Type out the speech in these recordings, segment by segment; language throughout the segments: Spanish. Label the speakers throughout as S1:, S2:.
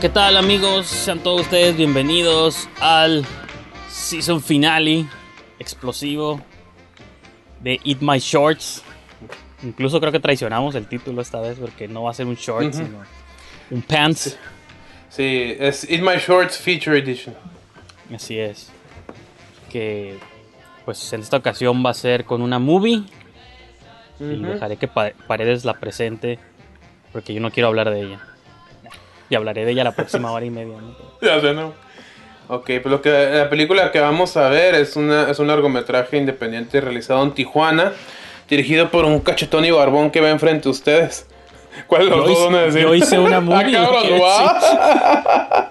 S1: ¿Qué tal amigos? Sean todos ustedes bienvenidos al season finale explosivo de Eat My Shorts. Incluso creo que traicionamos el título esta vez porque no va a ser un short, sino un pants.
S2: Sí, es Eat My Shorts Feature Edition.
S1: Así es. Que pues en esta ocasión va a ser con una movie. Y dejaré que Pa- Paredes la presente porque yo no quiero hablar de ella. Y hablaré de ella la próxima hora y media. ¿no?
S2: Ya sé, ¿no? Ok, pues lo que, la película que vamos a ver es, una, es un largometraje independiente realizado en Tijuana, dirigido por un cachetón y barbón que va enfrente de ustedes. ¿Cuál de los dos van a decir?
S1: yo hice una movie,
S2: Ah, cabrón,
S1: ¿qué
S2: ¿what?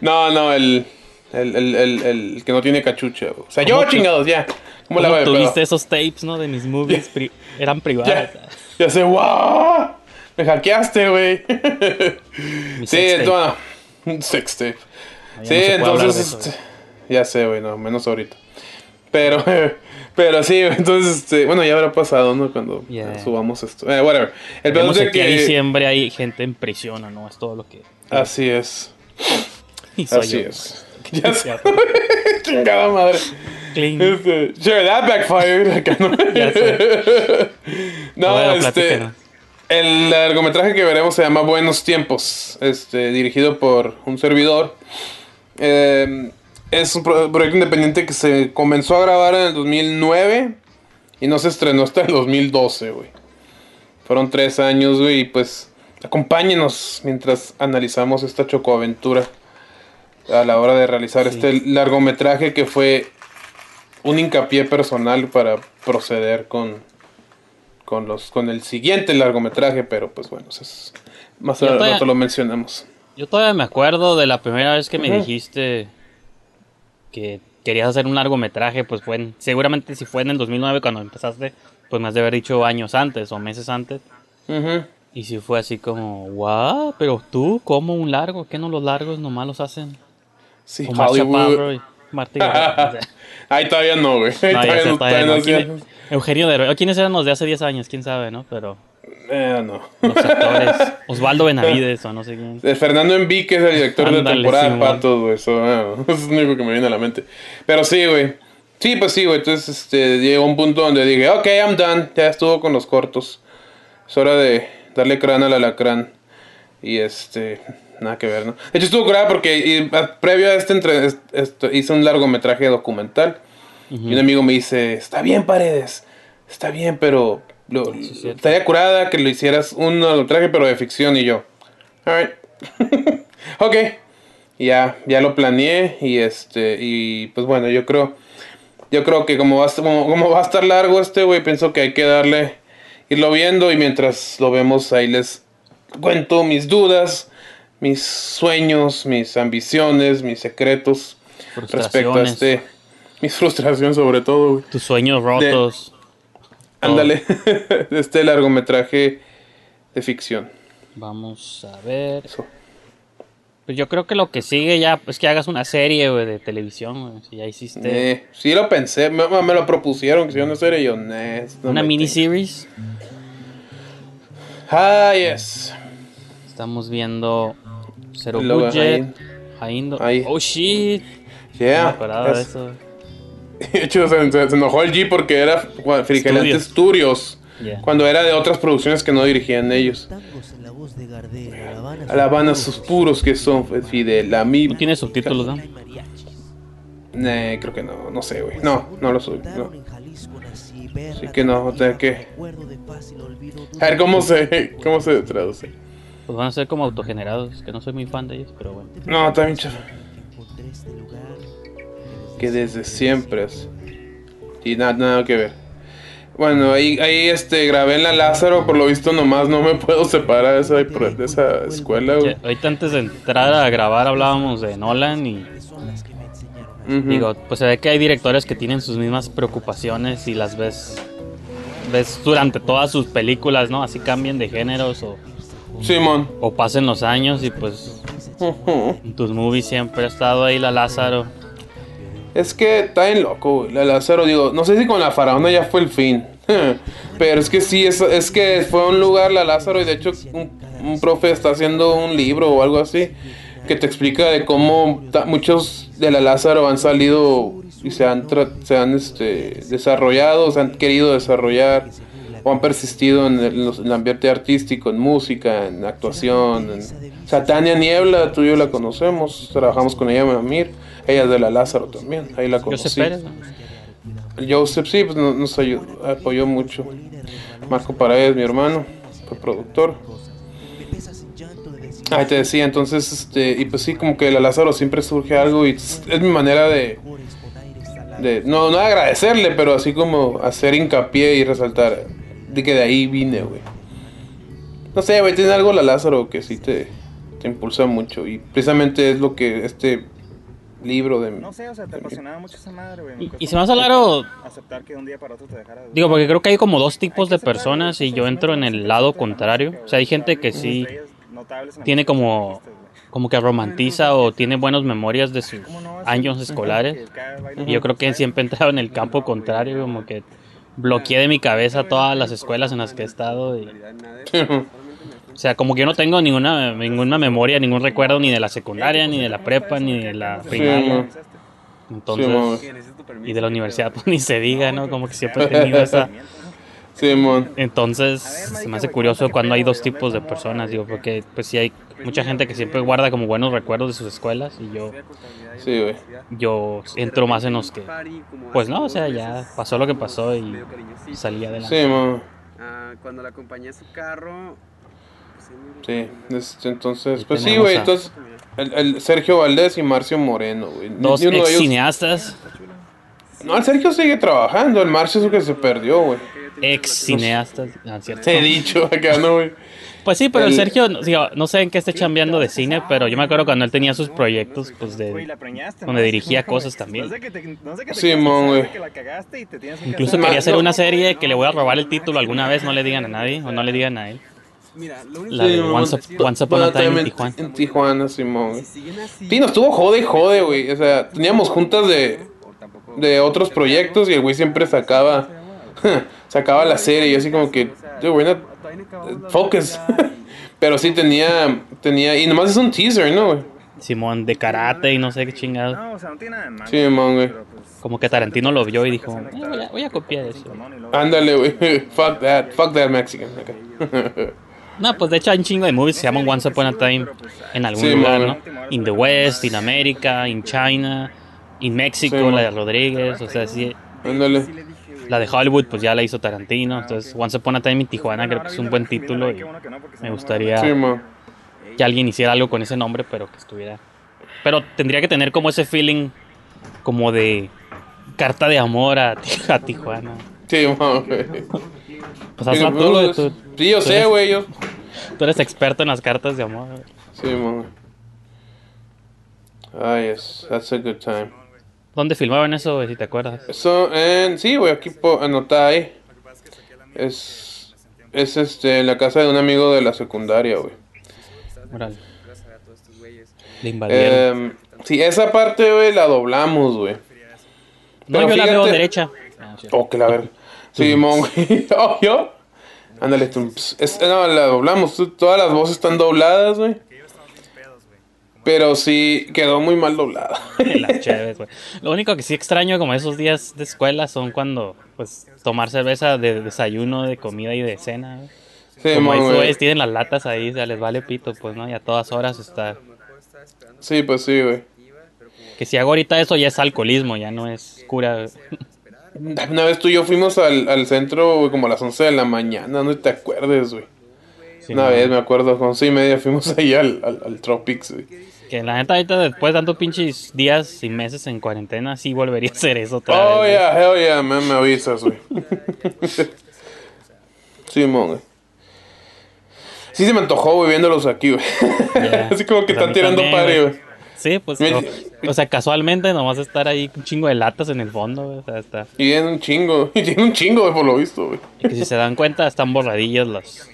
S2: no, no, el, el, el, el, el que no tiene cachucha. O sea, yo,
S1: ¿Cómo tú-
S2: chingados, ya. ¿Cómo la
S1: ¿Cómo
S2: voy a
S1: tuviste esos tapes, no? De mis movies. pri- eran privados.
S2: Ya, ya sé, wow. Me hackeaste, güey. Sí, bueno, un sex tape.
S1: No
S2: Sí,
S1: hablar
S2: entonces,
S1: eso,
S2: este, ya sé, güey, no, menos ahorita. Pero, pero sí, entonces, este, bueno, ya habrá pasado, ¿no? Cuando
S1: Yeah.
S2: subamos esto. Eh, whatever. El pedo es
S1: que
S2: que...
S1: diciembre hay gente en prisión, ¿o ¿no? Es todo lo que.
S2: Así es,
S1: Y soy
S2: así
S1: yo.
S2: es. Ya sé. Chingada madre.
S1: Clean.
S2: Este, sure, that backfired. ¿no?
S1: Ya sé.
S2: no,
S1: Bueno,
S2: este...
S1: platícanos.
S2: El largometraje que veremos se llama Buenos Tiempos, este, dirigido por un servidor. Eh, es un pro- proyecto independiente que se comenzó a grabar en el 2009 y no se estrenó hasta el 2012, güey. Fueron tres años, güey, y pues acompáñenos mientras analizamos esta chocoaventura a la hora de realizar
S1: Sí.
S2: este largometraje que fue un hincapié personal para proceder con, con los con el siguiente largometraje, pero pues bueno, eso es, más rato lo mencionamos.
S1: Yo todavía me acuerdo de la primera vez que me dijiste que querías hacer un largometraje, pues fue en- seguramente si fue en el 2009 cuando empezaste, pues me has de haber dicho años antes o meses antes. Y si fue así como, guau, pero tú, ¿cómo un largo? ¿Qué no los largos nomás los hacen?
S2: Sí,
S1: Omar Chaparro
S2: Hollywood.
S1: y Martí
S2: Ahí todavía no, güey. Ahí
S1: no,
S2: todavía
S1: sé,
S2: no,
S1: todavía
S2: todavía
S1: no.
S2: no hacía-
S1: ¿Quién- Eugenio Derbez. ¿Quiénes eran los de hace 10 años? ¿Quién sabe, no? Pero
S2: Eh, no.
S1: los actores. Osvaldo Benavides o no sé quién.
S2: El Fernando Enrique es el director de la
S1: Ándale,
S2: temporada de. Patos, güey. Eso, ah, eso es lo único que me viene a la mente. Pero sí, güey. Sí, pues sí, güey. Entonces este, llegó un punto donde dije, ok, I'm done. Ya estuvo con los cortos. Es hora de darle crán al alacrán. Y este, nada que ver, ¿no? De hecho, estuvo curada porque y, a- previo a este, entre, est- esto, hice un largometraje documental. Y un amigo me dice, está bien, Paredes. Está bien, pero lo,
S1: Sí,
S2: estaría curada que lo hicieras un largometraje, pero de ficción. Y yo, alright. ok. Ya, ya lo planeé y este y pues bueno, yo creo yo creo que como va a, como, como va a estar largo este güey, pienso que hay que darle irlo viendo y mientras lo vemos ahí les cuento mis dudas, mis sueños, mis ambiciones, mis secretos respecto a este mis frustraciones sobre todo, güey.
S1: Tus sueños rotos.
S2: Ándale, este largometraje de ficción.
S1: Vamos a ver.
S2: Eso.
S1: Pues yo creo que lo que sigue ya es que hagas una serie, güey, de televisión, güey. Si ya hiciste
S2: Eh, sí lo pensé, me, me lo propusieron que hiciera una serie yo, nah, no
S1: una miniseries.
S2: Ah, yes.
S1: Estamos viendo Zero
S2: Luego,
S1: Budget. Oh shit. No
S2: Yeah.
S1: de
S2: es-
S1: eso.
S2: De hecho, se, enojó el G porque era Frigelante Studios.
S1: Yeah.
S2: Cuando era de otras producciones que no dirigían ellos.
S3: La La Habana,
S2: A La Habana, sus puros que son Fidel, a mí.
S1: No tiene subtítulos, ¿no?
S2: Nah, creo que no, no sé, güey. No, no lo soy. No. Así
S3: la
S2: que no, o sea que- A ver cómo se, cómo se traduce.
S1: Pues van a ser como autogenerados, que no soy muy fan de ellos, pero bueno.
S2: No, también chafa. Que desde siempre es. Y nada, nada que ver. Bueno, ahí, ahí este, grabé en la Lázaro, por lo visto nomás no me puedo separar de esa, de esa escuela, güey.
S1: Ya, ahorita antes de entrar a grabar hablábamos de Nolan y digo, pues se ve que hay directores que tienen sus mismas preocupaciones y las ves ves durante todas sus películas, ¿no? Así cambien de géneros o,
S2: Simón.
S1: o pasen los años y pues en tus movies siempre ha estado ahí la Lázaro.
S2: Es que está en loco, güey. La Lázaro, digo, no sé si con la faraona ya fue el fin. Pero es que sí, es, es que fue un lugar la Lázaro y de hecho un, un profe está haciendo un libro o algo así que te explica de cómo muchos de la Lázaro han salido y se han, se han este, desarrollado, se han querido desarrollar o han persistido en el, en ambiente artístico, en música, en actuación. En... O sea, Tania Niebla, tú y yo la conocemos, trabajamos con ella en Amir, ella es de la Lázaro también, ahí la conocí. Joseph sí, pues no- nos ayudó, apoyó mucho. Marco Paredes, mi hermano, fue productor. Ahí te decía, entonces, este, y pues sí, como que la Lázaro siempre surge algo y es, mi manera de, de, no, no agradecerle, pero así como hacer hincapié y resaltar de que de ahí vine, güey. No sé, güey, tiene algo la Lázaro que sí te, te impulsa mucho y precisamente es lo que este libro de...
S4: No sé, o sea, te apasionaba mucho esa madre, güey.
S1: Y- y se me hace raro-
S4: Aceptar que de un día para otro te dejara. de-
S1: Digo, porque creo que hay como dos tipos de personas y yo entro en el lado contrario. O sea, hay gente que sí tiene como como que romantiza o tiene buenas memorias de sus
S4: ¿Cómo no vas a-
S1: años escolares. Y yo creo que siempre he entrado en el campo contrario, como que bloqueé de mi cabeza todas las escuelas en las que he estado. y- o sea, como que yo no tengo ninguna, ninguna memoria, ningún recuerdo ni de la secundaria, ni de la prepa, ni de la primaria. Entonces, y de la universidad, pues ni se diga, ¿no? Como que siempre he tenido esa...
S2: Simón.
S1: Entonces, se me hace curioso cuando hay dos tipos de personas, digo, porque pues sí hay mucha gente que siempre guarda como buenos recuerdos de sus escuelas y yo,
S2: Sí, güey.
S1: yo entro más en los que, pues no, o sea, ya pasó lo que pasó y salí adelante.
S2: Simón.
S5: Ah, cuando la acompañé a su carro. pues,
S2: Sí, entonces, pues sí, güey, entonces, el, el Sergio Valdés y Marcio Moreno, güey.
S1: Dos ex
S2: ellos-
S1: cineastas,
S2: No, el Sergio sigue trabajando, el Marcio es el que se perdió, güey.
S1: ex cineastas, cierto.
S2: Te he dicho acá, ¿no, güey?
S1: Pues sí, pero el
S2: El-
S1: Sergio, no- digo, no sé en qué esté chambeando de cine, pero yo me acuerdo cuando él tenía sus proyectos, pues de,
S4: la preñaste,
S1: donde dirigía cosas también.
S4: No sé que te, no sé que te
S2: Simón, güey.
S4: casar, que la cagaste y te tienes que
S1: incluso quería hacer una serie que le voy a robar el título alguna vez, no le digan a nadie, o no le digan a él.
S5: Mira, lo único
S1: La de. Once, Up- Once Upon a Time in Tijuana.
S2: En Tijuana, Simón. Sí, nos tuvo jode y jode, güey. O sea, teníamos juntas de, de otros proyectos y el güey siempre sacaba, sacaba la serie y yo así como que, dude, we're not- focus. Pero sí tenía, tenía, y nomás es un teaser, ¿no, güey?
S1: Simón de karate y no sé qué chingado.
S4: No, o sea, no tiene nada de malo.
S2: Simón, güey.
S4: pues,
S1: Como que Tarantino lo vio y dijo, "Eh, voy, a, voy a copiar eso.
S2: Ándale, güey. Fuck that, fuck that Mexican. acá.
S1: No, pues de hecho hay un chingo de movies que se llaman Once Upon a Time en algún
S2: Sí,
S1: lugar,
S2: man.
S1: ¿no? In the West, in America, in China, in México,
S2: Sí,
S1: la de Rodríguez, o sea, sí.
S2: Ándale.
S1: La de Hollywood, pues ya la hizo Tarantino. Entonces, Once Upon a Time in Tijuana creo que es un buen título y me gustaría que alguien hiciera algo con ese nombre, pero que estuviera. Pero tendría que tener como ese feeling como de carta de amor a, a Tijuana.
S2: Sí, güey.
S1: Pues hazla tú, güey, tú,
S2: Sí, yo
S1: tú
S2: sé, güey. Yo...
S1: tú eres experto en las cartas de amor. güey.
S2: Sí, man. Ah, yes. That's a good time.
S1: ¿Dónde filmaban eso, güey, si te acuerdas?
S2: Eso, en, sí, güey, aquí anotada ahí. Es, es este, en la casa de un amigo de la secundaria, güey.
S1: Le invadieron.
S2: Eh, sí, esa parte, güey, la doblamos, güey.
S1: no, yo la veo derecha. Sí.
S2: Oh, que la verga. Sí, mon, güey. Oh, yo. Ándale, tú. Es- no, la doblamos. Todas las voces están dobladas, güey. Pero sí, quedó muy mal doblada.
S1: Las chéves, güey. Lo único que sí extraño como esos días de escuela son cuando, pues, tomar cerveza de desayuno, de comida y de cena. güey.
S2: Sí,
S1: como esos
S2: güey.
S1: güeyes tienen las latas ahí, o sea, les vale pito, pues, ¿no? Y a todas horas está...
S2: Sí, pues sí, güey.
S1: Que si hago ahorita eso ya es alcoholismo, ya no es cura.
S2: Una vez tú y yo fuimos al, al centro, güey, como a las 11 de la mañana, no te acuerdes, güey.
S1: Sí,
S2: Una vez, me acuerdo, con seis y media fuimos ahí al, al, al Tropics, güey.
S1: Que la neta ahorita después de tantos pinches días y meses en cuarentena, sí volvería a hacer eso otra
S2: Oh,
S1: vez.
S2: yeah, hell yeah, man, me avisas, güey. Simón, güey. Sí se me antojó, güey, viéndolos aquí, güey. Así como que
S1: Pues
S2: están tirando
S1: también,
S2: padre,
S1: güey. Sí, pues.
S2: Me-
S1: O, o sea, casualmente nomás estar ahí un chingo de latas en el fondo, güey. O sea, está.
S2: Y tienen un chingo, y tienen un chingo, güey, por lo visto, güey.
S1: y que si se dan cuenta, están borradillas las.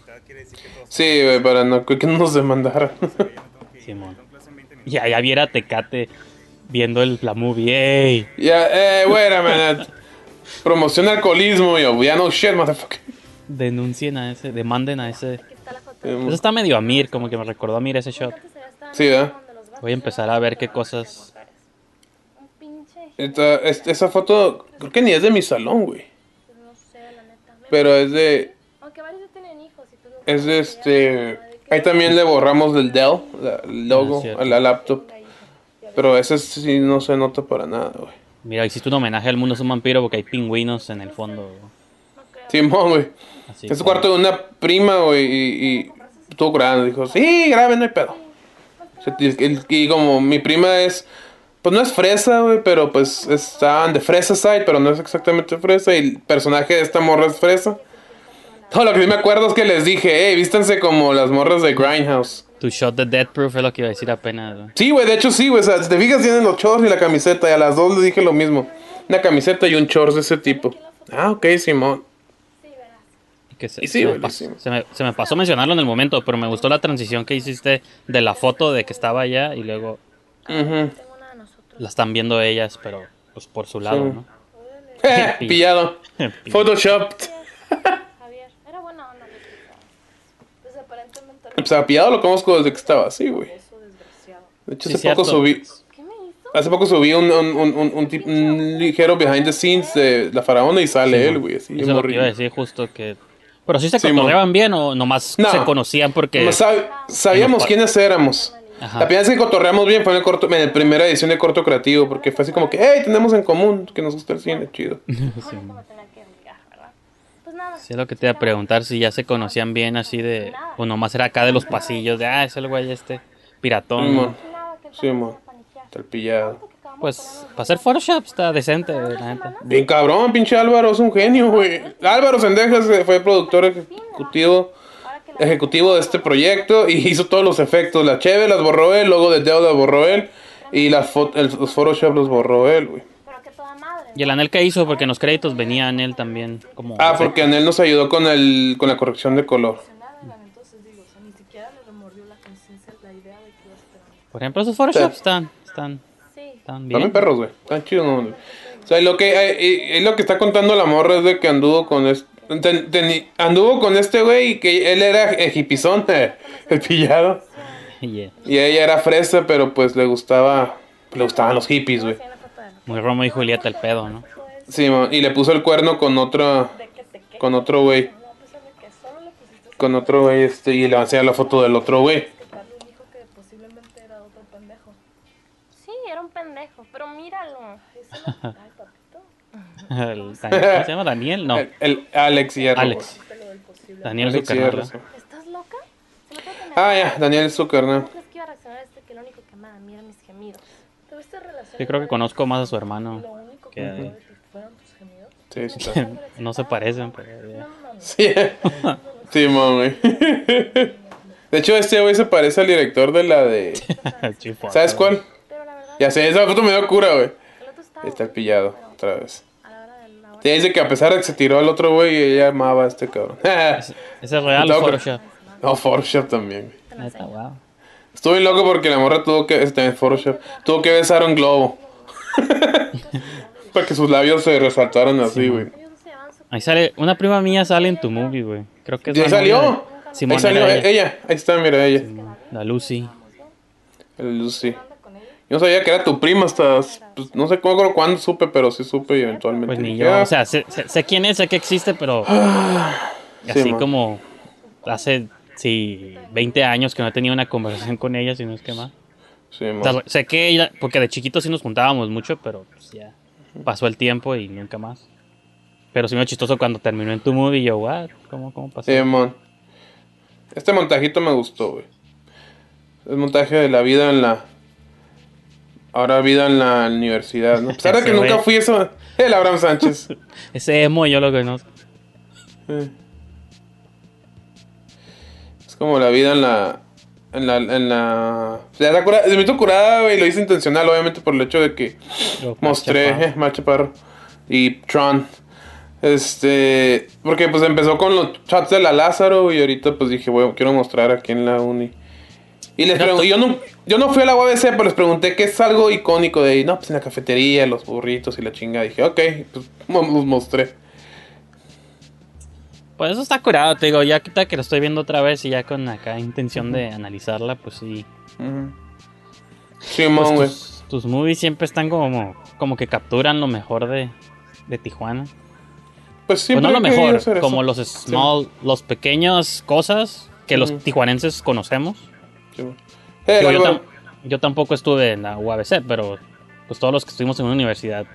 S2: Sí, güey, para no, que no nos demandaran.
S1: Simón. Y allá viera Tecate viendo el, la movie. ¡Ey!
S2: Ya, eh, wait a minute. Alcoholismo, yo. Ya no shit, motherfucker.
S1: Denuncien a ese, demanden a ese.
S2: Em,
S1: Eso está medio a Mir, como que me recordó a Mir ese shot.
S2: Sí, ¿verdad?
S1: Voy a empezar a ver qué cosas.
S6: Un pinche.
S2: Esta- es- esa foto, creo que ni es de mi salón, güey.
S6: No sé, la neta.
S2: Pero es de,
S6: Aunque varios ya tienen hijos y todo.
S2: Es este... Ahí también le borramos del Dell, la- el logo,
S1: Ah, cierto.
S2: a la laptop. Pero ese sí no se nota para nada, güey.
S1: Mira, hiciste un homenaje al mundo es un vampiro porque hay pingüinos en el fondo.
S2: Simón, güey.
S1: Así
S2: Es cuarto de una prima, güey, y, y grande. Dijo, sí, grabe, no hay pedo. Y como mi prima es, pues no es fresa, güey, pero pues estaban de fresa side, pero no es exactamente fresa. Y el personaje de esta morra es fresa. Todo lo que sí me acuerdo es que les dije, hey, vístanse como las morras de Grindhouse.
S1: Tu shot de Dead Proof es lo que iba a decir apenas.
S2: Sí, güey, de hecho sí, güey. O sea, si te fijas, tienen los shorts y la camiseta. Y a las dos les dije lo mismo. Una camiseta y un shorts de ese tipo. Ah, ok, Simón.
S1: Que se,
S2: Y sí,
S1: se me
S2: güey,
S1: pas-
S2: sí.
S1: se me- se me pasó mencionarlo en el momento, pero me gustó la transición que hiciste de la foto de que estaba allá y luego
S2: Ujú.
S1: la están viendo ellas, pero pues por su lado,
S2: Sí.
S1: ¿no?
S2: Pillado. Photoshop.
S6: Javier, era buena onda. Pues aparentemente.
S2: Pues a Pillado lo conozco desde que estaba así, güey. De hecho,
S1: Sí,
S2: hace poco
S1: cierto.
S2: subí. Hace poco subí un, un, un, un, un tip- un ligero behind the scenes de la faraona y sale él, güey. Así,
S1: Eso es lo que iba a decir justo que... Pero sí se
S2: Sí,
S1: cotorreaban bien o nomás
S2: No.
S1: se conocían porque...
S2: No sab- sabíamos
S1: en los-
S2: quiénes éramos.
S1: Ajá.
S2: La primera vez que cotorreamos bien fue en, el corto, en la primera edición de Corto Creativo, porque fue así como que, hey, tenemos en común que nos gusta el cine, chido.
S6: Me tenía que ligar, ¿verdad? Pues nada.
S1: Sí, es lo que te iba a preguntar, si ya se conocían bien así de... O nomás era acá de los pasillos, de, ah, es el güey este piratón.
S6: Que el
S2: Simón, está el pillado.
S1: Pues, para hacer Photoshop está decente, la neta.
S2: Bien cabrón, pinche Álvaro, es un genio, güey. Álvaro Sendejas eh, fue productor ejecutivo, ejecutivo de este proyecto y hizo todos los efectos. La cheve las borró él, luego de las borró él y las el- los Photoshop los borró él, güey.
S6: Pero que toda madre.
S1: Y el Anel que hizo, porque en los créditos venía Anel también como...
S2: Ah, porque en él nos ayudó con el con la corrección de color.
S1: Por ejemplo, esos Photoshop están, están, están
S2: También
S1: bien.
S2: perros, güey. Están chidos, no. O sea, lo que, eh, eh, eh, lo que está contando la morra es de que anduvo con este. anduvo con este güey y que él era ejipizón, el pillado.
S1: Yeah.
S2: Y ella era fresa, pero pues le gustaba. Le gustaban los hippies, güey.
S1: Muy Romeo y Julieta el pedo, ¿no?
S2: Sí, y le puso el cuerno con otro. Con otro güey. Con otro güey, este. Y le enseña la foto del otro güey.
S6: Sí, era un pendejo, pero míralo.
S1: El- ¿Cómo se llama? ¿Daniel? No,
S2: El, el Alex Hierro.
S1: Alex. Daniel
S2: sí.
S6: ¿Estás loca?
S2: Ah, ya, Daniel Zucker, ¿no?
S6: ¿Cómo crees que iba a reaccionar este que lo único que amaba mira mis gemidos? ¿Tuviste relación?
S1: Yo creo que conozco más a su hermano. Que a él.
S2: Sí, sí. está.
S1: no se parecen, pero... ya.
S2: Sí, sí, güey. De hecho, este güey se parece al director de la de. ¿Sabes cuál? Ya sé, esa foto me dio cura, güey. Está pillado, otra vez. Sí, dice que a pesar de que se tiró al otro güey, ella amaba a este cabrón.
S1: ¿Ese es real Photoshop?
S2: No, Photoshop también. güey.
S1: Neta, wow.
S2: Estuve loco porque la morra tuvo que. Este, Photoshop. Tuvo que besar un globo. Para que sus labios se resaltaran así, güey.
S1: Ahí sale, una prima mía sale en tu movie, güey. Creo que es
S2: ¿Ya
S1: la
S2: salió?
S1: de-
S2: Ahí
S1: Simón,
S2: salió ella.
S1: ella.
S2: Ahí está, mira ella.
S1: La Lucy.
S2: El Lucy. Yo no sabía que era tu prima hasta. pues, no sé cómo cuándo supe, pero sí supe y eventualmente.
S1: Pues ni yo,
S2: "Ah".
S1: o sea, sé, sé- sé quién es, sé que existe, pero
S2: Sí,
S1: así como hace, sí, 20 años que no he tenido una conversación con ella, si no es que más.
S2: Sí, man.
S1: O sea, sé que ella, porque de chiquito sí nos juntábamos mucho, pero pues ya pasó el tiempo y nunca más. Pero sí me chistoso cuando terminó en tu movie y yo, what, ¿cómo, cómo pasó?
S2: Sí. Este montajito me gustó, güey. El montaje de la vida en la. Ahora vida en la universidad, ¿no? A pesar de que nunca fui eso. El Abraham Sánchez.
S1: Ese emo yo lo conozco.
S2: Eh. Es como la vida en la. En la. En la. Ya está curada. Se me hizo curada, güey. Lo hice intencional, obviamente, por el hecho de que
S1: Yo,
S2: mostré
S1: Chaparro.
S2: eh, y Tron. Este. Porque pues empezó con los chats de la Lázaro y ahorita pues dije, bueno, quiero mostrar aquí en la uni. Y les pregunté, yo no, yo no fui a la UABC, pero les pregunté qué es algo icónico de ahí. No, pues en la cafetería, los burritos y la chinga. Dije, ok, pues los mostré.
S1: Pues eso está curado, te digo, ya quita que lo estoy viendo otra vez y ya con acá intención de analizarla, pues sí.
S2: Sí,
S1: Pues
S2: güey.
S1: tus, tus movies siempre están como, como que capturan lo mejor de, de Tijuana.
S2: Pues
S1: Pues
S2: siempre
S1: no lo mejor, como
S2: eso.
S1: los small, los pequeños cosas que los tijuanenses conocemos.
S2: Sí. Eh,
S1: Digo, yo,
S2: algo-
S1: tam- yo tampoco estuve en la UABC, pero pues todos los que estuvimos en una universidad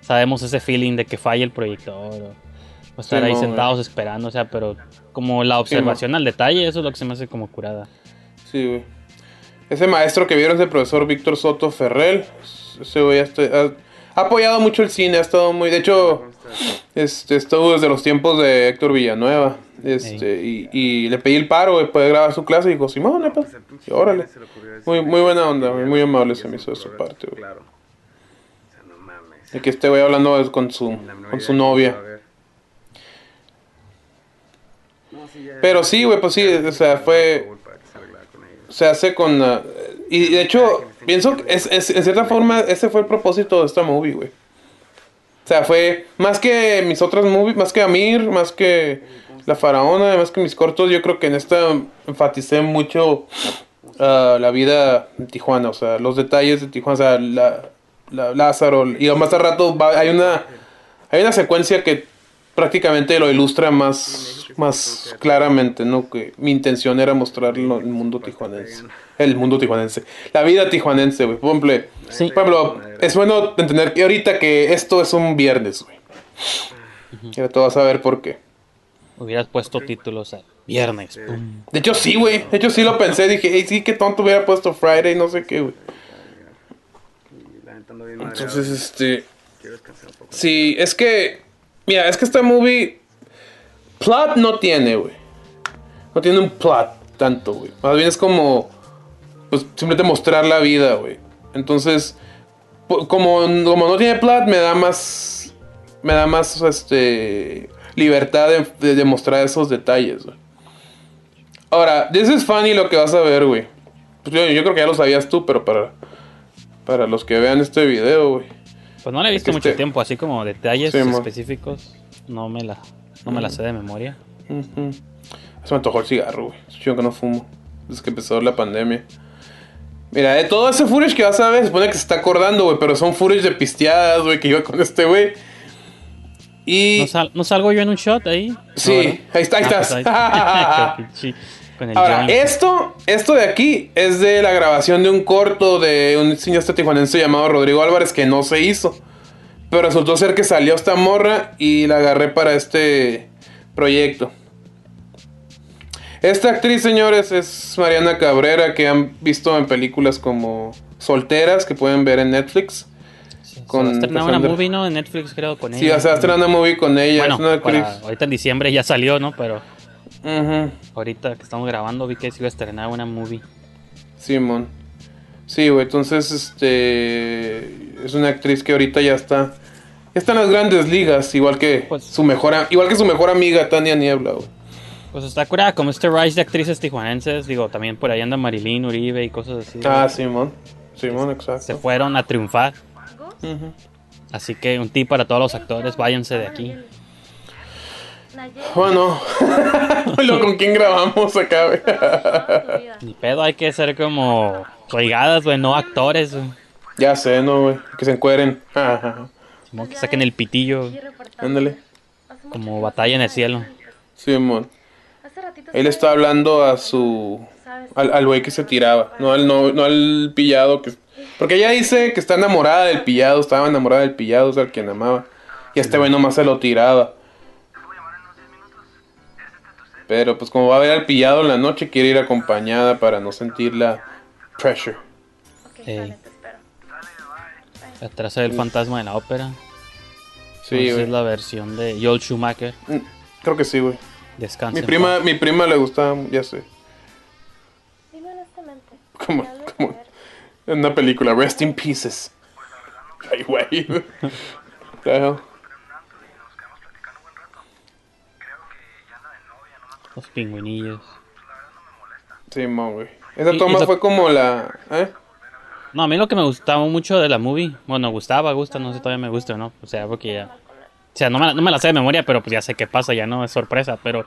S1: sabemos ese feeling de que falla el proyector o, o estar
S2: Sí,
S1: ahí
S2: no,
S1: sentados esperando, o sea, pero como la observación al detalle, eso es lo que se me hace como curada.
S2: Sí, güey. Ese maestro que vieron es el profesor Víctor Soto Ferrell. Ese güey ha, apoyado mucho el cine, ha estado muy. De hecho, este, estuvo desde los tiempos de Héctor Villanueva. Este, y, y le pedí el paro, güey, puede grabar su clase. Y dijo, Simón, no, pues, y órale.
S5: Ese
S2: Muy, muy buena onda, güey, muy amable se me hizo de su parte, güey.
S5: Claro. O sea, no mames.
S2: De que este güey hablando con su, con su novia.
S5: quién iba a ver. No, sí, ya-
S2: Pero sí, güey, pues sí, o sea, fue.
S5: Se
S2: hace con... la- y de hecho, pienso que es, es- en cierta forma ese fue el propósito de esta movie, güey. O sea, fue más que mis otras movies, más que Amir, más que La Faraona, más que mis cortos, yo creo que en esta enfaticé mucho ah, la vida en Tijuana, o sea, los detalles de Tijuana, o sea, la, la- Lázaro, y más al rato va- hay una hay una secuencia que prácticamente lo ilustra más, más claramente, ¿no? Que mi intención era mostrarlo el mundo tijuanense. El mundo tijuanense. La vida tijuanense, güey. Por ejemplo,
S1: Sí.
S2: ejemplo, es bueno entender que ahorita que esto es un viernes, güey. Y ahora tú vas a ver por qué.
S1: Hubieras puesto títulos a viernes. pum.
S2: De hecho, sí, güey. De hecho, sí lo pensé. Dije, hey, sí, qué tonto hubiera puesto Friday, no sé qué, güey. Entonces, este...
S5: Quiero descansar un poco.
S2: Sí, es que. Mira, es que esta movie. Plot no tiene, güey. No tiene un plot tanto, güey. Más bien es como. Pues simplemente mostrar la vida, güey. Entonces. Como, como no tiene plot, me da más. Me da más, este. Libertad de, de, de mostrar esos detalles, güey. Ahora, this is funny lo que vas a ver, güey. Pues yo, yo creo que ya lo sabías tú, pero para. Para los que vean este video, güey.
S1: Pues no le he visto mucho
S2: este-
S1: tiempo, así como detalles
S2: Sí,
S1: específicos. No me la, no me la sé de memoria.
S2: Se me antojó el cigarro, güey. Es chido que no fumo. Desde que empezó la pandemia. Mira, de todo ese footage que vas a ver, se supone que se está acordando, güey. Pero son footage de pisteadas, güey, que iba con este güey. Y.
S1: ¿No, sal- no salgo yo en un shot ahí?
S2: Sí, ahí está, ahí
S1: Ah,
S2: estás.
S1: pues ahí- Con el
S2: Ahora,
S1: joint.
S2: esto, esto de aquí es de la grabación de un corto de un cineasta tijuanense llamado Rodrigo Álvarez que no se hizo. Pero resultó ser que salió esta morra y la agarré para este proyecto. Esta actriz, señores, es Mariana Cabrera, que han visto en películas como Solteras, que pueden ver en Netflix.
S1: Se
S2: con
S1: va a estrenar una movie, ¿no? En Netflix, creo, con
S2: Sí,
S1: ella.
S2: o sea, estrenando una movie con ella.
S1: Bueno,
S2: es una actriz.
S1: para- ahorita en diciembre ya salió, ¿no? Pero
S2: Ujú.
S1: ahorita que estamos grabando vi que se iba a estrenar una movie.
S2: Simón. Sí, güey, entonces este es una actriz que ahorita ya está ya está en las grandes ligas, igual que
S1: Pues-
S2: su mejor igual que su mejor amiga Tania Niebla, güey.
S1: Pues está curada, como este rise de actrices tijuanenses. Digo, también por ahí anda Marilyn Uribe y cosas así.
S2: Ah, Simón. Simón,
S1: Se
S2: exacto.
S1: fueron a triunfar. Así que un tip para todos los actores, váyanse de aquí.
S6: Nayeli.
S2: Bueno, lo con quién grabamos acá.
S1: Ni pedo, hay que ser como regadas, güey, no actores, güey.
S2: Ya sé, no, güey, que se encueren.
S1: Como que saquen el pitillo,
S6: Y reportando.
S2: Ándale.
S1: Como batalla en el cielo.
S6: Hace ratito
S2: Él está
S6: estaba-
S2: hablando a su al al güey que se tiraba, no al no, no al pillado que porque ella dice que está enamorada del pillado, estaba enamorada del pillado, o sea, el quien amaba. Y este güey nomás se lo tiraba. Pero pues como va a ver al pillado en la noche, quiere ir acompañada para no sentir la pressure.
S6: Ok,
S1: Ey.
S6: sale, te espero.
S1: Atrás del fantasma de la ópera.
S2: Sí,
S1: Entonces
S2: güey.
S1: es la versión de Joel Schumacher.
S2: Mm, Creo que sí, güey.
S1: Descansa.
S2: Mi
S1: en
S2: prima,
S1: paz.
S2: mi prima le gustaba, ya sé.
S6: Dime honestamente.
S2: Como,
S6: ¿me hablas
S2: como
S6: de ver?
S2: en una película, Rest in Pieces. Ay, güey. The hell?
S1: Los pingüinillos.
S2: Sí, mo, güey. Esa
S1: Y-
S2: toma
S1: y lo-
S2: fue como la. ¿Eh?
S1: No, a mí lo que me gustaba mucho de la movie, bueno, gustaba, gusta, no sé todavía me gusta o no, o sea, porque ya, o sea, no me, la, no me la sé de memoria, pero pues ya sé qué pasa, ya no es sorpresa, pero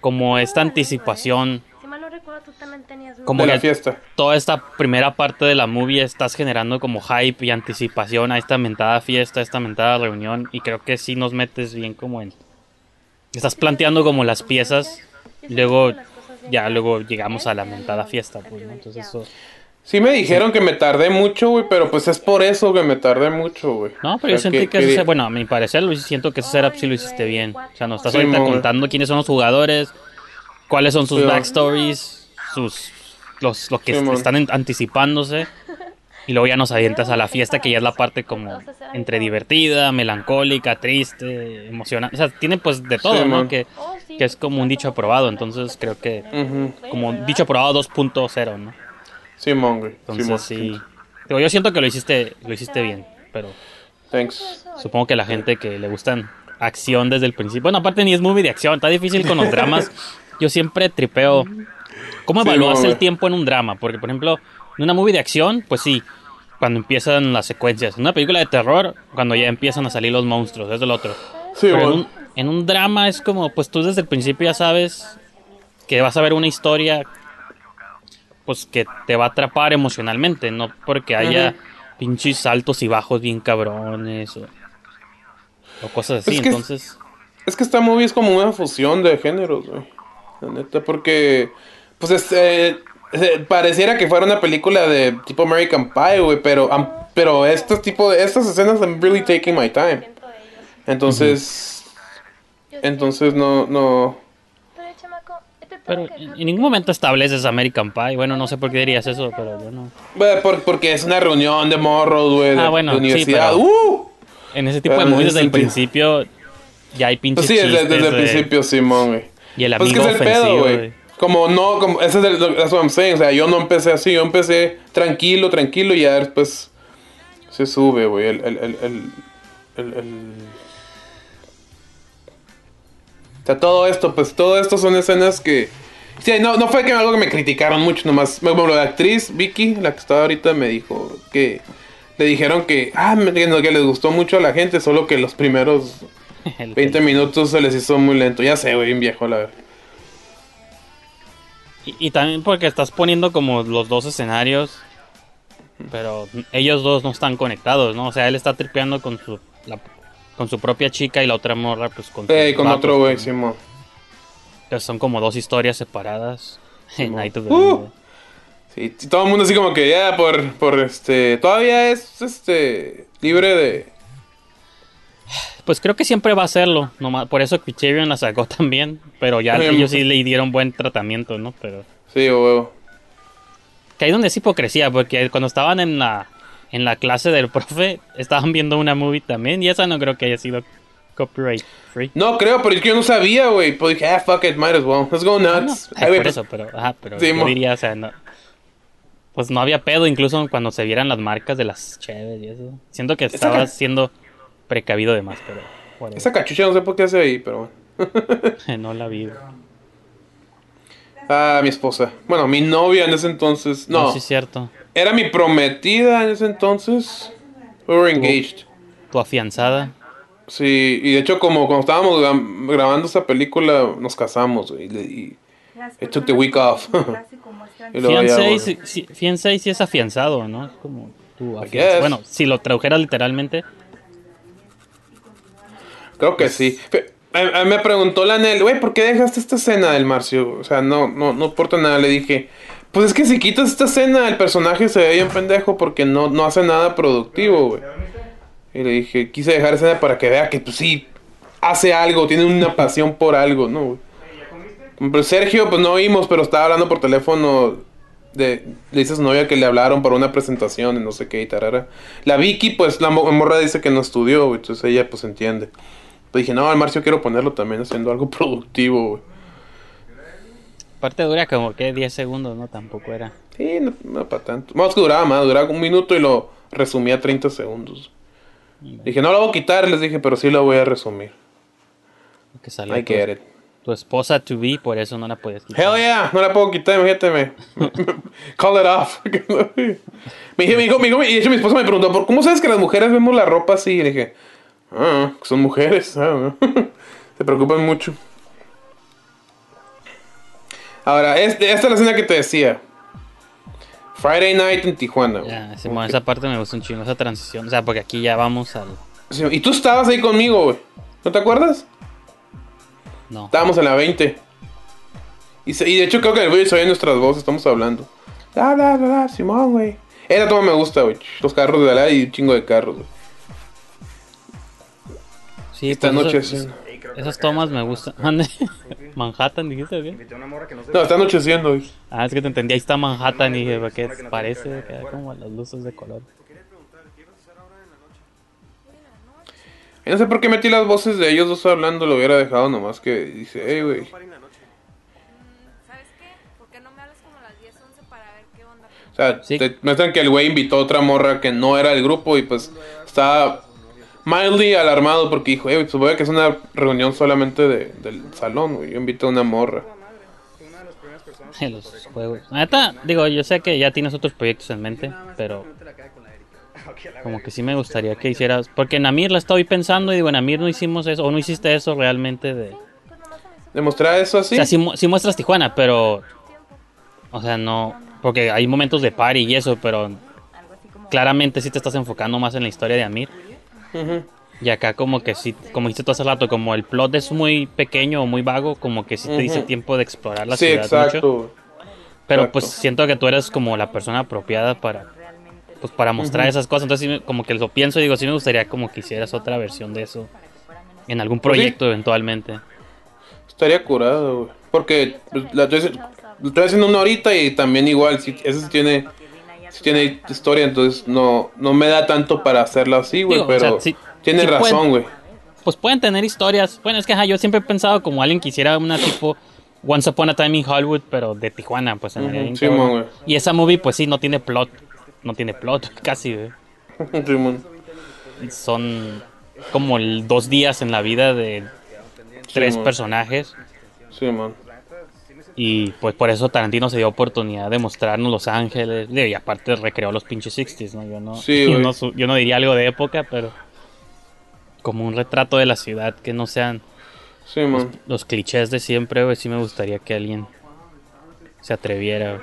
S1: como esta anticipación,
S6: Si mal no recuerdo, tú también tenías
S1: Como
S2: de la fiesta.
S1: toda esta primera parte de la movie estás generando como hype y anticipación a esta mentada fiesta, a esta mentada reunión, y creo que sí nos metes bien como en, estás planteando como las piezas, luego ya luego llegamos a la mentada fiesta, pues, ¿no? Entonces eso...
S2: Sí me dijeron que me tardé mucho, güey, pero pues es por eso que me tardé mucho, güey.
S1: No, pero
S2: O
S1: yo sentí que, eso, se- bueno, a mi parecer, lo siento que ese setup sí lo hiciste bien. O sea, nos estás
S2: Sí,
S1: ahorita
S2: güey.
S1: contando quiénes son los jugadores, cuáles son sus
S2: Sí,
S1: backstories, sus los lo que
S2: Sí,
S1: están en- anticipándose. Y luego ya nos avientas a la fiesta, que ya es la parte como entre divertida, melancólica, triste, emocionante. O sea, tiene pues de todo,
S2: Sí,
S1: ¿no? Que, que es como un dicho aprobado. Entonces creo que
S2: Ujú.
S1: como un dicho aprobado 2.0, ¿no?
S2: Simón, güey.
S1: Entonces sí. Digo, yo siento que lo hiciste, lo hiciste bien, pero
S2: Thanks.
S1: Supongo que la gente que le gustan acción desde el principio. Bueno, aparte ni es movie de acción, está difícil con los dramas. Yo siempre tripeo. ¿Cómo
S2: Sí,
S1: evalúas
S2: no,
S1: el tiempo en un drama? Porque, por ejemplo, en una movie de acción, pues sí, cuando empiezan las secuencias. En una película de terror, cuando ya empiezan a salir los monstruos, es lo otro.
S2: Sí,
S1: Pero en
S2: bueno.
S1: un, en un drama es como, pues tú desde el principio ya sabes que vas a ver una historia pues que te va a atrapar emocionalmente, no porque haya pinches saltos y bajos bien cabrones o, o cosas así,
S2: Es que-
S1: entonces
S2: Es que esta movie es como una fusión de géneros, güey. La neta, porque. Pues es, eh, pareciera que fuera una película de tipo American Pie, güey. Pero, am- pero estos tipo de. Estas escenas, I'm really taking my time. Entonces. Entonces no. no
S6: Pero, chamaco, te
S1: pero
S6: tengo que
S1: en ningún momento estableces American Pie. Bueno, no sé por qué dirías eso, pero yo no.
S2: Bueno, por- porque es una reunión de morros, güey. De,
S1: Ah, bueno,
S2: de
S1: sí,
S2: universidad.
S1: pero-
S2: ¡Uh!
S1: En ese tipo de movies desde el principio ya hay pinches
S2: Pues sí, desde, desde el
S1: de-
S2: principio, Simón, güey.
S1: Y el
S2: Pues
S1: amigo
S2: que es el
S1: ofensivo,
S2: pedo,
S1: güey.
S2: Como no, como, ese es el, that's what I'm saying. O sea, yo no empecé así, yo empecé tranquilo, tranquilo, y ya después se sube, güey. El, el, el, el, el, el- O sea, todo esto, pues todo esto son escenas que. Sí, no, no fue que algo que me criticaron mucho, nomás. Bueno, la actriz, Vicky, la que estaba ahorita, me dijo que. Le dijeron que. Ah, que les gustó mucho a la gente, solo que los primeros
S1: El-
S2: 20 minutos se les hizo muy lento. Ya sé, güey, bien viejo, la verdad.
S1: Y, y también porque estás poniendo como los dos escenarios, pero ellos dos no están conectados, ¿no? O sea, él está tripeando con su la- con su propia chica y la otra morra pues con, sus
S2: con otro güey. Simón.
S1: Son como dos historias separadas. en Night of the
S2: Uh. Sí, todo el mundo así como que ya por, por este. Todavía es este. libre de.
S1: Pues creo que siempre va a serlo, nomás, por eso Criterion la sacó también, pero ya
S2: Sí.
S1: ellos sí le dieron buen tratamiento, ¿no? Pero
S2: Sí, huevo.
S1: que ahí donde es hipocresía, porque cuando estaban en la en la clase del profe estaban viendo una movie también y esa no creo que haya sido copyright free.
S2: No creo, pero es que yo no sabía, güey. Pues dije, ah, fuck it, might as well. Let's go nuts.
S1: Ay,
S2: Ay, güey,
S1: por
S2: pues,
S1: eso, pero, ajá, pero
S2: Sí,
S1: yo diría, o sea, no, pues no había pedo, incluso cuando se vieran las marcas de las cheves y eso. Siento que estaba siendo precavido de más, pero whatever.
S2: Esa cachucha no sé por qué hace ahí, pero bueno.
S1: no la vi.
S2: Ah, mi esposa. Bueno, mi novia en ese entonces. No,
S1: sí es cierto.
S2: era mi prometida en ese entonces. We were engaged.
S1: Tu afianzada.
S2: Sí, y de hecho, como cuando estábamos gra- grabando esa película, nos casamos, güey. Y, y took the week off. Y
S1: Fiancé, sí, sí, fiancé sí es afianzado, ¿no? Es como tu. Bueno, si lo tradujeras literalmente.
S2: Creo que sí. Fe- a- a- me preguntó la Nel, güey, ¿por qué dejaste esta escena del Marcio? O sea, no, no, no importa nada. Le dije, pues es que si quitas esta escena, el personaje se ve bien pendejo porque no, no hace nada productivo, güey. Y le dije, quise dejar escena para que vea que, pues sí, hace algo, tiene una pasión por algo, ¿no, güey? Pues Sergio, pues no oímos, pero estaba hablando por teléfono. De, le dice a su novia que le hablaron para una presentación y no sé qué y tarara. La Vicky, pues la mo- morra dice que no estudió, entonces ella pues entiende. Pues dije, no, al Marcio quiero ponerlo también haciendo algo productivo, güey.
S1: Aparte dura como que 10 segundos, ¿no? Tampoco era.
S2: Sí, no, no para tanto. Más que duraba más, duraba un minuto y lo resumía 30 segundos. Dije, no lo voy a quitar, les dije, pero sí lo voy a resumir.
S1: Que salió
S2: I
S1: tu,
S2: get it.
S1: tu esposa to be, por eso no la podías quitar.
S2: Hell yeah, no la puedo quitar, imagínate. me- Call it off. me dije, me dijo, me dijo, y de hecho mi esposa me preguntó, ¿por cómo sabes que las mujeres vemos la ropa así? Y le dije, ah, son mujeres. ah, Se preocupan mucho. Ahora, este- esta es la escena que te decía. Friday night en Tijuana.
S1: Ya, bueno, esa parte me gusta un chingo, esa transición. O sea, porque aquí ya vamos al.
S2: Sí, Y tú estabas ahí conmigo, güey. ¿No te acuerdas?
S1: No.
S2: Estábamos en la 20. Y, se- y de hecho creo que en el video se oyen nuestras voces, estamos hablando. Da, da, da, da, Simón, güey. Esa toma me gusta, güey. Los carros de la y un chingo de carros, güey.
S1: Sí,
S2: Esta
S1: pues,
S2: noche
S1: eso-
S2: sí.
S1: Esas tomas me gustan. Manhattan, dijiste,
S4: que no
S2: está anocheciendo, güey.
S1: Ah, es que te entendí, ahí está Manhattan y dije, ¿para qué parece? Que hay como las luces de color.
S2: Y no sé por qué metí las voces de ellos dos hablando, lo hubiera dejado nomás que dice, hey, güey.
S7: ¿Sabes qué? ¿Por qué no me hablas como a las 10, 11 para ver qué onda?
S2: O sea,
S1: Sí.
S2: te muestran que el güey invitó a otra morra que no era del grupo y pues estaba mildly alarmado porque dijo, voy a que es una reunión solamente de- del salón, güey. Yo invito a una morra.
S1: En los juegos. Neta, digo, yo sé que ya tienes otros proyectos en mente, pero como que sí me gustaría que hicieras. Porque en Amir la estoy pensando y digo, en Amir no hicimos eso, o no hiciste eso realmente de.
S2: ¿Demostrar eso así?
S1: O sea, sí, mu- sí muestras Tijuana, pero. O sea, no. Porque hay momentos de party y eso, pero. Claramente sí te estás enfocando más en la historia de Amir. Y acá, como que sí, como dijiste tú hace rato, como el plot es muy pequeño o muy vago, como que sí te dice tiempo de explorar la
S2: Sí,
S1: ciudad
S2: exacto.
S1: mucho. Pero
S2: Exacto.
S1: pues siento que tú eres como la persona apropiada para pues para mostrar esas cosas. Entonces como que lo pienso y digo, sí me gustaría como que hicieras otra versión de eso en algún
S2: Pues sí.
S1: proyecto eventualmente.
S2: Estaría curado, güey. Porque la estoy, lo estoy haciendo una horita y también igual, si, sí tiene, sí tiene historia, entonces no, no me da tanto para hacerla así, güey,
S1: Digo, o sea,
S2: pero
S1: sí-
S2: tiene
S1: sí
S2: razón, güey.
S1: Pues pueden tener historias. Bueno, es que ajá, yo siempre he pensado como alguien que hiciera una tipo Once Upon a Time in Hollywood, pero de Tijuana, pues en
S2: Ujú,
S1: bien
S2: sí.
S1: Y esa movie pues sí no tiene plot. No tiene plot casi, güey.
S2: Simón.
S1: Son como el- dos días en la vida de tres personajes.
S2: Sí, man.
S1: Y pues por eso Tarantino se dio oportunidad de mostrarnos Los Ángeles. Y aparte recreó los pinches 60s, ¿no? Yo no,
S2: Sí,
S1: yo, no su- yo no diría algo de época, pero como un retrato de la ciudad que no sean
S2: Sí, man.
S1: los clichés de siempre, güey. Sí me gustaría que alguien se atreviera.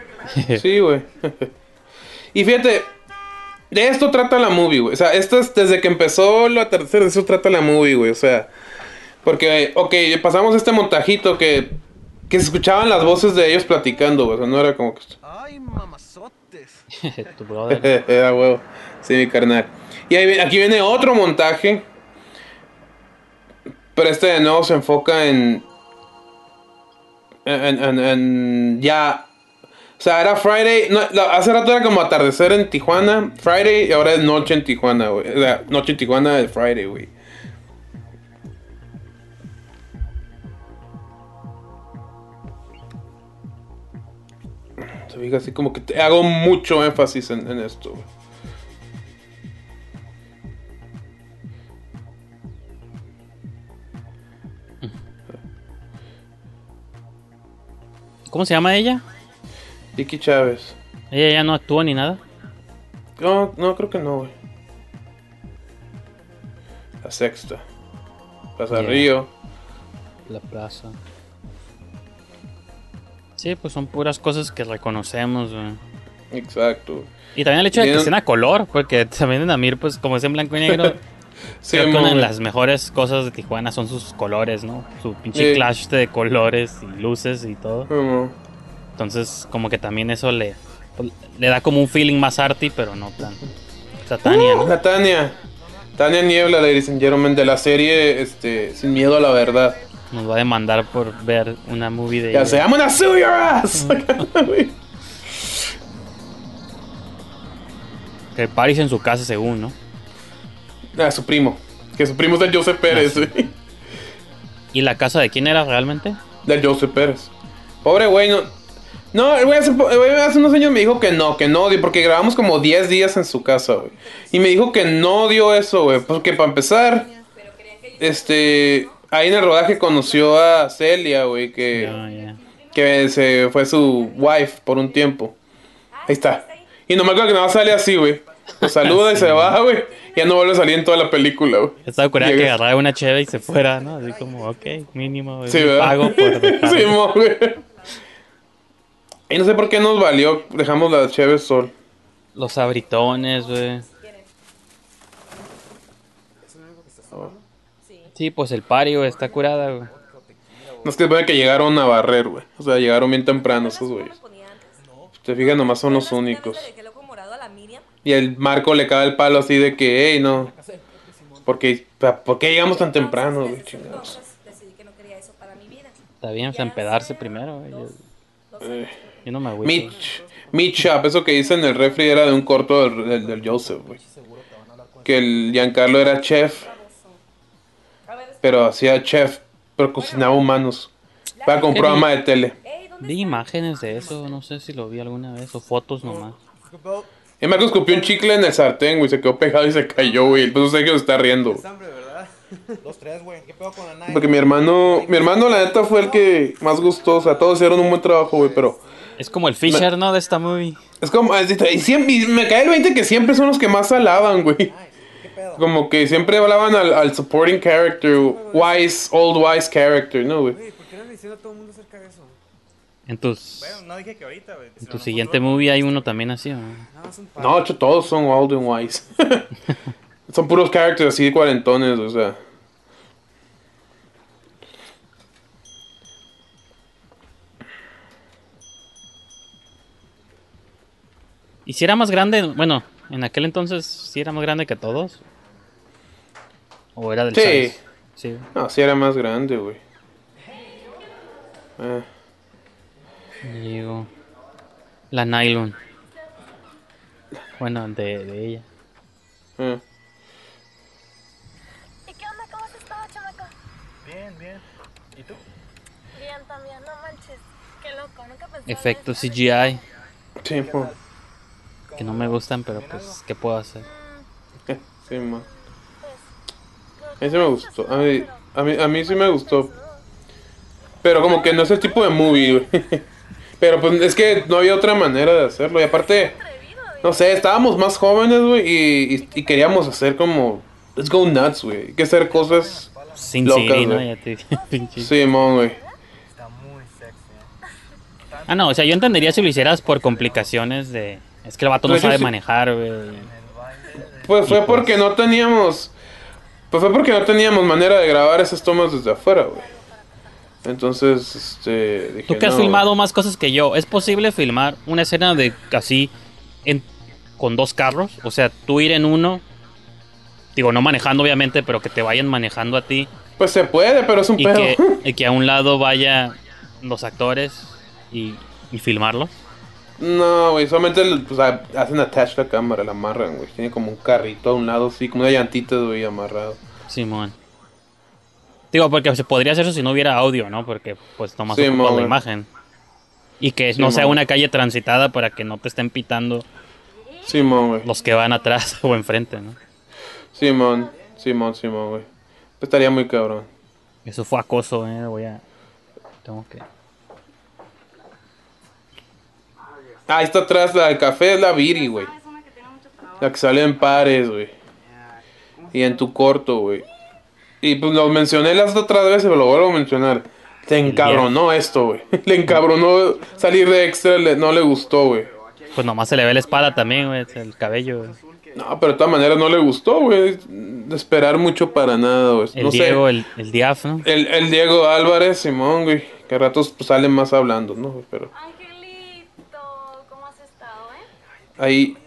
S1: güey.
S2: Sí, güey. y fíjate, de esto trata la movie, güey. O sea, esto es desde que empezó la tercera, de eso trata la movie, güey. O sea, porque, ok, pasamos este montajito que, que se escuchaban las voces de ellos platicando, güey. O sea, no era como que...
S3: Ay, mamazotes.
S1: tu brother.
S2: Era huevo. Sí, mi carnal. Y ahí, aquí viene otro montaje. Pero este de nuevo se enfoca en. En, en- en- ya. O sea, era Friday. no, hace rato era como atardecer en Tijuana. Friday y ahora es noche en Tijuana, güey. O sea, noche en Tijuana es Friday, güey. Así como que te- hago mucho énfasis en, en esto.
S1: ¿Cómo se llama ella?
S2: Vicky Chávez.
S1: Ella ya no actúa ni nada.
S2: No, no, creo que no, güey. La sexta. Plaza. Río.
S1: La plaza. Sí, pues son puras cosas que reconocemos, güey.
S2: Exacto.
S1: Y también el hecho de que sea a color, porque también en Amir, pues como es en blanco y negro,
S2: Sí,
S1: creo que una de
S2: mon.
S1: las mejores cosas de Tijuana son sus colores, ¿no? Su pinche clash de colores y luces y todo. Entonces, como que también eso le, pues, le da como un feeling más arty, pero no tan. O sea, Tania, ¿no?
S2: La Tania. Tania Niebla, and gentlemen, de la serie este, Sin Miedo a la Verdad.
S1: Nos va a demandar por ver una movie de.
S2: Ya sé, I'm gonna sue your ass.
S1: Que Paris en su casa, según, ¿no?
S2: ah, su primo. Que su primo es del Joseph Pérez,
S1: Ah. ¿Y la casa de quién era realmente?
S2: Del Joseph Pérez. Pobre güey, no. No, el güey hace, hace unos años me dijo que no, que no odio, porque grabamos como 10 días en su casa, güey. Y me dijo que no dio eso, güey. Porque para empezar, este. Ahí en el rodaje conoció a Celia, güey, que, que se fue su wife por un tiempo. Ahí está. Y no me acuerdo que nada sale así, güey. Lo saluda y se va, güey. Ya no vuelve a salir en toda la película, güey.
S1: Estaba curada que agarrara una cheve y se fuera, ¿no? Así como, ok, mínimo. es
S2: Sí,
S1: pago por
S2: Sí, mo, güey. Y no sé por qué nos valió. Dejamos la cheve sol.
S1: Los abritones, güey. Sí, pues el güey, está curada, güey.
S2: No es que puede que llegaron a barrer, güey. O sea, llegaron bien temprano esos güeyes. Te fijas, nomás son los únicos. Y el Marco le cae el palo así de que, hey, no. Porque, ¿Por qué llegamos tan temprano, güey? Chingados.
S1: Está bien, empedarse primero, güey. Yo,
S2: Eh,
S1: yo no me agüito.
S2: Meat, meat Shop, eso que dice en el refri era de un corto del, del, del Joseph, güey. Que el Giancarlo era chef. Pero hacía chef, pero cocinaba humanos. Para un programa de tele.
S1: Vi imágenes de eso, no sé si lo vi alguna vez, o fotos nomás.
S2: Y Marco escupió un chicle en el sartén, güey. Se quedó pegado y se cayó, güey. Pues no sé que se está riendo. güey.
S3: hambre, ¿verdad? Dos, tres, güey. ¿Qué pedo con la nave?
S2: Porque mi hermano, mi hermano la neta fue el que más gustó. O sea, todos hicieron un buen trabajo, güey. Pero
S1: Es como el Fisher, ¿no? De esta movie.
S2: es como, es- y, siempre, y me cae el 20 que siempre son los que más alaban, güey. Como que siempre hablaban al, al supporting character, wise, old wise character, ¿no, güey?
S3: Güey, ¿por qué no le diciendo a todo el mundo acerca de eso?
S1: En tus,
S3: Bueno, no dije que ahorita, güey.
S1: en tu siguiente movie hay uno también así, ¿no?
S3: Nada más un par.
S2: No, de hecho, todos son old and wise. son puros characters así de cuarentones, o sea.
S1: ¿Y si era más grande? Bueno, en aquel entonces sí era más grande que todos. ¿O era del
S2: Sí.
S1: size? Sí.
S2: No, sí era más grande, güey. Eh,
S1: Digo. La nylon. Bueno, de, de ella.
S2: eh.
S6: ¿Y qué onda? ¿Cómo has estado, chamaco?
S3: Bien, bien. ¿Y tú?
S6: Bien, también. No manches. Qué loco. Nunca pensé. en
S1: Efectos
S6: esto.
S1: CGI.
S2: Sí.
S1: Que no me gustan, pero pues, ¿qué puedo hacer?
S2: Eh, sí.
S6: Creo
S2: A mí sí me gustó. A mí,
S6: pero-
S2: a mí, a mí sí me gustó. Pero como que no es el tipo de movie, güey. Pero pues es que no había otra manera de hacerlo. Y aparte, no sé, estábamos más jóvenes, güey. Y, y, y queríamos hacer como... Let's go nuts, güey. Hay que hacer cosas...
S1: Sin
S2: Locas,
S1: ¿no?
S2: güey.
S1: Ya te.
S2: Sí, mon, güey.
S3: Está muy sexy, ¿eh?
S1: Ah, no, o sea, yo entendería si lo hicieras por complicaciones de... Es que el vato no
S2: Pues
S1: sabe
S2: sí-
S1: manejar, güey.
S2: Pues fue
S1: Y pues-
S2: porque no teníamos... Pues fue porque no teníamos manera de grabar esas tomas desde afuera, güey. Entonces, este... Dije,
S1: Tú que has
S2: no.
S1: filmado más cosas que yo, ¿es posible filmar una escena de así en, con dos carros? O sea, tú ir en uno, digo, no manejando obviamente, pero que te vayan manejando a ti
S2: Pues se puede, pero es un
S1: y
S2: pedo.
S1: que, y que a un lado vaya los actores y, y filmarlos.
S2: No, güey, solamente pues, ha- hacen attach la cámara, la amarran, güey. Tiene como un carrito a un lado, así, como una llantita, güey, amarrado.
S1: Simón. Digo, porque se podría hacer eso si no hubiera audio, ¿no? Porque pues nomás
S2: Sí,
S1: la imagen. Y que
S2: Sí,
S1: no sea una calle transitada para que no te estén pitando
S2: Simón, güey.
S1: los que van atrás o enfrente, ¿no?
S2: Simón, Simón, Simón, güey. Pues estaría muy cabrón.
S1: Eso fue acoso, eh. Voy a. Tengo que.
S2: Ah, ahí está atrás, la del café es la Viri, güey. La que sale en pares, güey. Y en tu corto, güey. Y pues lo mencioné las otras veces, pero lo vuelvo a mencionar. Te encabronó esto, güey. Le encabronó salir de extra, le- no le gustó, güey.
S1: Pues nomás se le ve la espada también, güey. El cabello. güey.
S2: No, pero de todas maneras no le gustó, güey. De esperar mucho para nada, güey.
S1: El
S2: no
S1: Diego,
S2: sé.
S1: el, el Diaf, ¿no?
S2: El, el Diego Álvarez, Simón, güey. Que a ratos pues, salen más hablando, ¿no? Pero
S6: Angelito, ¿cómo has estado, eh?
S2: ahí.
S3: Los angelitos, sí, así me decía una morra que le estaba masticando el tabique.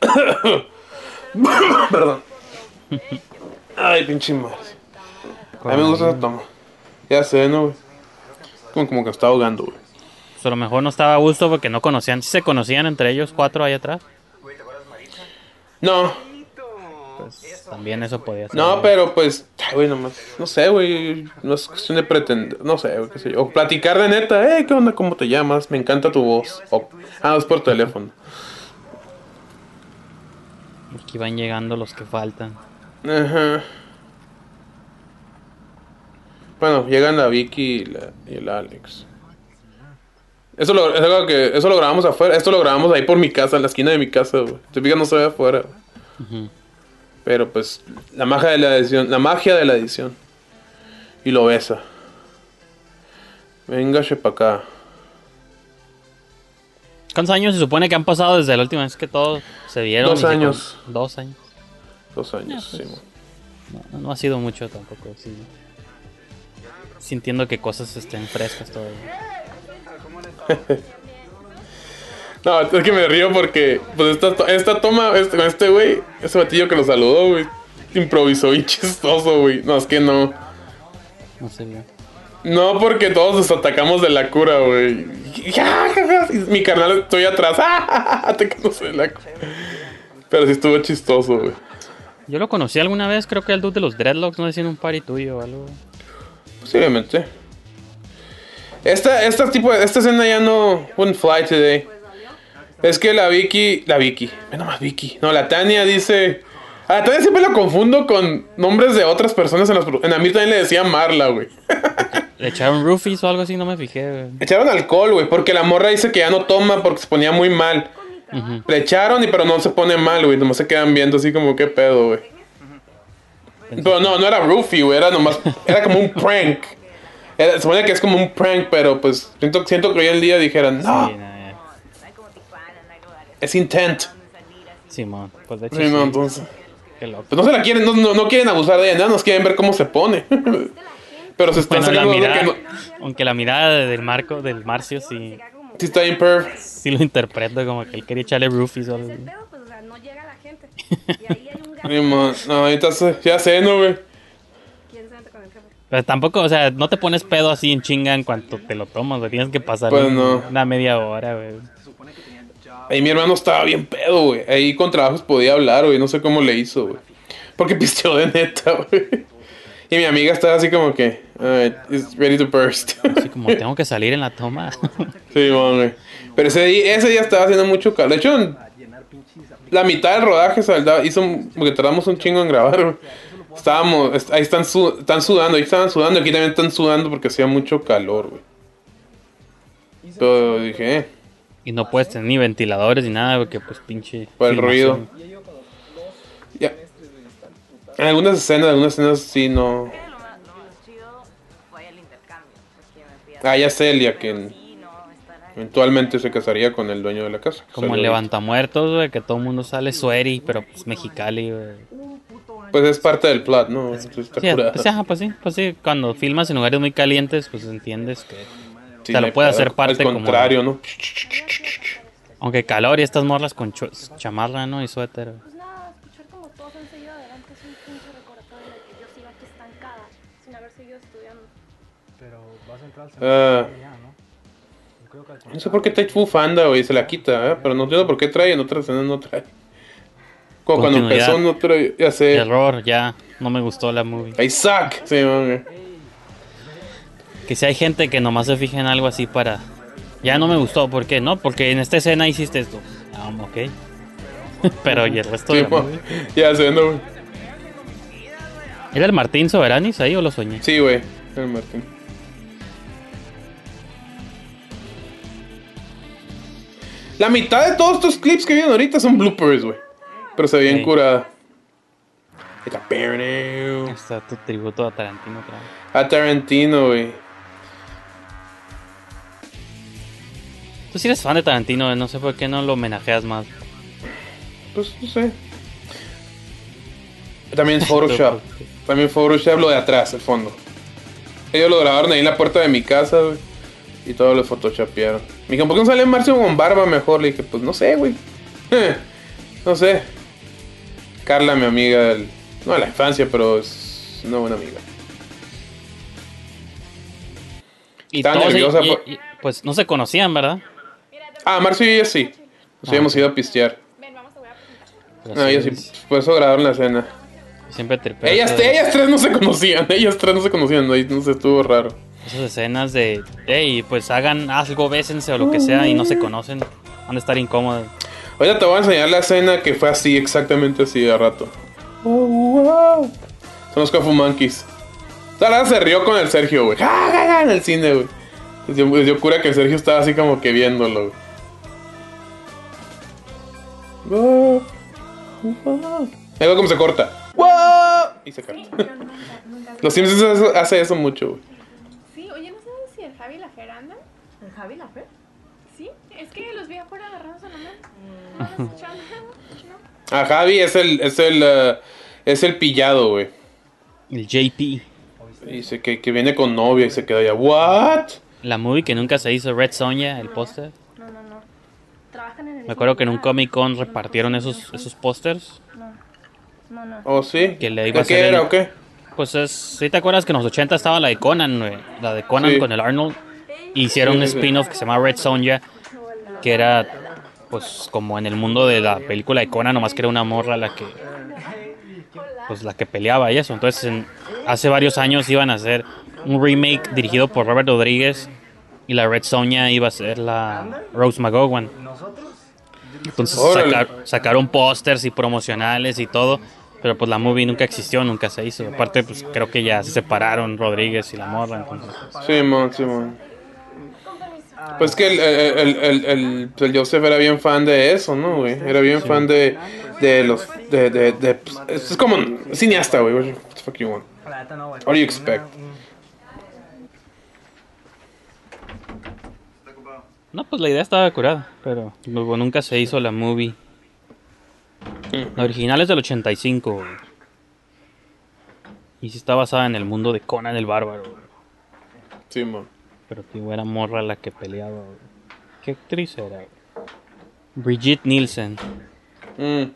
S2: Perdón. Ay, pinche madre. A mí me gusta esa toma. Ya sé, ¿no, güey? Como, como que me está ahogando, güey.
S1: Pues a lo mejor no estaba a gusto porque no conocían. ¿Sí se conocían entre ellos cuatro ahí atrás?
S2: No,
S1: Pues también eso podía ser.
S2: no, pero pues, ay, güey, nomás, no sé, güey, no es cuestión de pretender, no sé, güey, qué sé yo. O platicar de neta, eh, ¿qué onda? ¿Cómo te llamas? Me encanta tu voz. O, ah, es por teléfono.
S1: Aquí van llegando los que faltan.
S2: Ajá. Bueno, llegan la Vicky y, la- y el Alex. Eso lo, es algo que, eso lo grabamos afuera. Esto lo grabamos ahí por mi casa, en la esquina de mi casa, güey. Te fijas, no se ve afuera.
S1: Ujú.
S2: Pero pues, la magia de la edición. La magia de la edición. Y lo besa. Venga, para acá.
S1: ¿Cuántos años se supone que han pasado desde la última vez que todos se vieron?
S2: Dos años.
S1: con- Dos años.
S2: Dos años,
S1: pues.
S2: sí.
S1: No, no ha sido mucho tampoco. Sí. Sintiendo que cosas estén frescas todavía.
S2: No, es que me río porque, pues, esta, esta toma, este, con este güey, ese batillo que lo saludó, güey, improvisó bien chistoso, güey. No, es que no.
S1: No sé bien.
S2: No, porque todos nos atacamos de la cura, güey. Mi carnal estoy atrás. Atacándose de la cura. Pero sí estuvo chistoso, güey.
S1: Yo lo conocí alguna vez, creo que el dude de los dreadlocks, no sé en un party tuyo o algo.
S2: Posiblemente. Esta, esta tipo, esta escena ya no wouldn't fly today. Es que la Vicky, la Vicky, ve nomás Vicky. No, la Tania dice. A la Tania siempre la confundo con nombres de otras personas en las. En a mí también le decía Marla, güey.
S1: ¿Le echaron roofies o algo así? No me fijé. güey.
S2: Echaron alcohol, güey, porque la morra dice que ya no toma porque se ponía muy mal. Le echaron y pero no se pone mal, güey. Nomás se quedan viendo así como qué pedo, güey. Pero no, no era roofie, güey. Era nomás. Era como un prank. Era- se supone que es como un prank, pero pues siento, siento que hoy en día dijeran, no,
S1: Sí, no, ya.
S2: Es intent.
S1: Simón, pues de hecho.
S2: Sí,
S1: sí.
S2: no, entonces.
S1: Qué loco.
S2: Pues no se la quieren, no, no, no quieren abusar de ella, nada, nos quieren ver cómo se pone. pero se están
S1: Bueno, la
S2: sacando
S1: mirada,
S2: que no,
S1: aunque la mirada del Marco, del Marcio, sí,
S2: sí está bien perv.
S1: sí lo interpreto como que él quería echarle roofies o algo.
S7: El
S1: así.
S7: pedo, pues, o sea, no llega la gente. Y ahí hay un gato.
S2: No, ahorita sé- ya sé, ¿no, güey?
S1: Pero tampoco, o sea, no te pones pedo así en chinga en cuanto te lo tomas, güey. Tienes que pasar
S2: Pues no.
S1: una media hora, güey.
S2: Ahí mi hermano estaba bien pedo, güey. Ahí con trabajos podía hablar, güey. No sé cómo le hizo, güey. Porque pisteó de neta, güey. Y mi amiga estaba así como que, alright, it's ready to burst.
S1: Así como tengo que salir en la toma.
S2: sí, man, güey. Pero ese día, ese día estaba haciendo mucho calor. De hecho, la mitad del rodaje saldaba- hizo porque tardamos un chingo en grabar, güey. Estábamos, est- ahí están, su- están sudando, ahí estaban sudando, aquí también están sudando porque hacía mucho calor, güey. Pero dije, eh,
S1: y no puedes tener ni ventiladores ni nada, porque pues pinche.
S2: Por el
S1: filmación.
S2: ruido. ya. En algunas escenas, algunas escenas sí no. Ah, ya Celia, que en- eventualmente se casaría con el dueño de la casa.
S1: Como el levantamuertos, güey, que todo el mundo sale sueri, pero pues mexicali, güey.
S2: Pues es parte del plot, ¿no? Está
S1: Sí,
S2: curada.
S1: pues, ajá, pues sí, pues sí, cuando filmas en lugares muy calientes, pues entiendes que
S2: Sí,
S1: te lo puede hacer parte
S2: Al
S1: como-
S2: contrario, ¿no?
S1: aunque calor y estas morras con chamarra, ¿no? Y suéter.
S6: Pues nada, escuchar como todos han seguido adelante es un pinche recordatorio de que yo sigo aquí estancada sin haber seguido estudiando.
S3: Pero vas a entrar al
S2: Ah.
S3: semestre ya, ¿no? Yo creo que al
S2: No sé por qué trae bufanda, güey, se la quita, ¿eh? Pero no entiendo por qué trae, en otras escenas no trae. Como cuando empezó no trae, ya sé.
S1: Error, ya, no me gustó la movie.
S2: I suck. Sí, güey.
S1: Que si hay gente que nomás se fija en algo así para... Ya no me gustó, ¿por qué? No, porque en esta escena hiciste esto. Ah, ok. Pero y el resto de la?
S2: Ya sé, no, güey.
S1: ¿Era el Martín Soberanis ahí o lo soñé?
S2: Sí, güey. El Martín. La mitad de todos estos clips que vienen ahorita son bloopers, güey. Pero se ve bien
S1: Sí.
S2: curada. Está
S1: tu tributo a Tarantino, creo.
S2: A Tarantino, güey.
S1: Tú sí eres fan de Tarantino, no sé por qué no lo homenajeas más.
S2: Pues no sé. También Photoshop. También Photoshop lo de atrás, el fondo. Ellos lo grabaron ahí en la puerta de mi casa, güey. Y todo lo photoshopearon. Me dijeron, ¿por qué no sale Marcio con barba mejor? Le dije, pues no sé, güey. no sé. Carla, mi amiga, del- no de la infancia, pero es una buena amiga.
S1: Y
S2: Estaba nerviosa
S1: y-
S2: por-
S1: y- pues no se conocían, ¿verdad?
S2: Ah, Marcio y ella sí. Nos
S1: Ah,
S2: habíamos ido a pistear.
S1: Pero
S2: No, ellos sí. Por eso grabaron la escena.
S1: Siempre tripeo
S2: Ellas,
S1: de-
S2: ellas tres no se conocían. Ellas tres no se conocían. Ahí no sé, estuvo raro.
S1: Esas escenas de, hey, pues hagan algo, bésense o lo que sea y no se conocen. Van a estar incómodos.
S2: Ahorita te voy a enseñar la escena que fue así, exactamente así de rato. Oh, wow. Son los Kafu Monkeys. Sara se rió con el Sergio, güey. Ja, ja, ja, En el cine, güey. Les dio cura que el Sergio estaba así como que viéndolo, güey. Wow. Wow. Ahí va como se corta. Wow. Y se corta. Los Simpsons hace- hace eso mucho, güey.
S8: Sí, oye, ¿no sabes si el Javi y la Fer andan? ¿El Javi y la Fer? Sí, es que los vi afuera agarrados a la mano. No los ¿no?
S2: Ah, Javi es el, es el, eh, es el pillado, güey.
S1: El JP.
S2: Dice que, que viene con novia y se queda ya. ¿What?
S1: La movie que nunca se hizo, Red Sonja, el póster.
S6: No, no, no. Trabajan en el
S1: Me acuerdo que en un Comic Con repartieron esos, esos pósters.
S6: No, no.
S2: ¿Oh, sí?
S1: Que le iba a
S2: ¿Qué
S1: hacer
S2: era
S1: el-
S2: o qué?
S1: Pues es, ¿sí te acuerdas que en los 80 estaba la de Conan, güey? La de Conan
S2: Sí.
S1: con el Arnold. Hicieron un
S2: Sí, sí, sí.
S1: spin-off que se llama Red Sonja, que era pues como en el mundo de la película de Conan, nomás que era una morra la que pues la que peleaba y eso. Entonces, en- hace varios años iban a hacer un remake dirigido por Robert Rodríguez y la Red Sonja iba a ser la Rose McGowan. Entonces sacaron pósters y promocionales y todo, pero pues la movie nunca existió, nunca se hizo. Aparte, pues creo que ya se separaron Rodríguez y la morra, entonces. pues,
S2: Simón, Simón. Pues que el, el, el, el, el- el Joseph era bien fan de eso, ¿no, güey? Era bien fan de, de los... De, de, de, pues, es como un cineasta, güey. What the fuck you want? What do you expect?
S1: No, pues la idea estaba curada, pero luego nunca se hizo la movie. La original es del 85, güey. Y sí está basada en el mundo de Conan el Bárbaro, güey.
S2: Simón.
S1: Pero tío, era morra la que peleaba, güey. ¿Qué actriz era? güey? Brigitte Nielsen.
S2: Mm.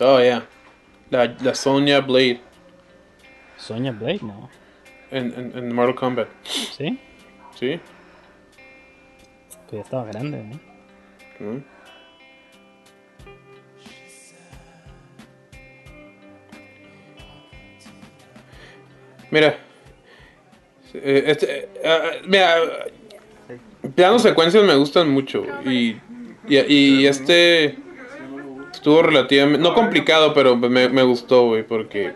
S2: Oh, yeah. La, la Sonya Blade
S1: Sonya Blade, ¿no?
S2: en, en, en Mortal Kombat.
S1: ¿Sí?
S2: Sí.
S1: Ya estaba grande.
S2: Mm. Mira. Eh, este, eh, ah, mira, planos secuencias me gustan mucho. Y, y, y este estuvo relativamente. No complicado, pero me, me gustó, güey, porque.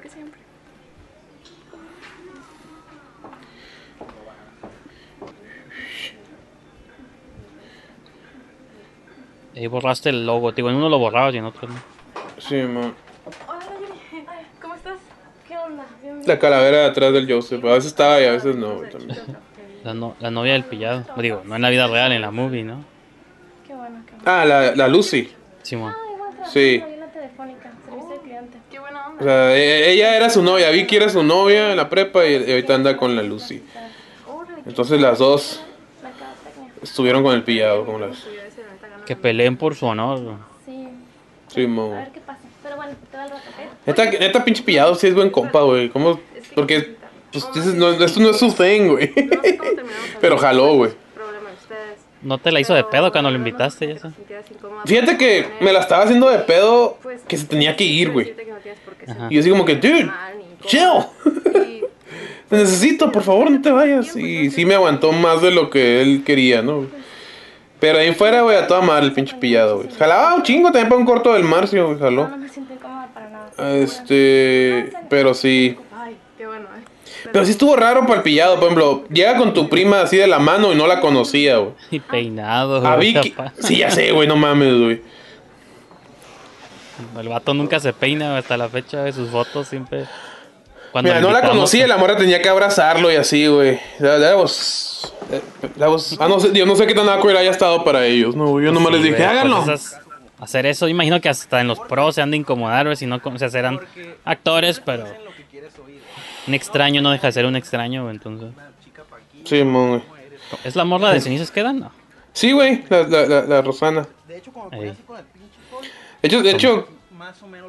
S1: Ahí borraste el logo, digo, en uno lo borrabas y en otro no.
S2: Sí, man.
S8: Hola, ¿Cómo estás?
S6: ¿Qué onda? Bien, bien.
S2: La calavera de atrás del Joseph. A veces estaba y a veces no, güey, también.
S1: La, no- la novia del pillado. Digo, no en la vida real, en la movie, ¿no?
S6: Qué bueno, qué bueno.
S2: Ah, la, la Lucy.
S1: Simón.
S6: Ah,
S2: Sí.
S8: buena onda.
S2: O sea, e- ella era su novia, Vicky era su novia en la prepa y, ahorita anda con la Lucy. Entonces las dos estuvieron con el pillado, como las...
S1: Que peleen por su honor. güey.
S6: Sí,
S2: Sí,
S6: a
S2: mo.
S6: ver qué pasa. Pero bueno, te va el rato.
S2: Neta, neta pinche pillado sí es buen compa, güey. ¿Cómo? Porque, pues, dices, no, esto no es su thing, güey. Pero jaló, güey.
S1: ¿No te la hizo de pedo cuando lo invitaste y eso?
S2: Fíjate que me la estaba haciendo de pedo que se tenía que ir, güey. Y yo así como que, dude, chill. Te necesito, por favor, no te vayas. Y sí me aguantó más de lo que él quería, ¿no? Pero ahí fuera, güey, a toda madre el pinche pillado, güey. Jalaba un chingo también para un corto del Marcio, güey, jaló.
S6: no me siento incómoda para nada.
S2: Este, pero sí.
S8: Ay, qué bueno, eh.
S2: Pero sí estuvo raro para el pillado, por ejemplo, llega con tu prima así de la mano y no la conocía, güey.
S1: Y peinado,
S2: A
S1: güey,
S2: Vicky.
S1: capaz.
S2: Sí, ya sé, güey, no mames, güey.
S1: El vato nunca se peina güey, hasta la fecha de sus fotos siempre. Cuando
S2: Mira, no la conocía, la morra tenía que abrazarlo y así, güey. Was, was- ah, no sé, yo no sé qué tan awkward haya estado para ellos, no, yo nomás
S1: Sí,
S2: les dije,
S1: güey, pues
S2: háganlo.
S1: esas- hacer eso, imagino que hasta en los pros se han de incomodar, güey, si no con- o sea, serán actores, pero un extraño no deja de ser un extraño, güey, entonces.
S2: Sí, güey.
S1: ¿Es la morra de cenizas quedan? No.
S2: Sí, güey, la, la, la, la Rosana.
S1: Ey.
S2: De hecho, de hecho,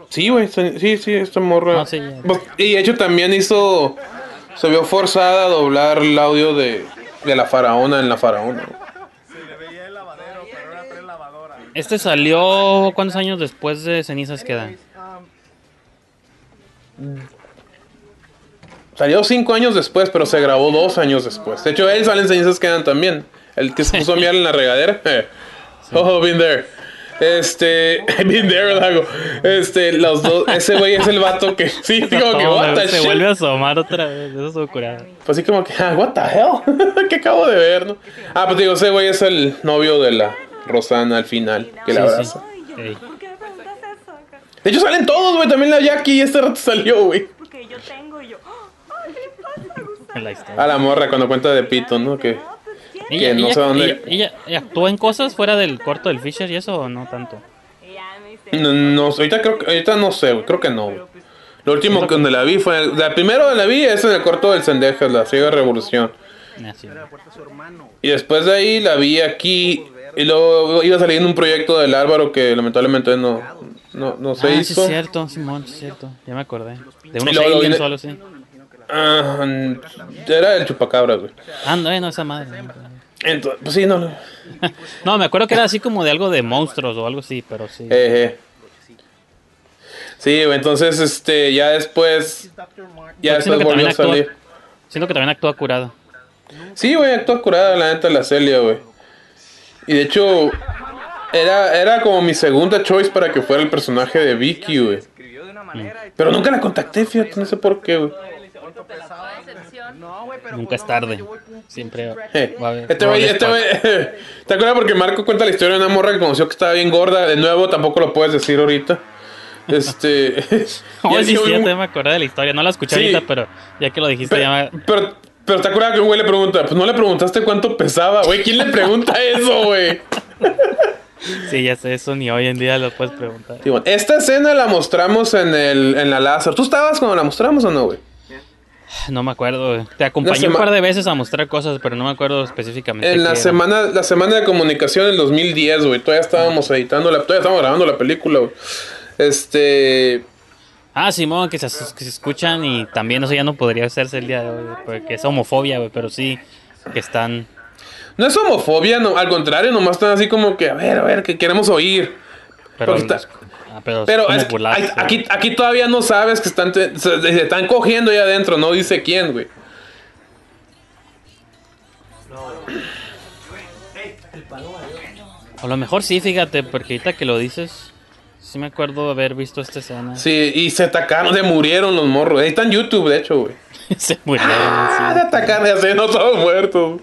S2: sí, güey, sí, sí, esta morra.
S1: No, sí,
S2: Y de hecho también hizo, se vio forzada a doblar el audio de, de la faraona en la faraona.
S1: Este salió. ¿Cuántos años después de Cenizas queda?
S2: Salió cinco años después, pero se grabó dos años después. De hecho, él sale en Cenizas Quedan también. El que se puso a mirar en la regadera. Oh, been there. Este, been there, Lago. Este, los dos, ese güey es el vato que, sí, como que, what the
S1: se
S2: shit.
S1: vuelve a asomar otra vez. Eso es curado.
S2: Pues así como que, ah, what the hell, ¿qué acabo de ver, no? Ah, pues digo, ese güey es el novio de la Rosana al final, que la
S1: Sí, sí.
S2: abraza.
S1: Ey.
S2: De hecho, salen todos, güey, también la Jackie, este rato salió, güey.
S6: Porque yo tengo y yo.
S1: La historia.
S2: A la morra cuando cuenta de Pito, ¿no? Que, que no
S1: ella,
S2: sé dónde.
S1: ella- ella- ella actuó en cosas fuera del corto del Fisher y eso o no tanto.
S2: No, no, ahorita creo ahorita no sé, creo que no. Lo último que donde la vi fue, la primero donde la vi es en el corto del Cendejas, la ciega revolución.
S1: Ah, sí.
S2: Y después de ahí la vi aquí y luego iba a salir en un proyecto del Álvaro que lamentablemente no, no, no se
S1: ah, sí
S2: hizo.
S1: es cierto, Simón, sí es cierto. Ya me acordé. De unos
S2: luego
S1: aliens
S2: viene-
S1: o algo así.
S2: Ah, era el chupacabras, güey.
S1: Ah, no, eh, no, esa madre.
S2: Entonces, pues sí, no, no.
S1: Me acuerdo que era así como de algo de monstruos o algo así, pero sí.
S2: Eh. Sí, güey, entonces, este, ya después, ya
S1: siento
S2: después
S1: que
S2: volvió a
S1: actúa-
S2: salir.
S1: Siento que también actúa curado.
S2: Sí, güey, actuó curada la neta la Celia, güey. Y de hecho, era, era como mi segunda choice para que fuera el personaje de Vicky, güey. Pero nunca la contacté, fíjate, no sé por qué, güey.
S1: Nunca es tarde. Siempre va a haber.
S2: Este güey, este güey, ¿te acuerdas? Porque Marco cuenta la historia de una morra que conoció que estaba bien gorda. De nuevo, tampoco lo puedes decir ahorita. Este.
S1: Oh, sí, sí, me acordé de la historia. No la escuché
S2: Sí.
S1: ahorita, pero ya que lo dijiste, ya me...
S2: Pero, pero te acuerdas que un güey le pregunta, pues no le preguntaste cuánto pesaba, güey. ¿Quién le pregunta eso, güey?
S1: Sí, ya sé, eso ni hoy en día lo puedes preguntar.
S2: Sí, bueno, esta escena la mostramos en el en la Lázaro. ¿Tú estabas cuando la mostramos o no, güey?
S1: No me acuerdo. Te acompañé un par de veces a mostrar cosas, pero no me acuerdo específicamente.
S2: En la
S1: era.
S2: semana la semana de comunicación del 2010, güey. Todavía estábamos editando, la, todavía estábamos grabando la película, güey. Este.
S1: Ah, Simón, que se, que se escuchan y también eso ya no podría hacerse el día de hoy, porque es homofobia, güey, pero sí que están...
S2: No es homofobia, no, al contrario, nomás están así como que, a ver, a ver, que queremos oír.
S1: Pero,
S2: está-
S1: ah, pero,
S2: es aquí, aquí todavía no sabes que están, se, se están cogiendo ahí adentro, no dice quién, güey.
S1: A lo mejor sí, fíjate, porque ahorita que lo dices, sí me acuerdo haber visto esta escena.
S2: Sí, y se atacaron, se murieron los morros. Ahí está en YouTube, de hecho, güey.
S1: se murieron.
S2: Ah, se atacaron, ya sé, no todos muertos.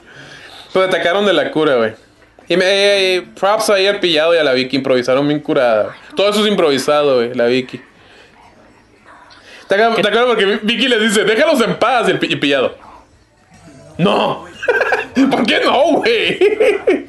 S2: Pero atacaron de la cura, güey. Y me, eh, eh, props ahí al pillado y a la Vicky, improvisaron bien curada. Todo eso es improvisado, güey, la Vicky. ¿Te acuerdas, porque Vicky le dice, déjalos en paz y el pillado? No. ¿Por qué no, güey?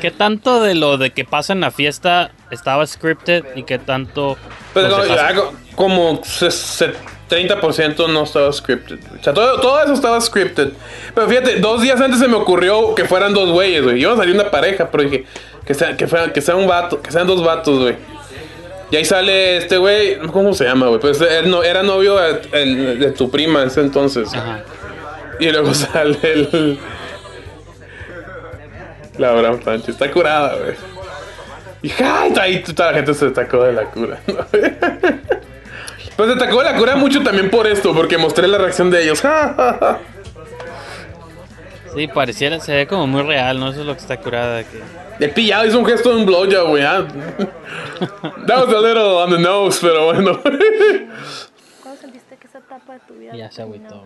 S1: ¿Qué tanto de lo de que pasa en la fiesta estaba scripted y qué tanto...
S2: Como,
S1: dejaste?
S2: ya, co- como se- se- 30% no estaba scripted. O sea, todo, todo eso estaba scripted. Pero fíjate, dos días antes se me ocurrió que fueran dos güeyes, güey. Iba a salir una pareja, pero dije que sea, que fueran- que sea un vato, que sean dos vatos, güey. Y ahí sale este güey, ¿cómo se llama, güey? Pues él no, era novio de, el- de tu prima en ese entonces. Y luego sale el. Laura Pancho, está curada, güey. Y ¡ay! ahí toda la gente se sacó de la cura. Pues se sacó de la cura mucho también por esto, porque mostré la reacción de ellos.
S1: Sí, pareciera, se ve como muy real, ¿no? Eso es lo que está curada. Que...
S2: El pillado hizo un gesto de un blowjob, güey. ah. That was a little on the nose, pero bueno.
S6: ¿Cuándo sentiste que esa etapa de tu vida
S1: Ya se agüitó.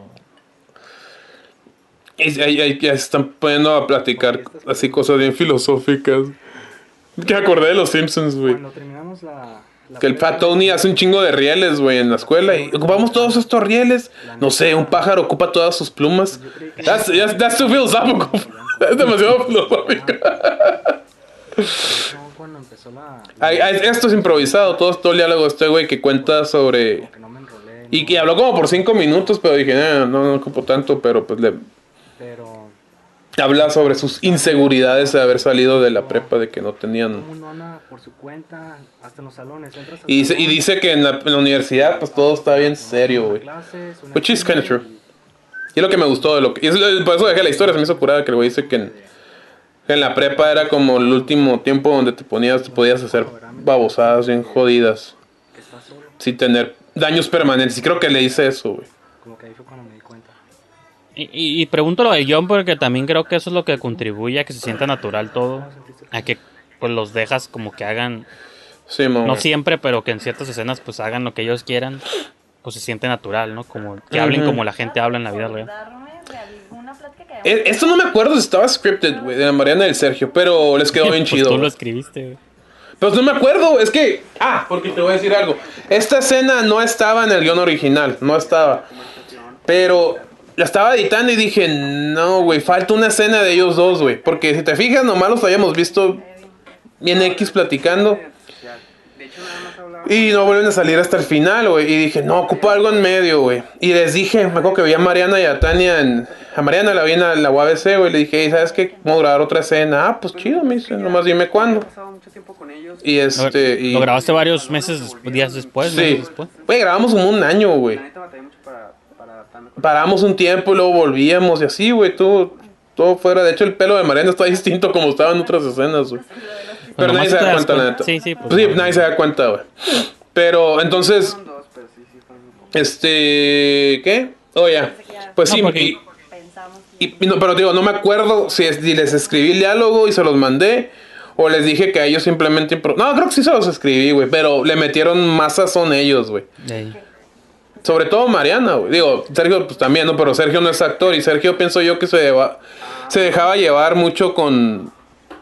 S2: Ahí- ya se están poniendo a platicar así cosas bien filosóficas. Que acordé de los Simpsons, güey.
S3: Cuando terminamos la. la
S2: Que el Fat Tony hace un chingo de rieles, güey, en la escuela. Y ocupamos todos estos rieles. No sé, un pájaro ocupa todas sus plumas. That's, that's, that's too philosophical. Es demasiado filosófico.
S3: no, cuando empezó la.
S2: Ay, ay, esto es improvisado. Todo, todo el diálogo de este güey que cuenta sobre. Y que habló como por cinco minutos, pero dije, "Eh, no, no ocupo tanto, pero pues le.
S3: Pero.
S2: Habla sobre sus inseguridades de haber salido de la prepa, de que no tenían.
S3: Por su cuenta, hasta en los salones. Entras al
S2: Y dice, y dice que en la, en la universidad, pues todo está bien serio, güey. Which is kind of true. Y es lo que me gustó de lo que. y es lo- por eso dejé la historia, se me hizo curada que el güey dice que en, la prepa era como el último tiempo donde te ponías, te podías hacer babosadas bien jodidas. Sin tener daños permanentes. Y creo que le hice eso, güey.
S3: Como que ahí fue cuando me.
S1: Y, y, pregunto lo de John porque también creo que eso es lo que contribuye a que se sienta natural todo. A que pues los dejas como que hagan,
S2: Sí,
S1: no siempre, pero que en ciertas escenas pues hagan lo que ellos quieran. Pues se siente natural, ¿no? Como que hablen como la gente habla en la vida real.
S2: Eh, Esto no me acuerdo si estaba scripted, güey, de la Mariana y el Sergio, pero les quedó bien
S1: Pues
S2: chido.
S1: tú lo escribiste, güey.
S2: Pues no me acuerdo, es que. Ah, porque te voy a decir algo. Esta escena no estaba en el guion original, no estaba. Pero la estaba editando y dije, no, güey, falta una escena de ellos dos, güey. Porque si te fijas, nomás los habíamos visto bien X platicando. Y no vuelven a salir hasta el final, güey. Y dije, no, ocupo algo en medio, güey. Y les dije, me acuerdo que vi a Mariana y a Tania en... A Mariana la vi en la, la UABC, güey. Le dije, "Ey, ¿sabes qué? A grabar otra escena. Ah, pues chido, me dice. Nomás dime cuándo. Y este... Y...
S1: Lo grabaste varios meses, días después,
S2: Sí.
S1: después.
S2: Güey, grabamos como un año, güey. Paramos un tiempo y luego volvíamos y así, güey. Todo, todo fuera. De hecho, el pelo de Mariana está distinto como estaba en otras escenas, güey. Pero nadie se da cuenta, la neta.
S1: Sí, sí, pues,
S2: Sí, nadie se da cuenta, güey. Pero entonces. Este. ¿Qué? Oh, ya. Pues
S1: No,
S2: sí,
S1: porque-
S2: y- y, y no, pero digo, no me acuerdo si, es- si les escribí el diálogo y se los mandé. O les dije que a ellos simplemente. impro- No, creo que sí se los escribí, güey. Pero le metieron más sazón ellos, güey.
S1: Ey.
S2: Sobre todo Mariana, güey. Digo, Sergio pues también, ¿no? Pero Sergio no es actor y Sergio pienso yo que se, deba- se dejaba llevar mucho con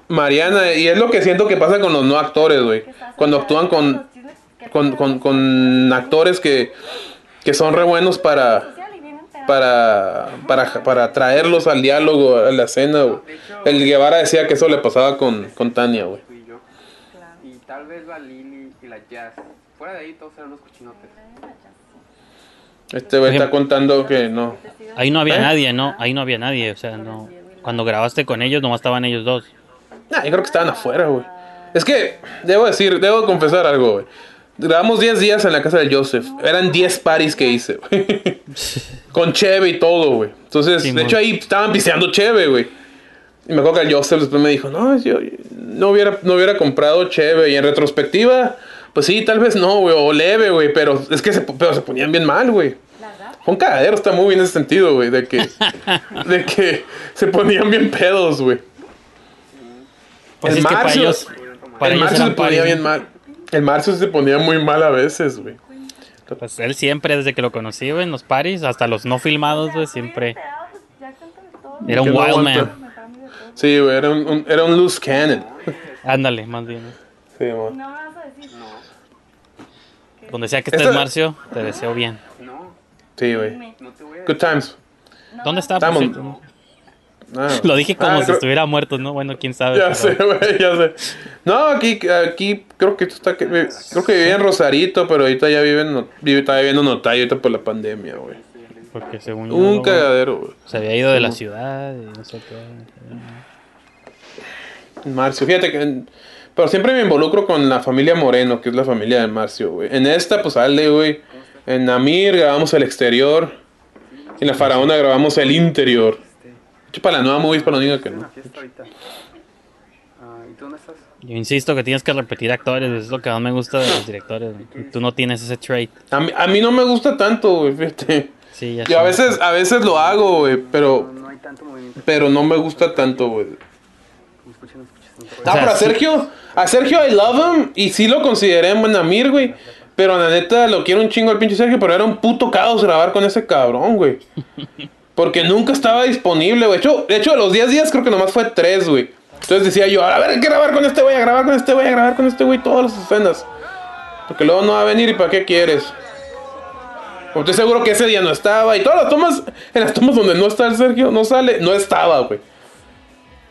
S2: Mariana y es lo que siento que pasa con los no actores, güey. Cuando actúan con, con, con, con actores que, que son re buenos para, para, para, para traerlos al diálogo, a la escena, güey. El Guevara decía que eso le pasaba con, con Tania, güey.
S5: Y tal vez la Lili y la Jazz. Fuera de ahí todos eran unos cochinotes.
S2: Este güey está contando que no.
S1: Ahí no había
S2: ¿Eh?
S1: nadie, ¿no? Ahí no había nadie, o sea, no. Cuando grabaste con ellos, nomás estaban ellos dos.
S2: Nah, yo creo que estaban afuera, güey. Es que, debo decir, debo confesar algo, güey. Grabamos 10 días en la casa de Joseph. Eran 10 paris que hice, güey. Con Cheve y todo, güey. Entonces, de hecho, ahí estaban pisteando Cheve, güey. Y me acuerdo que el Joseph después me dijo, no, yo no hubiera, no hubiera comprado Cheve. Y en retrospectiva, pues sí, tal vez no, güey, o leve, güey. Pero es que se, pero se ponían bien mal, güey. Fue un cagadero, está muy bien en ese sentido, güey. De que, de que se ponían bien pedos, güey.
S1: Pues ellos-
S2: el Marcio
S1: eran
S2: se ponía bien
S1: ¿no?
S2: mal. El Marcio se ponía muy mal a veces, güey.
S1: Pues él siempre, desde que lo conocí, güey, en los paris, hasta los no filmados, güey, siempre. Era un
S2: no
S1: wild man.
S2: Sí, güey, era un, un- era un loose cannon.
S1: Ándale, más bien.
S2: Sí, man.
S1: Donde sea que estés,
S2: Esta-
S1: Marcio, te deseo bien.
S2: Sí, güey. Good times.
S1: ¿Dónde está?
S2: Estamos.
S1: Cierto?
S2: Ah.
S1: Lo dije como
S2: Ah,
S1: si
S2: creo-
S1: estuviera muerto, ¿no? Bueno, quién sabe.
S2: Ya
S1: pero-
S2: sé, güey, ya sé. No, aquí, aquí creo que esto está, que- creo que vivía en Rosarito, pero ahorita ya vive, en, vive está viviendo en Otay ahorita por la pandemia, güey.
S1: Porque según yo,
S2: Un cagadero, güey.
S1: Se había ido de la ciudad y no sé qué.
S2: Marcio, fíjate que. en- pero siempre me involucro con la familia Moreno, que es la familia de Marcio, güey. En esta, pues sale, güey. En Amir grabamos el exterior. En la Faraona grabamos el interior. De hecho, para la nueva movie, para no diga que no.
S5: Ah, ¿Y tú dónde estás?
S1: Yo insisto que tienes que repetir actores, es lo que más me gusta de los directores. Tú no tienes ese trait.
S2: A mí, a mí no me gusta tanto, güey, fíjate.
S1: Sí, ya
S2: Yo a veces, a veces lo hago, güey, pero. Pero no me gusta tanto, güey. Ah, pero a Sergio, a Sergio I love him y sí lo consideré en Buenamir, güey. Pero la neta lo quiero un chingo al pinche Sergio, pero era un puto caos grabar con ese cabrón, güey. Porque nunca estaba disponible, güey. De hecho, de hecho, los 10 días creo que nomás fue 3, güey. Entonces decía yo, a ver, hay grabar con este güey, a grabar con este güey, a grabar con este güey todas las escenas. Porque luego no va a venir y para qué quieres. Porque estoy seguro que ese día no estaba. Y todas las tomas, en las tomas donde no está el Sergio, no sale, no estaba, güey.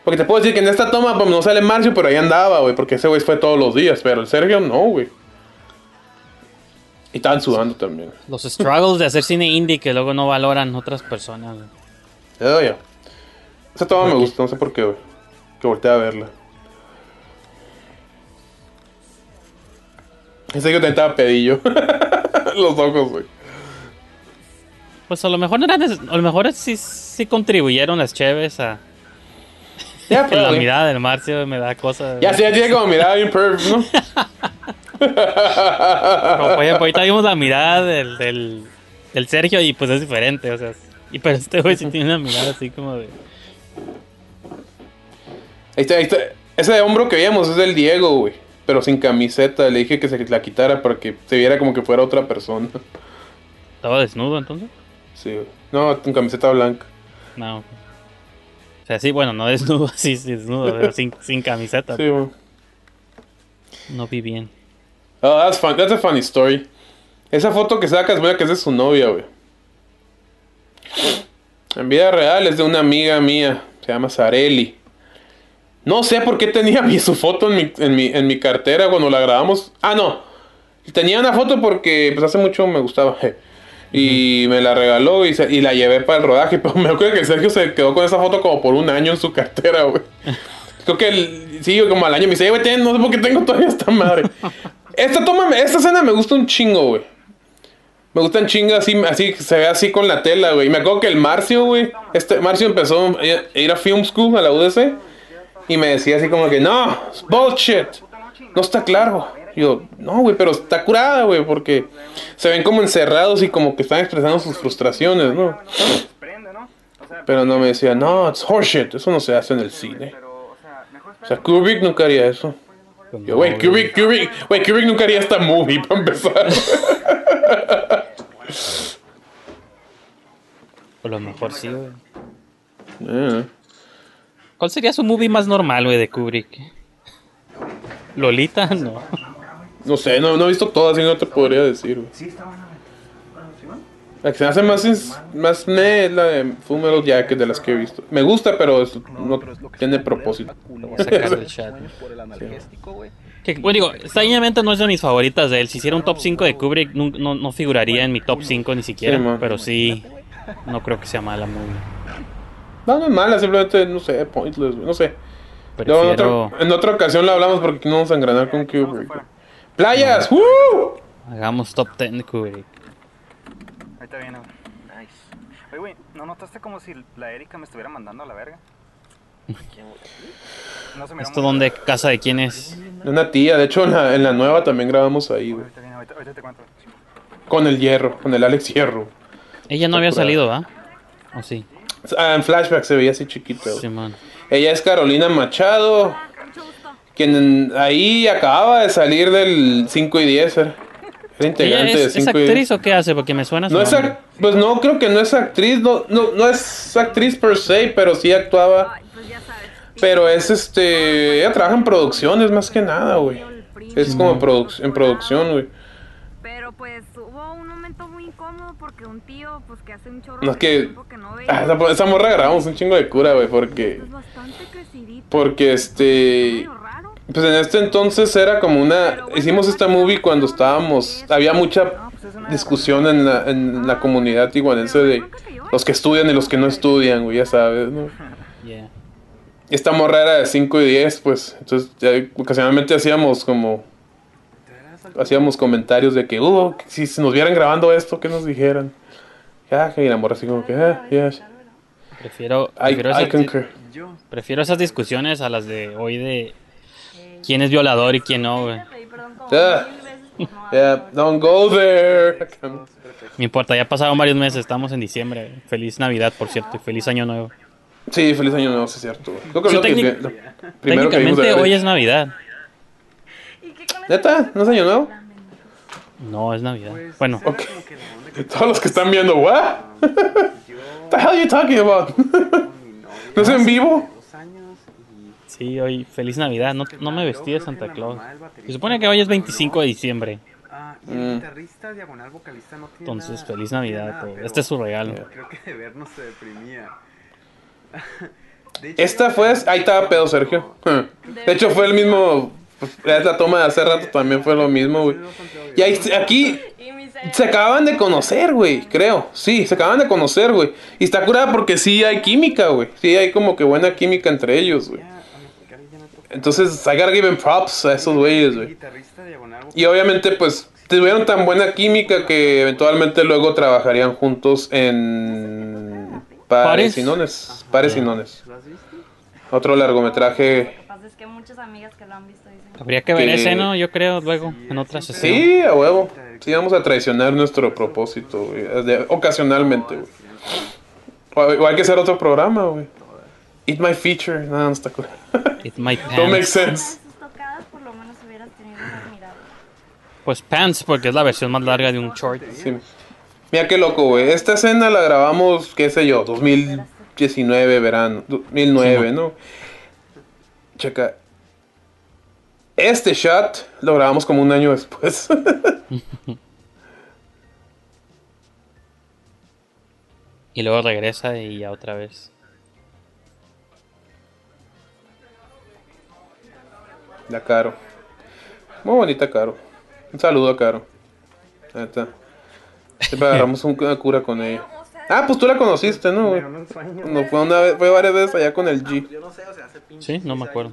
S2: Porque te puedo decir que en esta toma pues, no sale Marcio, pero ahí andaba, güey. Porque ese güey fue todos los días. Pero el Sergio no, güey. Y estaban sudando también.
S1: Los struggles de hacer cine indie que luego no valoran otras personas. güey.
S2: Ya, ya. Esa toma me gusta, no sé por qué, güey. Que volteé a verla. Ese que te estaba pedillo. Los ojos, güey.
S1: Pues a lo mejor no era neces- a lo mejor sí, sí contribuyeron las cheves a
S2: Ya,
S1: la
S2: probably.
S1: mirada del Marcio me da cosa.
S2: Ya, sí, ya tiene como mirada bien perv, ¿no?
S1: Por ejemplo, ahorita vimos la mirada del, del, del Sergio y pues es diferente, o sea, y pero este güey sí tiene una mirada así como de
S2: Ahí está, ahí está. Ese de hombro que veíamos es del Diego, güey. Pero sin camiseta. Le dije que se la quitara para que se viera como que fuera otra persona.
S1: estaba desnudo entonces.
S2: Sí, güey. No, con camiseta blanca.
S1: No. O sea, sí, bueno, no desnudo, sí, sí desnudo, pero sin, sin camiseta.
S2: Sí, güey.
S1: No vi bien.
S2: Oh, that's fun. That's a funny story. Esa foto que sacas, mira que es de su novia, güey. En vida real es de una amiga mía. Se llama Sareli. No sé por qué tenía mi, su foto en mi, en, mi, en mi cartera cuando la grabamos. Ah, no. Tenía una foto porque pues hace mucho me gustaba. Y me la regaló y, se- y la llevé para el rodaje. Pero me acuerdo que Sergio se quedó con esa foto como por un año en su cartera, güey. Creo que el- sí, como al año me dice, "Eh, güey, no sé por qué tengo todavía esta madre. Esta toma, esta escena me gusta un chingo, güey. Me gusta un chingo así, así, se ve así con la tela, güey. Y me acuerdo que el Marcio, güey, este Marcio empezó a ir a Film School, a la UDC, y me decía así como que, no, bullshit, no está claro. Yo, no, güey, pero está curada, güey, porque se ven como encerrados y como que están expresando sus frustraciones, ¿no? Pero no me decía, no, it's horseshit, eso no se hace en el cine. O sea, Kubrick nunca haría eso. Yo, güey, Kubrick, Kubrick, güey, Kubrick nunca haría esta movie para empezar.
S1: A lo mejor sí, güey.
S2: Eh.
S1: ¿Cuál sería su movie más normal, güey, de Kubrick? Lolita, no.
S2: No sé, no, no he visto todas, y no te podría decir, güey. La que se hace más, me es la de Full Metal Jacket de las que he visto. Me gusta, pero es- no tiene propósito.
S1: El chat. Que, bueno, digo, extrañamente no es de mis favoritas de él. Si hiciera un top 5 de Kubrick, no, no, no figuraría en mi top 5 ni siquiera.
S2: Sí,
S1: pero sí, no creo que sea mala movie.
S2: No, no es mala, simplemente, no sé, pointless, güey, no sé. En, en otra ocasión la hablamos porque aquí no vamos a engranar con Kubrick. ¡Playas! ¡Woo!
S1: Hagamos top 10 de Kubrick.
S4: Ahí está bien, güey. Nice. Oye, güey, ¿no notaste como si la Erika me estuviera mandando a la verga? No se miró
S1: ¿Esto dónde? ¿Casa de quién es?
S2: De Una tía, de hecho en la, en la nueva también grabamos ahí, güey.
S4: Ahorita, viene, ahorita, ahorita te cuento.
S2: Con el hierro, con el Alex Hierro.
S1: Ella no había
S2: curada.
S1: salido, ¿va? ¿O sí?
S2: Ah, en flashback se veía así chiquita, güey.
S1: Sí, man.
S2: Ella es Carolina Machado, quien ahí acababa de salir del 5 y 10. Era, era
S1: ¿Ella
S2: integrante
S1: es,
S2: de
S1: es
S2: 5 y 10.
S1: actriz o qué hace? Porque me suena su
S2: No es
S1: nombre.
S2: pues no, creo que no es actriz, no, no, no es actriz per se, pero sí actuaba. Pero es este, ella trabaja en producciones más que nada, güey. Es como produc- en producción, güey.
S7: Pero pues hubo un momento muy incómodo porque un tío, pues que hace un chorro
S2: No es
S7: de
S2: que
S7: tiempo que no veía,
S2: ah, esa, esa morra grabamos un chingo de cura, güey, porque
S7: pues bastante crecidito.
S2: porque este pues en este entonces era como una hicimos esta movie cuando estábamos había mucha discusión en la, en la comunidad iguanense de los que estudian y los que no estudian, güey, ya sabes, ¿no?
S1: Yeah.
S2: Esta morra era de 5 y 10, pues. Entonces, ya ocasionalmente hacíamos como. Hacíamos comentarios de que, uh, si se nos vieran grabando esto, ¿qué nos dijeran? Ya, y la morra así como que, ah, yes.
S1: Prefiero,
S2: I,
S1: prefiero,
S2: I
S1: esas,
S2: concur.
S1: prefiero esas discusiones a las de hoy de quién es violador y quién no, güey.
S2: Yeah, don't go there.
S1: No importa, ya pasaron varios meses, estamos en diciembre. Feliz Navidad, por cierto, y feliz Año Nuevo.
S2: Sí, feliz año nuevo, sí es cierto. Creo que
S1: Sí,
S2: lo que- primero que
S1: Técnicamente
S2: de-
S1: hoy es Navidad.
S2: ¿Neta? ¿No es año nuevo?
S1: No, es Navidad. Bueno,
S2: Ok. Todos los que están viendo, ¿what? What the hell are you talking about? ¿No es en vivo?
S1: Sí, hoy, feliz Navidad. No, no me vestí de Santa Claus. Se supone que hoy es 25 de diciembre.
S5: Ah, y
S2: Mm.
S5: el guitarrista diagonal vocalista no tiene
S1: Entonces,
S5: nada-
S1: feliz
S5: no tiene
S1: Navidad a todos. Este es su regalo.
S5: Creo que de vernos se deprimía.
S2: Esta fue, ahí estaba pedo Sergio. De hecho fue el mismo, pues, es la toma de hace rato también fue lo mismo, güey. Y ahí, aquí se acaban de conocer, güey, creo. Sí, se acaban de conocer, güey. Y está curada porque sí hay química, güey. Sí hay como que buena química entre ellos, güey. Entonces, I gotta give him props a esos güeyes, güey. Y obviamente, pues, tuvieron tan buena química que eventualmente luego trabajarían juntos en Pares,
S1: ¿Pares?
S2: y Nones. Pares y Nones.
S3: ¿Lo has visto?
S2: Otro largometraje.
S7: Es que muchas amigas que lo han visto dicen
S1: Habría que ver
S2: Que-
S1: ese, ¿no? Yo creo, luego, en otra sesión.
S2: Sí, a huevo. Sí, vamos a traicionar nuestro propósito, güey. de- Ocasionalmente, güey. O hay que hacer otro programa, güey. Eat my feature. No, no está cool.
S1: It might
S2: Don't make
S1: pants.
S2: sense.
S7: sus tocadas por lo menos hubieras tenido unas miradas.
S1: Pues pants, porque es la versión más larga de un short.
S2: Sí. Mira qué loco, güey. Esta escena la grabamos, qué sé yo, 2019, verano. 2009,
S1: Sí,
S2: ¿no? Checa. Este shot lo grabamos como un año después.
S1: Y luego regresa y ya otra vez.
S2: La Caro. Muy bonita Caro. Un saludo a Caro. Neta. Siempre agarramos un- una cura con ella. Ah, pues tú la conociste, ¿no? güey?
S3: No
S2: fue, una vez, fue varias veces allá con el G.
S9: Yo no sé, o sea, hace pinche
S1: Sí, no me acuerdo.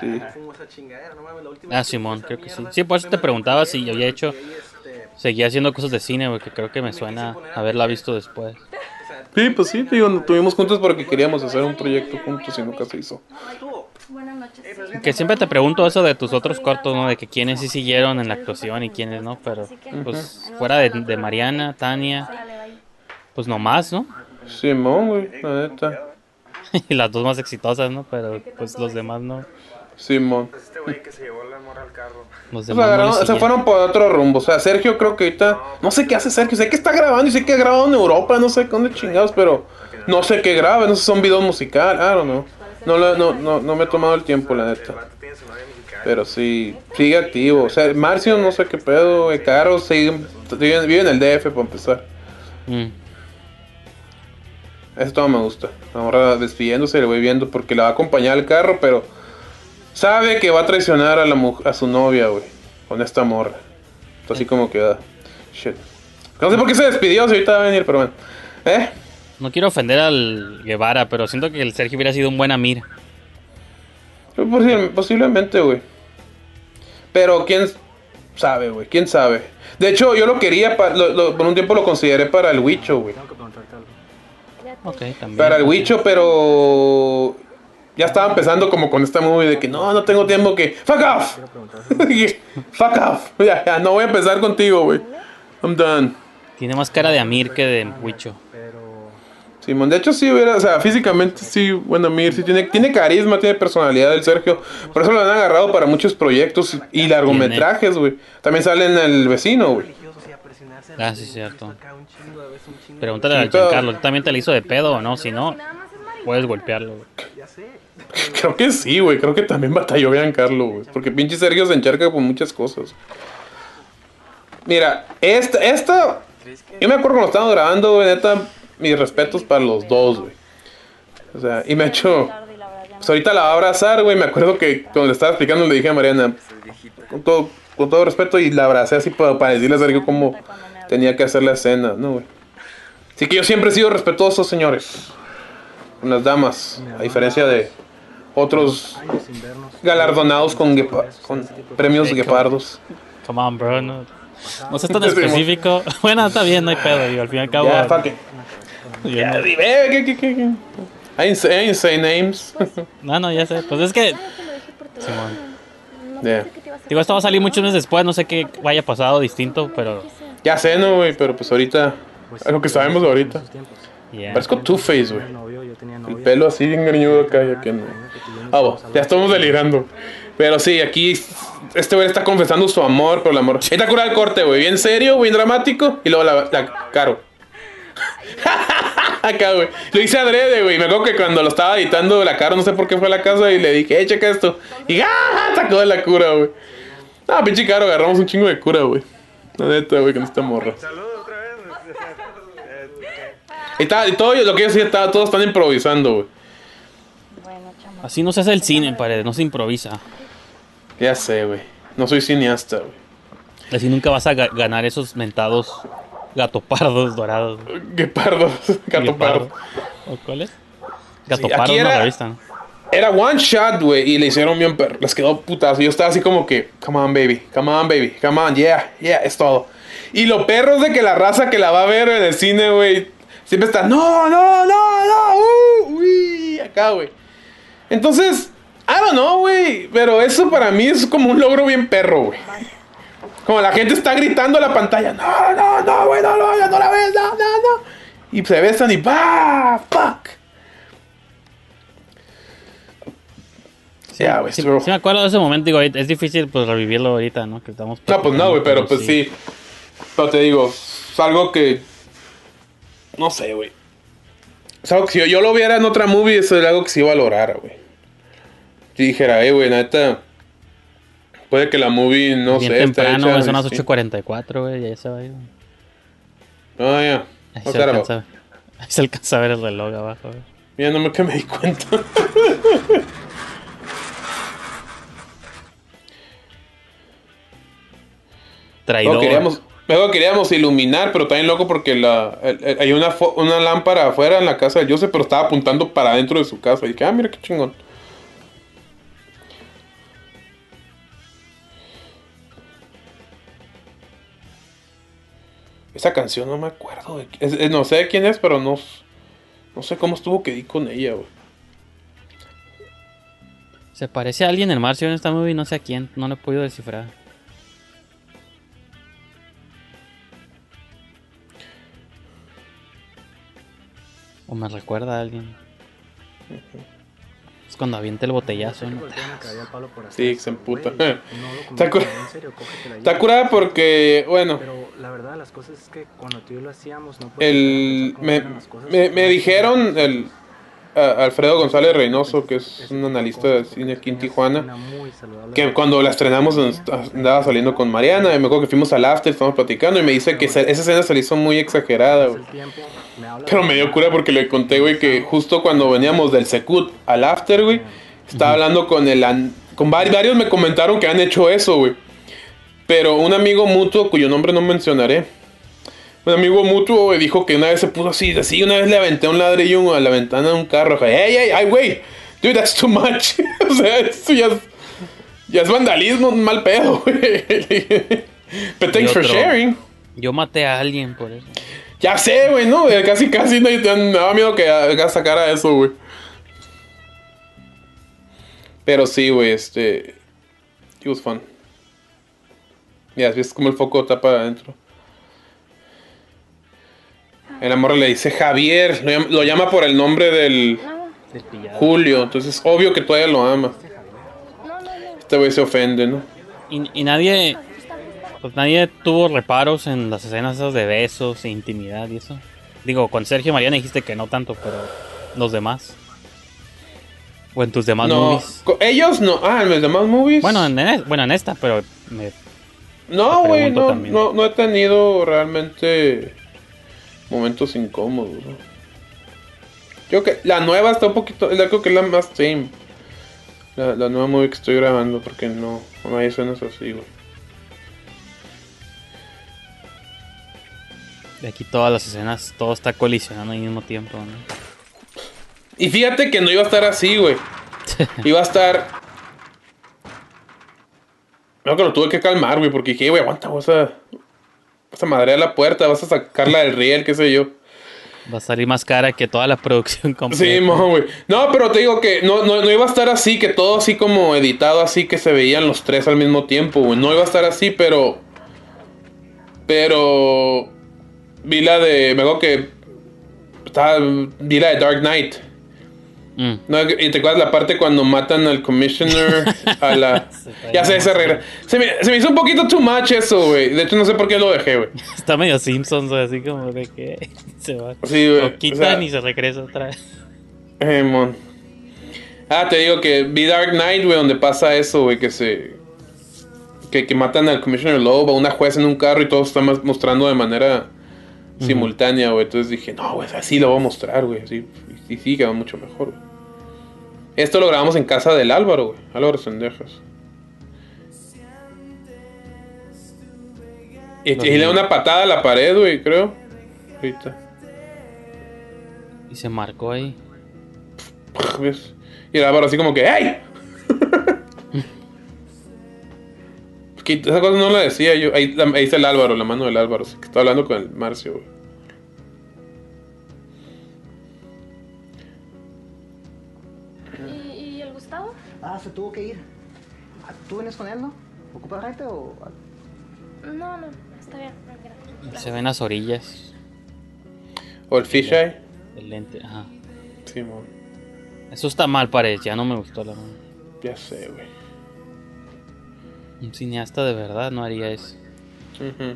S2: Sí.
S9: fumo esa chingadera, no mames, la última
S1: Ah, Simón, creo que sí. Sí, por eso te preguntaba si
S9: güey,
S1: había hecho.
S9: ahí, este,
S1: Seguía haciendo cosas de cine, porque creo que me suena haberla visto después.
S2: Sí, pues sí, digo, nos tuvimos juntos porque queríamos hacer un proyecto juntos y nunca se hizo.
S7: Buenas noches.
S1: Que siempre te pregunto eso de tus otros cortos, ¿no? De que quiénes sí siguieron en la actuación y quiénes no, pero pues fuera de, de Mariana, Tania, pues nomás, ¿no?
S2: Simón, güey, la neta.
S1: y las dos más exitosas, ¿no? Pero pues los demás no.
S2: Simón.
S4: Este güey que se llevó la morra al carro.
S1: Los
S2: Se,
S1: no
S2: agarraron- fueron por otro rumbo. O sea, Sergio creo que ahorita. No sé qué hace Sergio. Sé que está grabando y sé que ha grabado en Europa. No sé dónde chingados, pero. No sé qué graba. No sé si son videos musicales. I don't know. No, lo- no, no, no me he tomado el tiempo, la neta. Pero sí, sigue activo. O sea, Marcio, no sé qué pedo. güey, Caro, sigue, vive, en el DF para empezar.
S1: Mm.
S2: Eso todo me gusta. Ahora despidiéndose, le voy viendo porque la va a acompañar al carro, pero sabe que va a traicionar a la mu- a su novia, güey, con esta morra. Entonces, así como que ah, shit. No sé por qué se despidió, si ahorita va a venir, pero bueno. ¿Eh?
S1: No quiero ofender al Guevara, pero siento que el Sergio hubiera sido un buen Amir.
S2: Posi- Posiblemente, güey. Pero quién sabe, güey, quién sabe. De hecho, yo lo quería, pa- lo- lo- por un tiempo lo consideré para el Wicho, güey.
S1: Ok, también.
S2: Para el Wicho, pero ya estaba empezando como con esta movie de que no, no tengo tiempo que... ¡Fuck off! ¡Fuck off! Ya, ya, no voy a empezar contigo, güey. I'm done.
S1: Tiene más cara de Amir que de Huicho.
S2: Simón, de hecho sí hubiera, o sea, físicamente sí, bueno, Mir, sí tiene, tiene carisma, tiene personalidad el Sergio. Por eso lo han agarrado para muchos proyectos y largometrajes, güey. También sale en El Vecino, güey.
S1: Ah, sí, cierto. Pregúntale
S2: Sí,
S1: a Giancarlo, ¿él también te la hizo de pedo o no? Si no, puedes golpearlo. güey.
S2: Creo que sí, güey. Creo que también batalló Giancarlo, güey. Porque pinche Sergio se encharca por muchas cosas. Mira, esta, esta. Yo me acuerdo cuando estábamos grabando, güey, neta, mis respetos para los dos, güey. O sea, y me ha hecho. Pues ahorita la va a abrazar, güey. Me acuerdo que cuando le estaba explicando le dije a Mariana, con todo, con todo respeto, y la abracé así para, para decirle a Sergio cómo tenía que hacer la escena, ¿no, güey? Así que yo siempre he sido respetuoso, señores. Con las damas, a diferencia de otros galardonados con, con premios guepardos.
S1: Come on, bro. No, no seas tan específico. Bueno, está bien, no hay pedo. Digo, al fin y al cabo.
S2: Fuck it. Ya,
S1: no-
S2: dime, ¿qué, qué, qué, qué? Say names.
S1: No, no, ya sé. Pues es que. Simón.
S2: Yeah.
S1: Digo, esto va a salir muchos meses después. No sé qué vaya pasado distinto, pero.
S2: Ya sé, no, güey, pero pues ahorita. Es lo que sabemos ahorita.
S1: Yeah.
S2: Parezco Two-Face, güey. El pelo así bien greñudo acá, ya que no. Ah, ya estamos delirando. Pero sí, aquí este güey está confesando su amor por el amor. Ahí está curado el corte, güey. Bien serio, bien dramático. Y luego la, la caro. Acá, güey. Lo hice adrede, güey. Me acuerdo que cuando lo estaba editando la caro, no sé por qué fue a la casa y le dije, eh, checa esto. Y ¡ah! Sacó de la cura, güey. Ah, pinche caro, agarramos un chingo de cura, güey. La neta, güey, con esta morra. Y, está, y todo lo que yo decía, estaba, todos están improvisando, güey.
S1: Así no se hace el cine, pared. No se improvisa.
S2: Ya sé, güey. No soy cineasta, güey.
S1: Así nunca vas a ga- ganar esos mentados gatopardos dorados.
S2: Guepardos. Gato
S1: Guepardo.
S2: pardo.
S1: ¿O cuál es? Gato
S2: Sí, era-
S1: revista. ¿no?
S2: era one shot, güey, y le hicieron bien perro. Les quedó putazo. Yo estaba así como que, come on, baby, come on, baby, come on, yeah, yeah, es todo. Y lo perro es de que la raza que la va a ver en el cine, güey, siempre está, no, no, no, no, uh, uy, acá, güey. Entonces, I don't know, güey, pero eso para mí es como un logro bien perro, güey. Como la gente está gritando a la pantalla, no, no, no, güey, no lo hagas, no la ves, no, no, no. Y se besan y ¡bah! ¡Fuck!
S1: Sí,
S2: bro.
S1: sí me acuerdo de ese momento, digo, es difícil pues revivirlo ahorita, ¿no? Que estamos
S2: No, pues no, güey, pero pues sí. Pero te digo, es algo que. No sé, güey. Es algo que si yo, yo lo viera en otra movie, eso es algo que sí valorara, güey. Si dijera, eh, güey, neta. Puede que la movie, no
S1: Bien
S2: sé,
S1: temprano,
S2: hecha
S1: son las
S2: distinto.
S1: 8.44, güey, ya se va a ir.
S2: Ah, ya.
S1: Ahí
S2: No
S1: se, alcanza, ahí se alcanza a ver el reloj abajo, güey.
S2: Mira, no me que me di cuenta.
S1: Traidor.
S2: No, queríamos, luego queríamos iluminar, pero también loco porque la, el- el- hay una, una lámpara afuera en la casa de Joseph, pero estaba apuntando para adentro de su casa. Y dije, ah, mira qué chingón. Esa canción no me acuerdo. de- es- es- no sé de quién es, pero no, no sé cómo estuvo que di con ella, güey.
S1: Se parece a alguien en Marcio en esta movie, no sé a quién, no lo he podido descifrar. O me recuerda a alguien. Es cuando avienta el botellazo. ¿no?
S2: Sí, se emputa.
S3: Güey, no lo
S2: Está, curada porque, bueno,
S3: Pero la verdad de las cosas es que cuando tú y yo lo hacíamos, no
S2: el, me, me, me dijeron el Alfredo González Reynoso, que es un analista de cine aquí en Tijuana, que cuando la estrenamos andaba saliendo con Mariana, y me acuerdo que fuimos al after, estábamos platicando, y me dice que esa escena se le hizo muy exagerada, güey. Pero me dio cura porque le conté, güey, que justo cuando veníamos del Secut al after, güey, estaba hablando con el... Con vari- varios me comentaron que han hecho eso, güey. Pero un amigo mutuo, cuyo nombre no mencionaré, un amigo mutuo güey, dijo que una vez se puso así, así, una vez le aventé un ladrillo a la ventana de un carro. Dije, ¡Ey, ey, ay, güey! Dude, that's too much. o sea, esto ya es, ya es vandalismo, mal pedo, güey. But thanks for sharing.
S1: Yo maté a alguien por eso.
S2: Ya sé, güey, ¿no? Casi, casi no, me daba miedo que haga sacara eso, güey. Pero sí, güey, este... It was fun. Ya, ves como el foco tapa adentro. El amor le dice Javier, lo llama, lo llama por el nombre del Julio, entonces obvio que todavía lo ama. Este güey se ofende, ¿no?
S1: Y, y nadie. Pues nadie tuvo reparos en las escenas esas de besos e intimidad y eso. Digo, con Sergio Mariana dijiste que no tanto, pero los demás. O en tus demás
S2: No,
S1: movies.
S2: ellos no. Ah, en los demás movies.
S1: Bueno, en, en- bueno, en esta, pero me,
S2: No, güey, no, no, no he tenido realmente momentos incómodos. ¿no? Creo que la nueva está un poquito, la creo que es la más tame. La, la nueva movie que estoy grabando, porque no, no hay escenas así, güey.
S1: de aquí todas las escenas, todo está colisionando al mismo tiempo, ¿no?
S2: Y fíjate que no iba a estar así, güey. Iba a estar. No, que lo tuve que calmar, güey, porque dije, güey, aguanta, vas a. Vas a madrear la puerta, vas a sacarla del riel, qué sé yo.
S1: Va a salir más cara que toda la producción completa.
S2: Sí, mo, güey. No, pero te digo que no, no, no iba a estar así, que todo así como editado, así que se veían los tres al mismo tiempo, güey. No iba a estar así, pero. Pero. Vi la de. Me acuerdo que. Estaba, vi la de Dark Knight.
S1: Mm.
S2: No, y te acuerdas la parte cuando matan al commissioner a la. ya sé, regla. Se me, se me hizo un poquito too much eso, güey. De hecho, no sé por qué lo dejé, güey.
S1: Está medio Simpsons, güey, así como de que se va.
S2: Sí,
S1: Lo quitan
S2: o sea-
S1: y se regresa otra vez.
S2: Eh, mon. Ah, te digo que vi Dark Knight, güey, donde pasa eso, güey, que se. Que, que matan al Commissioner Loeb, a una jueza en un carro y todo está más- mostrando de manera simultánea, güey. Entonces dije, no, güey, así lo voy a mostrar, güey. Así, y sí, quedó mucho mejor, güey. Esto lo grabamos en casa del Álvaro, güey. Álvaro Sendejas. Y, y le da una patada a la pared, güey, creo. Ahorita.
S1: Y se marcó ahí.
S2: ¿Ves? Y el Álvaro así como que. Que esa cosa no la decía yo. Ahí, ahí está el Álvaro, la mano del Álvaro. que está hablando con el Marcio, güey.
S6: Gustavo?
S10: Ah, se tuvo que ir. Ah, ¿Tú vienes con él, no? ¿Ocupas gente o...?
S6: No, no, está bien, gracias.
S1: Se ven las orillas.
S2: O el Fisheye.
S1: El lente, ajá.
S2: Sí, mon.
S1: Eso está mal, parece. Ya no me gustó la verdad.
S2: Ya sé, güey.
S1: Un cineasta de verdad no haría eso.
S2: Ujú.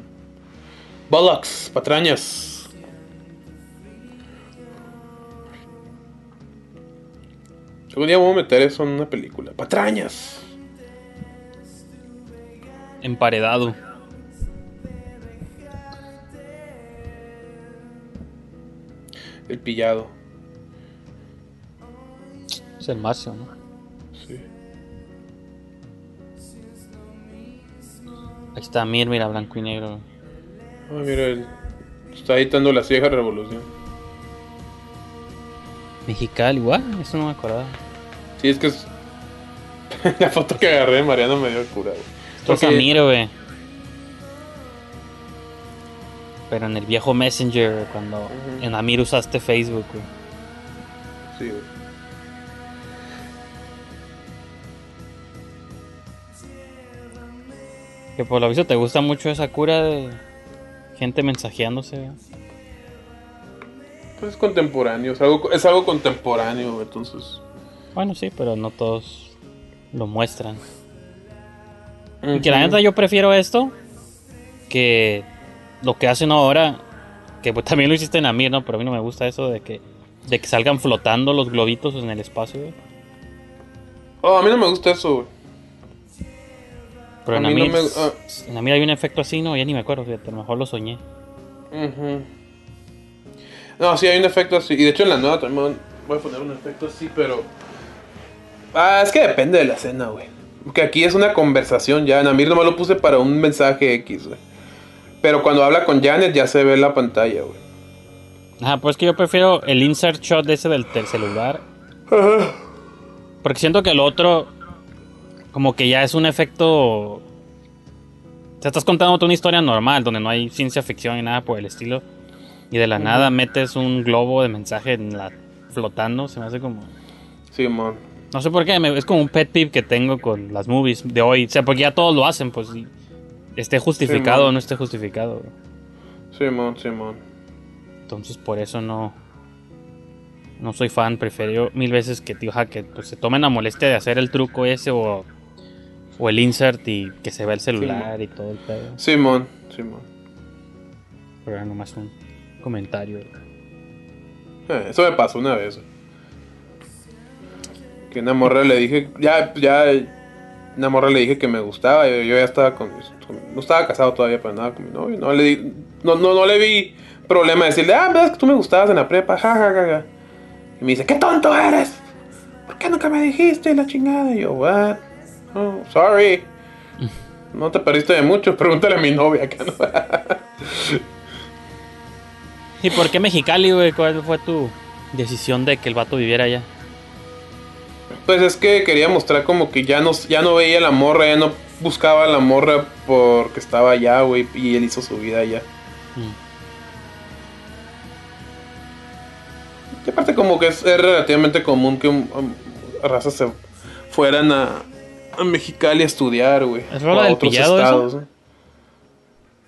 S2: Bollocks, patrañas. Algún día voy a meter eso en una película. Patrañas.
S1: Emparedado.
S2: El pillado.
S1: Es el Marcio, ¿no?
S2: Sí.
S1: Ahí está Mir, mira, blanco y negro.
S2: Ah, mira, él está editando la vieja revolución.
S1: Mexicali, igual, eso no me acordaba.
S2: Sí, es que es... la foto que agarré de Mariano me dio cura, güey.
S1: Esto es
S2: Porque-
S1: Amir, güey. Pero en el viejo Messenger, cuando en Amir usaste Facebook, güey.
S2: Sí, güey.
S1: Que por lo visto te gusta mucho esa cura de gente mensajeándose, güey.
S2: Pues es contemporáneo, es algo, es algo contemporáneo, entonces.
S1: Bueno, sí, pero no todos lo muestran. Y que la neta yo prefiero esto que lo que hacen ahora, que pues, también lo hiciste en Amir, ¿no? Pero a mí no me gusta eso de que, de que salgan flotando los globitos en el espacio, güey.
S2: Oh, a mí no me gusta eso, güey.
S1: Pero en
S2: no
S1: Amir,
S2: me- ah.
S1: en Amir hay un efecto así, no, ya ni me acuerdo, fíjate, a lo mejor lo soñé.
S2: No, sí, hay un efecto así. Y de hecho en la nueva también voy a poner un efecto así, pero... Ah, es que depende de la escena, güey. Porque aquí es una conversación ya. En Amir nomás lo puse para un mensaje X, güey. Pero cuando habla con Janet ya se ve la pantalla, güey.
S1: Ajá, pues que yo prefiero el insert shot de ese del, del celular. Porque siento que el otro, como que ya es un efecto. Sea, estás contando una historia normal, donde no hay ciencia ficción ni nada por el estilo. Y de la nada metes un globo de mensaje en la, flotando. Se me hace como.
S2: Sí, man.
S1: No sé por qué, me- es como un pet peeve que tengo con las movies de hoy. O sea, porque ya todos lo hacen, pues. y esté justificado o no esté justificado.
S2: Simón, Simón.
S1: Entonces por eso no no soy fan, prefiero mil veces que tío que pues, se tomen la molestia de hacer el truco ese o, o el insert y que se vea el celular y todo el pedo.
S2: Simón, Simón.
S1: Pero era nomás un comentario.
S2: Eh, eso me pasó una vez. Que una morra le dije, ya, ya, una morra le dije que me gustaba. Yo, ya estaba con, no estaba casado todavía para nada con mi novio. No le, di- no, no, no le vi problema decirle, ah, ves que tú me gustabas en la prepa. Y me dice, qué tonto eres. ¿Por qué nunca me dijiste la chingada? Y yo, what? Oh, sorry. No te perdiste de mucho, pregúntale a mi novia ¿no?
S1: ¿Y por qué Mexicali, güey? ¿Cuál fue tu decisión de que el vato viviera allá?
S2: Pues es que quería mostrar como que ya no, ya no veía la morra, ya no buscaba la morra porque estaba allá, güey, y él hizo su vida allá. Y aparte como que es, es relativamente común que um, razas se fueran a, a Mexicali a estudiar, güey.
S1: ¿Es rola del pillado
S2: estados? ¿eh?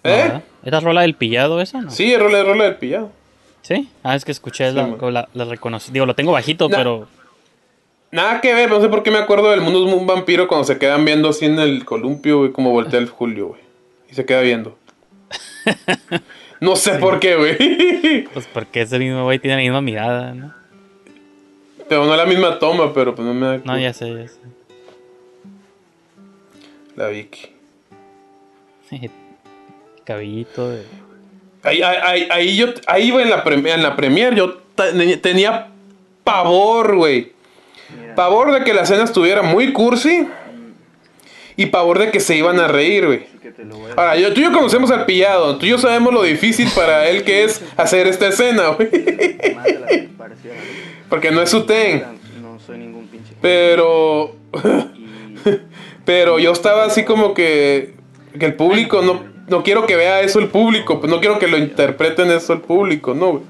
S2: ¿Eh?
S1: ¿Era rola del pillado esa? No?
S2: Sí, es rola, rola del pillado.
S1: ¿Sí? Ah, es que escuché
S2: Sí,
S1: la, la, la reconocí. Digo, lo tengo bajito, pero...
S2: Nada que ver, no sé por qué me acuerdo del mundo de un vampiro cuando se quedan viendo así en el columpio, güey, como voltea el Julio, güey. Y se queda viendo. No sé por qué, güey.
S1: Pues porque ese mismo güey tiene la misma mirada, ¿no?
S2: Pero no la misma toma, pero pues no me da
S1: No, ya sé, ya sé.
S2: La Vicky.
S1: Cabellito de...
S2: Ahí, ahí, ahí, ahí yo, ahí iba en la, prem- en la premier, yo te- tenía pavor, güey. Pavor de que la escena estuviera muy cursi. Y pavor de que se iban a reír, güey. Ahora, yo, tú y yo conocemos al pillado. Tú y yo sabemos lo difícil para él que es hacer esta escena, güey. Porque no es su ten.
S5: No soy ningún pinche
S2: Pero. Pero yo estaba así como que. Que el público no. No quiero que vea eso el público. Pues no quiero que lo interpreten eso el público, ¿no, güey?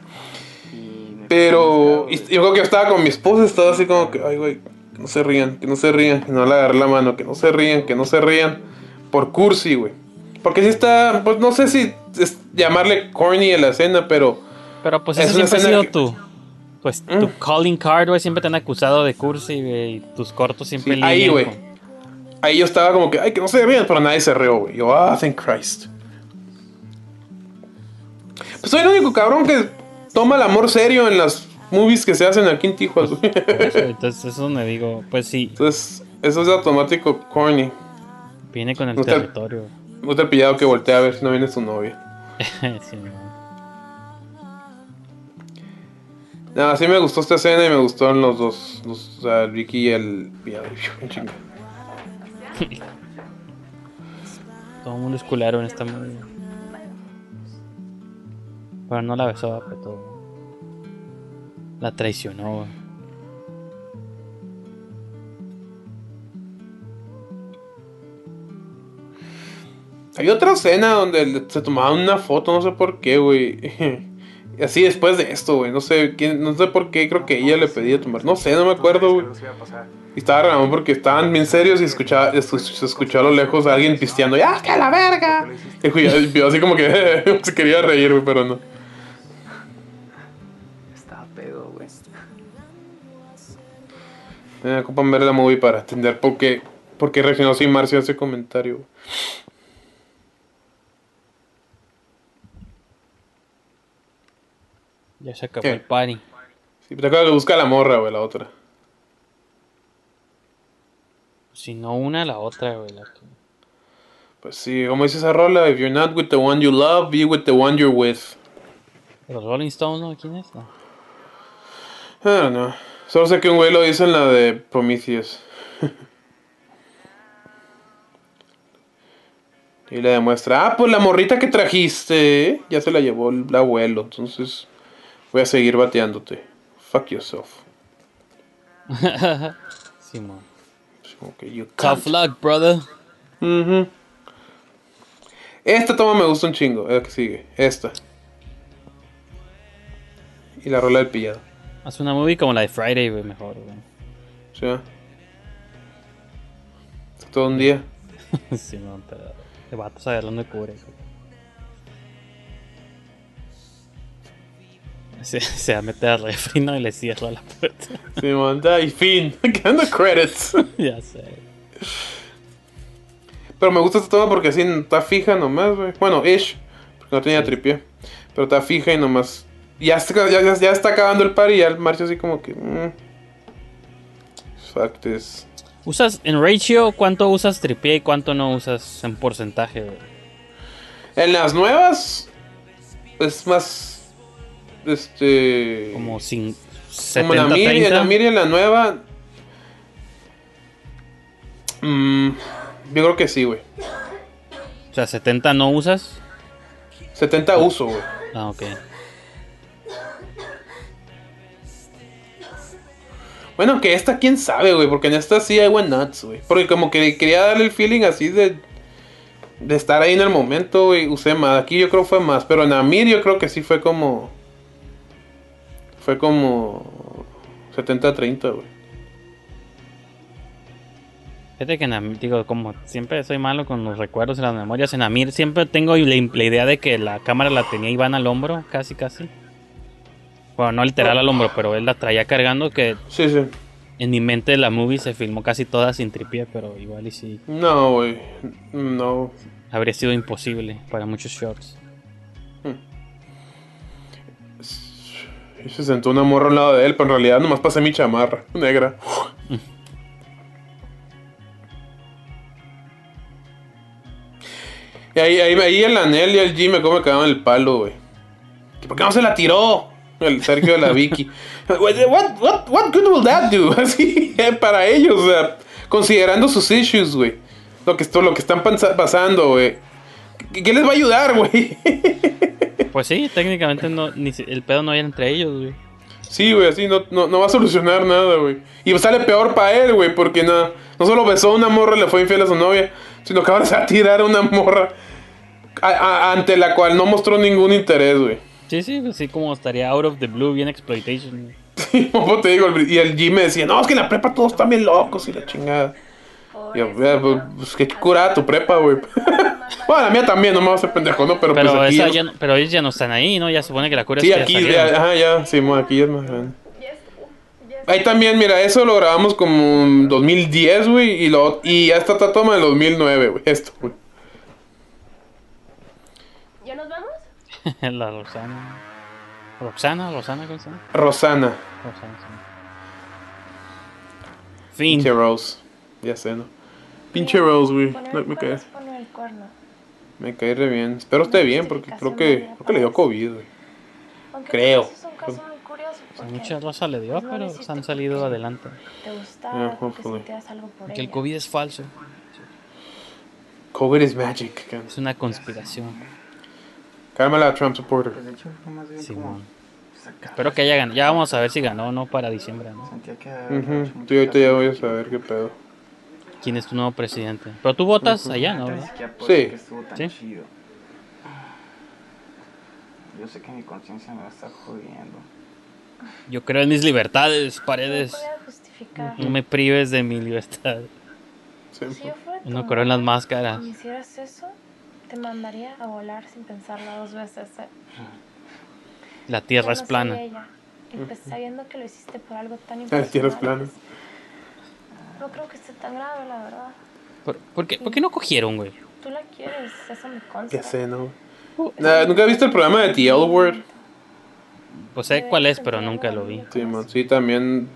S2: Pero. y- yo creo que yo estaba con mi esposa. Estaba así como que. Ay, güey. Que no se rían. Que no se rían. Que no le agarré la mano. Que no se rían. Que no se rían. Por cursi, güey. Porque sí está. Pues no sé si. Es llamarle corny a la escena, pero.
S1: Pero pues
S2: Es
S1: eso
S2: una
S1: siempre ha sido
S2: que- Mm.
S1: tu, pues, tu calling card, güey. Siempre te han acusado de cursi, güey. Y tus cortos siempre
S2: Sí, ahí, güey.
S1: con-
S2: Ahí yo estaba como que, ay, que no se rían, pero nadie se rió, güey. Yo, ah, thank Christ. Pues soy el único cabrón que toma el amor serio en las movies que se hacen aquí en Tijuas, güey.
S1: Eso, entonces eso es donde digo, pues sí,
S2: Entonces, eso es automático corny.
S1: viene con el
S2: No te-
S1: territorio.
S2: No te pillado que voltee a ver si no viene su novia.
S1: Sí, no.
S2: No, sí me gustó esta escena y me gustaron los dos. Los, o sea, el Vicky y el.
S1: Todo el mundo es culero en esta movie. Pero no la besó, pero la traicionó.
S2: Hay otra escena donde se tomaban una foto, no sé por qué, güey. Así después de esto, güey. No sé quién, no sé por qué, creo que ella le pedía tomar. No sé, no me acuerdo, güey. Y estaba grabando porque estaban bien serios y escuchaba, escu- se escuchó a lo lejos a alguien pisteando. ¡Ya, que a la verga! Y yo, yo así como que se quería reír, güey, pero no. Me ocupan ver la movie para entender por qué, por qué reaccionó así Marcio a ese comentario.
S1: Ya se acabó
S2: ¿Qué?
S1: el party.
S2: Sí, pero te acuerdas que busca la morra, güey, la otra.
S1: Si no una, la otra, güey. la
S2: Pues sí, como dice esa rola, if you're not with the one you love, be with the one you're with.
S1: Los Rolling Stones, ¿no? ¿Quién es? No.
S2: I don't know. Solo sé que un güey lo dice en la de Prometheus. y le demuestra, ah, pues la morrita que trajiste, ya se la llevó el abuelo, entonces voy a seguir bateándote. Fuck yourself.
S1: Simón.
S2: Que you
S1: Tough luck, brother.
S2: Esta toma me gusta un chingo, es la que sigue, esta. Y la rola del pillado.
S1: Haz una movie como la de Friday, güey, mejor, güey.
S2: ¿Sí? Todo un día.
S1: Simón, pero de vatos agarrando de cubre. Se, se va a meter al refri, ¿no? Y le cierra la puerta.
S2: Sí, manda, y fin. Quedando credits.
S1: ya sé.
S2: Pero me gusta esta toma porque así está fija nomás, güey. Bueno, ish. Porque no tenía tripié. Pero está fija y nomás. Ya está, ya, ya- está acabando el par y ya el marcha así como que. mm. Fuck this.
S1: ¿Usas en ratio cuánto usas tripié y cuánto no usas en porcentaje, güey?
S2: En las nuevas. Es más. Este.
S1: Como sin
S2: Como en la
S1: 70
S2: Miri, en la
S1: 30.
S2: Miri, en la nueva. mm, yo creo que sí, güey.
S1: O sea, 70 no usas.
S2: 70 uso, güey.
S1: Ah, ok.
S2: Bueno, que esta, quién sabe, güey. Porque en esta sí hay buen nuts, güey. Porque como que quería darle el feeling así de. De estar ahí en el momento, güey. Usé más. Aquí yo creo fue más. Pero en Amir yo creo que sí fue como. Fue como. 70-30, güey.
S1: Fíjate que en Amir, digo, como siempre soy malo con los recuerdos y las memorias, en Amir siempre tengo la, la idea de que la cámara la tenía Iván al hombro, casi, casi. Bueno, no literal al hombro, pero él la traía cargando, que
S2: Sí, sí.
S1: en mi mente la movie se filmó casi toda sin tripié, pero igual y sí.
S2: No, güey. No.
S1: Habría sido imposible para muchos shots.
S2: Y se sentó una morra al lado de él, pero en realidad nomás pasé mi chamarra negra. Y ahí, ahí, ahí el Anel y el G me come cagaban el palo, güey. ¿Que ¿Por qué no se la tiró? El Sergio de la Vicky. What, what, what good will that do? Así, eh, para ellos, o sea, considerando sus issues, güey. Lo que, lo que están pasando, güey. ¿Qué, les va a ayudar, güey?
S1: Pues sí, técnicamente no, ni el pedo no era entre ellos, güey.
S2: Sí, güey, así no, no, no va a solucionar nada, güey. Y sale peor para él, güey, porque no, no solo besó a una morra y le fue infiel a su novia, sino que ahora se va a tirar a una morra a- a- ante la cual no mostró ningún interés, güey.
S1: Sí, sí, así como estaría out of the blue, bien exploitation.
S2: Como te digo, y el Jim me decía, no, es que en la prepa todos están bien locos y la chingada. Y yo, "Ya, pues, pues qué curada tu prepa, güey. bueno, la mía también, no me vas a pendejo, ¿no? Pero,
S1: Pero,
S2: pues aquí.
S1: esa
S2: ya-
S1: ya no- pero ellos ya no están ahí, ¿no? Ya supone que la cura
S2: Sí,
S1: es que
S2: aquí,
S1: salieron.
S2: ya, ajá, ya, sí, aquí ya es más grande. Ahí también, mira, eso lo grabamos como en 2010, güey, y, lo, y ya está esta toma en 2009, güey, esto, güey.
S6: ¿Ya nos vamos?
S1: la Roxana. Roxana, Roxana, ¿cómo se llama?
S2: Rosana,
S1: Roxana, sí. Fin.
S2: pinche Rose, ya sé, ¿no? Pinche Rose, güey, no, me
S6: cuerno.
S2: me cae re bien. Espero esté bien, porque creo que, creo que le dio COVID, güey. Creo.
S6: pues, es un caso muy curioso porque
S1: Mucha raza le dio,
S6: pues, no
S1: pero
S6: hiciste
S1: han salido adelante.
S6: Te
S2: Yeah,
S6: gustaba, sentías algo por
S1: Que el. COVID es falso.
S2: COVID is magic.
S1: Es una conspiración.
S2: Cálmala, Trump supporter.
S10: Pues de hecho fue más bien
S1: Simón.
S10: como... sacar-
S1: Espero que haya ganado. Ya vamos a ver si ganó o no para diciembre, ¿no?
S10: Sentía que
S2: Ujú,
S10: mucho
S2: Sí, ahorita ya voy a saber qué pedo.
S1: ¿Quién es tu nuevo presidente? Pero tú votas allá, ¿no?
S2: Sí.
S1: Sí.
S10: chido. Yo sé que mi conciencia me va a estar jodiendo.
S1: Yo creo en mis libertades,
S6: No
S1: paredes.
S6: justificar.
S1: No me prives de mi libertad.
S2: Sí.
S6: Si yo fuera
S1: No creo en las máscaras.
S6: me hicieras eso, te mandaría a volar sin pensarla dos veces. ¿eh?
S1: La tierra es plana.
S6: Y pues sabiendo que lo hiciste por algo tan
S2: La tierra es plana.
S6: pues, No creo que esté tan grave, la verdad.
S1: ¿Por, por qué, por qué no cogieron, güey?
S6: Tú la quieres, eso me consta.
S2: Ya sé, ¿no? Nah, ¿Nunca has visto el programa de The L Word?
S1: Pues sé cuál es, pero nunca lo vi.
S2: Sí, man, sí, también.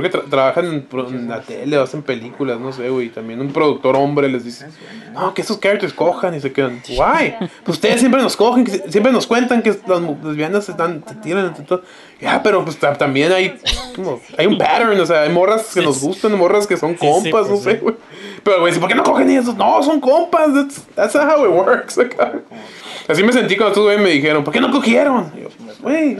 S2: Creo que tra- trabajan en, en la tele o hacen películas, no sé, güey. También un productor hombre les dice: No, que esos characters cojan y se quedan. Why? Pues ustedes siempre nos cogen, siempre nos cuentan que las lesbianas se, están, se tiran entre todo. Ya, pero pues ta- también hay. Como, hay un pattern, o sea, hay morras que nos gustan, morras que son
S1: Sí, sí,
S2: compas,
S1: pues,
S2: no sé, güey. Pero, güey, ¿por qué no cogen ellos? No, son compas. That's, that's not how it works. acá. Así me sentí cuando estos güey me dijeron: ¿Por qué no cogieron? Y yo, güey.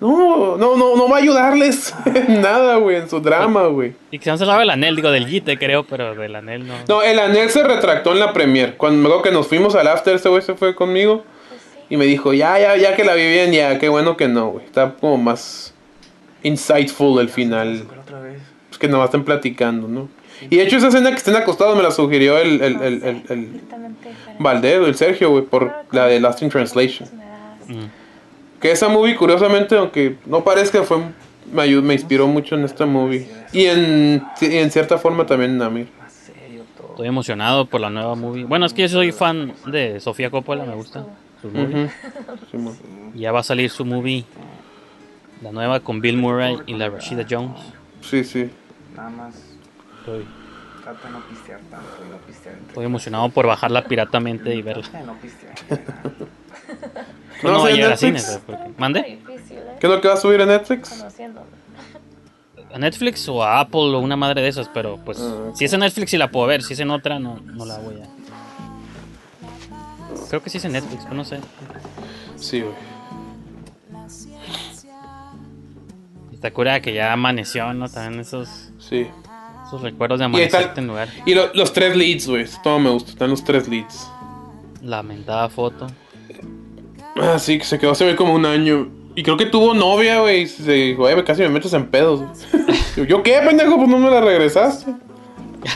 S2: No, no, no, no va a ayudarles en nada, güey, en su drama, güey.
S1: Y que se han salado el anel, digo, del Gite, creo, pero del anel no.
S2: No, el anel se retractó en la premier. Cuando me acuerdo que nos fuimos al after, este güey se fue conmigo. Y me dijo, ya, ya, ya que la vi bien, ya, qué bueno que no, güey. Está como más insightful el final.
S10: Otra vez.
S2: Pues que nomás están platicando, ¿no? Y de hecho esa escena que estén acostados me la sugirió el, el, el, el, el. Valdez, el Sergio, güey, por la de Lost in Translation.
S1: Mm.
S2: Que esa movie, curiosamente, aunque no parezca, fue me, ayudó, me inspiró mucho en esta movie. Y en, y en cierta forma también en Amir.
S1: Estoy emocionado por la nueva movie. Bueno, es que yo soy fan de Sofía Coppola, me gusta ya va a salir su movie, la nueva con Bill Murray y la Rashida Jones.
S2: Sí, sí.
S10: Nada más
S1: Estoy,
S10: trata de no pistear tanto y no pistear entre
S1: estoy emocionado por bajarla piratamente y verla.
S10: Trata de no pistear.
S1: No,
S2: No
S1: no va a llegar a
S2: Netflix.
S1: cines. porque- ¿Mande?
S6: ¿eh?
S2: ¿Qué es lo que va a subir a Netflix?
S1: A Netflix o a Apple o una madre de esas, pero pues
S2: Ah,
S1: si es en Netflix sí la puedo ver, si es en otra no, no la voy a... Creo que sí es en Netflix, pero no sé.
S2: Sí, güey.
S1: Está cura que ya amaneció, ¿no? También esos,
S2: Sí.
S1: Esos recuerdos de
S2: Y está-
S1: amanecerte en lugar.
S2: Y lo- los tres leads, güey. Todo me gusta. Están los tres leads.
S1: Lamentada foto.
S2: Ah, sí, que se quedó hace como un año. Y creo que tuvo novia, güey. y Se dijo, güey, casi me metes en pedos. Yo, ¿Yo qué, pendejo? Pues no me la regresaste.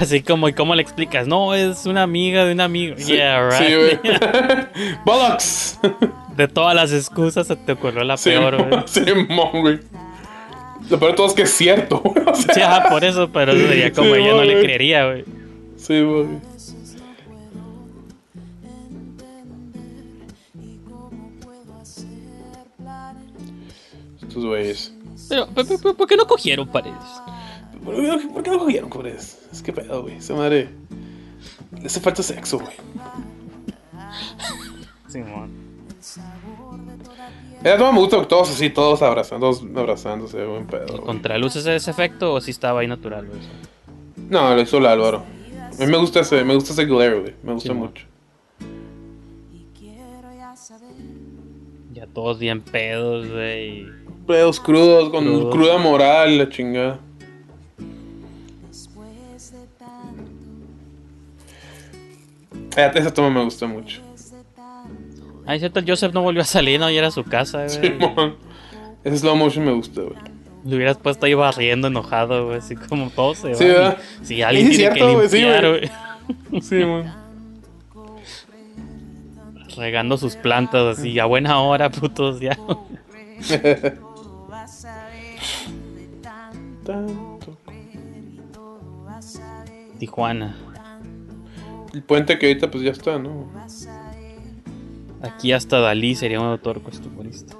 S1: Así como, ¿y cómo le explicas? No, es una amiga de un amigo. yeah,
S2: Sí,
S1: right.
S2: güey. Bollocks.
S1: de todas las excusas se te ocurrió la peor, güey.
S2: Simón, güey. Lo peor de todo es que es cierto, güey. O sea,
S1: Sí, ajá, por eso, pero eso sería como
S2: Sí,
S1: ella no le creería, güey.
S2: Sí, güey. Estos güeyes.
S1: Pero, ¿por, por- por qué no cogieron paredes?
S2: ¿Por qué, no- por qué no cogieron eso? Es que pedo, güey. Esa madre. Le hace falta sexo, güey.
S1: Simón.
S2: Era todo me gusta todos así, todos abrazando, todos abrazándose, buen pedo.
S1: ¿Contraluces ese efecto o si estaba ahí natural, güey?
S2: No, lo hizo el Álvaro. A mí me gusta ese, me gusta ese glare, güey. Me gusta
S1: Sí,
S2: mucho.
S1: Ya todos bien pedos, güey.
S2: pedos crudos, con
S1: Crudos.
S2: cruda moral, la chingada. Esa toma me gusta mucho.
S1: Ay, cierto, el Joseph no volvió a salir, no, y era su casa, güey.
S2: Simón. Ese slow motion me gusta, güey.
S1: Lo hubieras puesto ahí barriendo enojado, güey, así como todo se
S2: Sí,
S1: va.
S2: ¿verdad?
S1: Sí, alguien
S2: Sí,
S1: tiene
S2: cierto,
S1: que
S2: güey, sí,
S1: limpiar,
S2: güey.
S1: güey.
S2: Sí, man.
S1: Regando sus plantas así, a buena hora, putos, ya.
S2: Tanto.
S1: Tijuana.
S2: El puente que ahorita pues ya está, ¿no?
S1: Aquí hasta Dalí sería un autor costumbrista.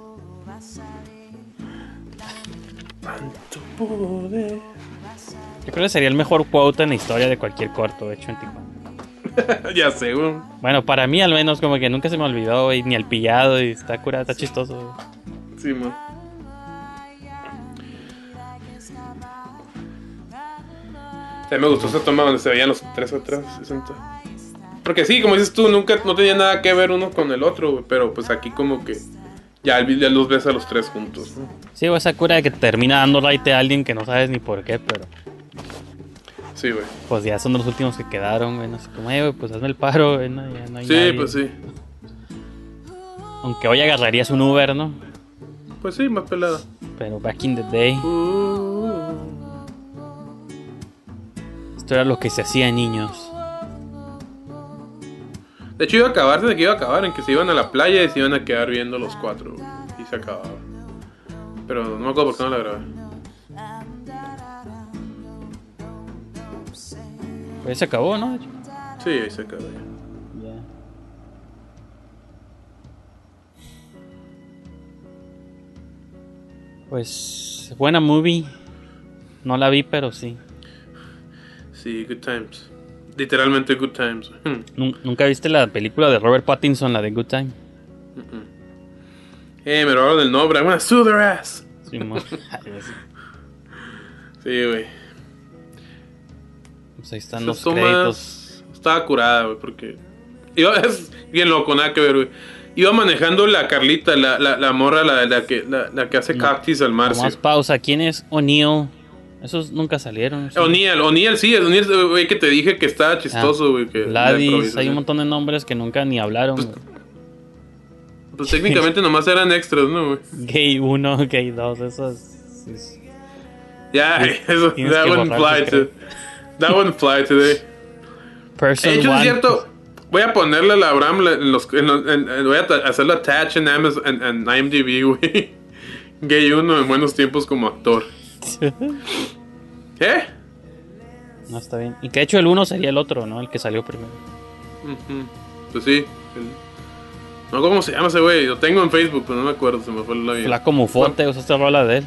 S1: Yo creo que sería el mejor quote en la historia de cualquier corto hecho en Tijuana.
S2: ya sé, güey.
S1: Bueno, para mí al menos como que nunca se me olvidó, güey, ni el pillado y está curado, está chistoso. güey.
S2: Sí, man. También me gustó esa toma donde se veían los tres atrás. 60. Porque sí, como dices tú, nunca no tenía nada que ver uno con el otro, güey. Pero pues aquí como que ya, ya los ves a los tres juntos, ¿no?
S1: Sí, güey, esa cura de que termina dando right a alguien que no sabes ni por qué, pero
S2: Sí, güey.
S1: pues ya son los últimos que quedaron, güey. No sé cómo, eh, güey, pues hazme el paro, güey, no, ya no hay
S2: Sí,
S1: nadie.
S2: pues sí.
S1: Aunque hoy agarrarías un Uber, ¿no?
S2: Pues sí, más pelada.
S1: Pero back in the day,
S2: Uh.
S1: esto era lo que se hacía niños.
S2: De hecho iba a acabarse de que iba a acabar, en que se iban a la playa y se iban a quedar viendo los cuatro. Y se acababa. Pero no me acuerdo por qué no la grabé.
S1: Pues se acabó, ¿no?
S2: Sí, ahí se acabó. Ya.
S1: Pues buena movie. No la vi, pero sí.
S2: Sí, good times. Literalmente good times.
S1: Nun- ¿Nunca viste la película de Robert Pattinson, la de Good Time?
S2: eh, me robaron el nombre. I'm gonna sue their ass.
S1: Sí, pues,
S2: Sí, güey.
S1: pues ahí están
S2: Esas
S1: los créditos.
S2: Estaba curada, güey, porque. Iba, es bien loco, nada que ver, güey. Iba manejando la Carlita, la, la, la morra, la, la que, la, que hace cactus al mar.
S1: Vamos pausa. ¿Quién es O'Neill? Esos nunca salieron. ¿sí?
S2: O'Neill, O'Neill, sí, es O'Neill, güey, que te dije que estaba chistoso,
S1: Ah,
S2: güey. que la
S1: Gladys,
S2: improvisación.
S1: hay un montón de nombres que nunca ni hablaron. güey.
S2: Pues técnicamente nomás eran extras, ¿no, güey?
S1: Gay 1, gay 2, eso es... es-
S2: Ya,
S1: Tienes-
S2: eso, that wouldn't fly, to- that wouldn't fly today.
S1: Person
S2: De hecho, es
S1: one.
S2: cierto. Voy a ponerle a la Abraham en los, en los- en- en- voy a hacerla attach en Amazon, en, en IMDb, güey. Gay uno en buenos tiempos como actor. ¿Eh?
S1: No está bien. Y que de hecho el 1 sería el otro, ¿no? El que salió primero.
S2: Pues sí. el- no cómo se llama ese güey. Lo tengo en Facebook, pero no me acuerdo. Se me fue la vida.
S1: Flaco Mufote, usaste rola de él.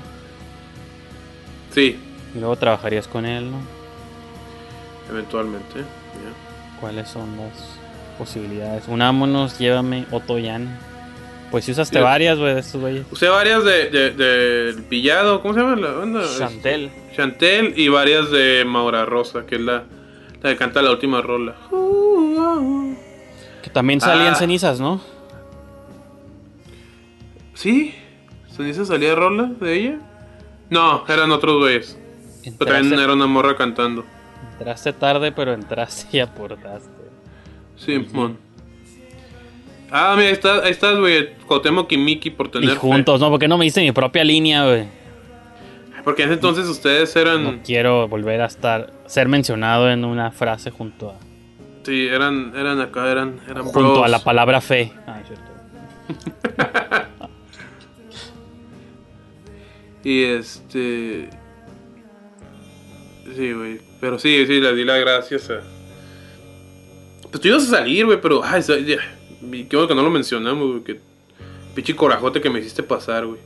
S2: Sí,
S1: Y luego trabajarías con él, ¿no?
S2: eventualmente. ya.
S1: ¿Cuáles son las posibilidades? Unámonos, llévame, Otoyan. Pues si usaste
S2: Sí.
S1: varias, güey, de estos güeyes.
S2: Usé varias de, de, del Pillado. ¿Cómo se llama la banda?
S1: Chantel.
S2: Chantel y varias de Maura Rosa, que es la, la que canta la última rola.
S1: Que también salían
S2: Ah.
S1: cenizas, ¿no?
S2: ¿Sí? ¿Cenizas salía rola de ella? No, eran otros güeyes. Pero también era una morra cantando.
S1: Entraste tarde, pero entraste y aportaste.
S2: Sí, mon. Ah, mira, ahí, está, ahí estás, güey. Cuauhtémoc y Mickey por
S1: Y
S2: tener fe.
S1: juntos, ¿no? Porque no me diste mi propia línea, güey.
S2: Porque en ese entonces ustedes eran...
S1: No quiero volver a estar, ser mencionado en una frase junto a,
S2: Sí, eran, eran acá, eran, eran
S1: junto
S2: bros.
S1: a la palabra fe. Ay, cierto.
S2: Y este... Sí, güey. Pero sí, sí, le di las gracias a... Pues tú ibas a salir, güey, pero... Ay. Y Qué bueno que no lo mencionamos, güey. Que... Pinche corajote que me hiciste pasar, güey.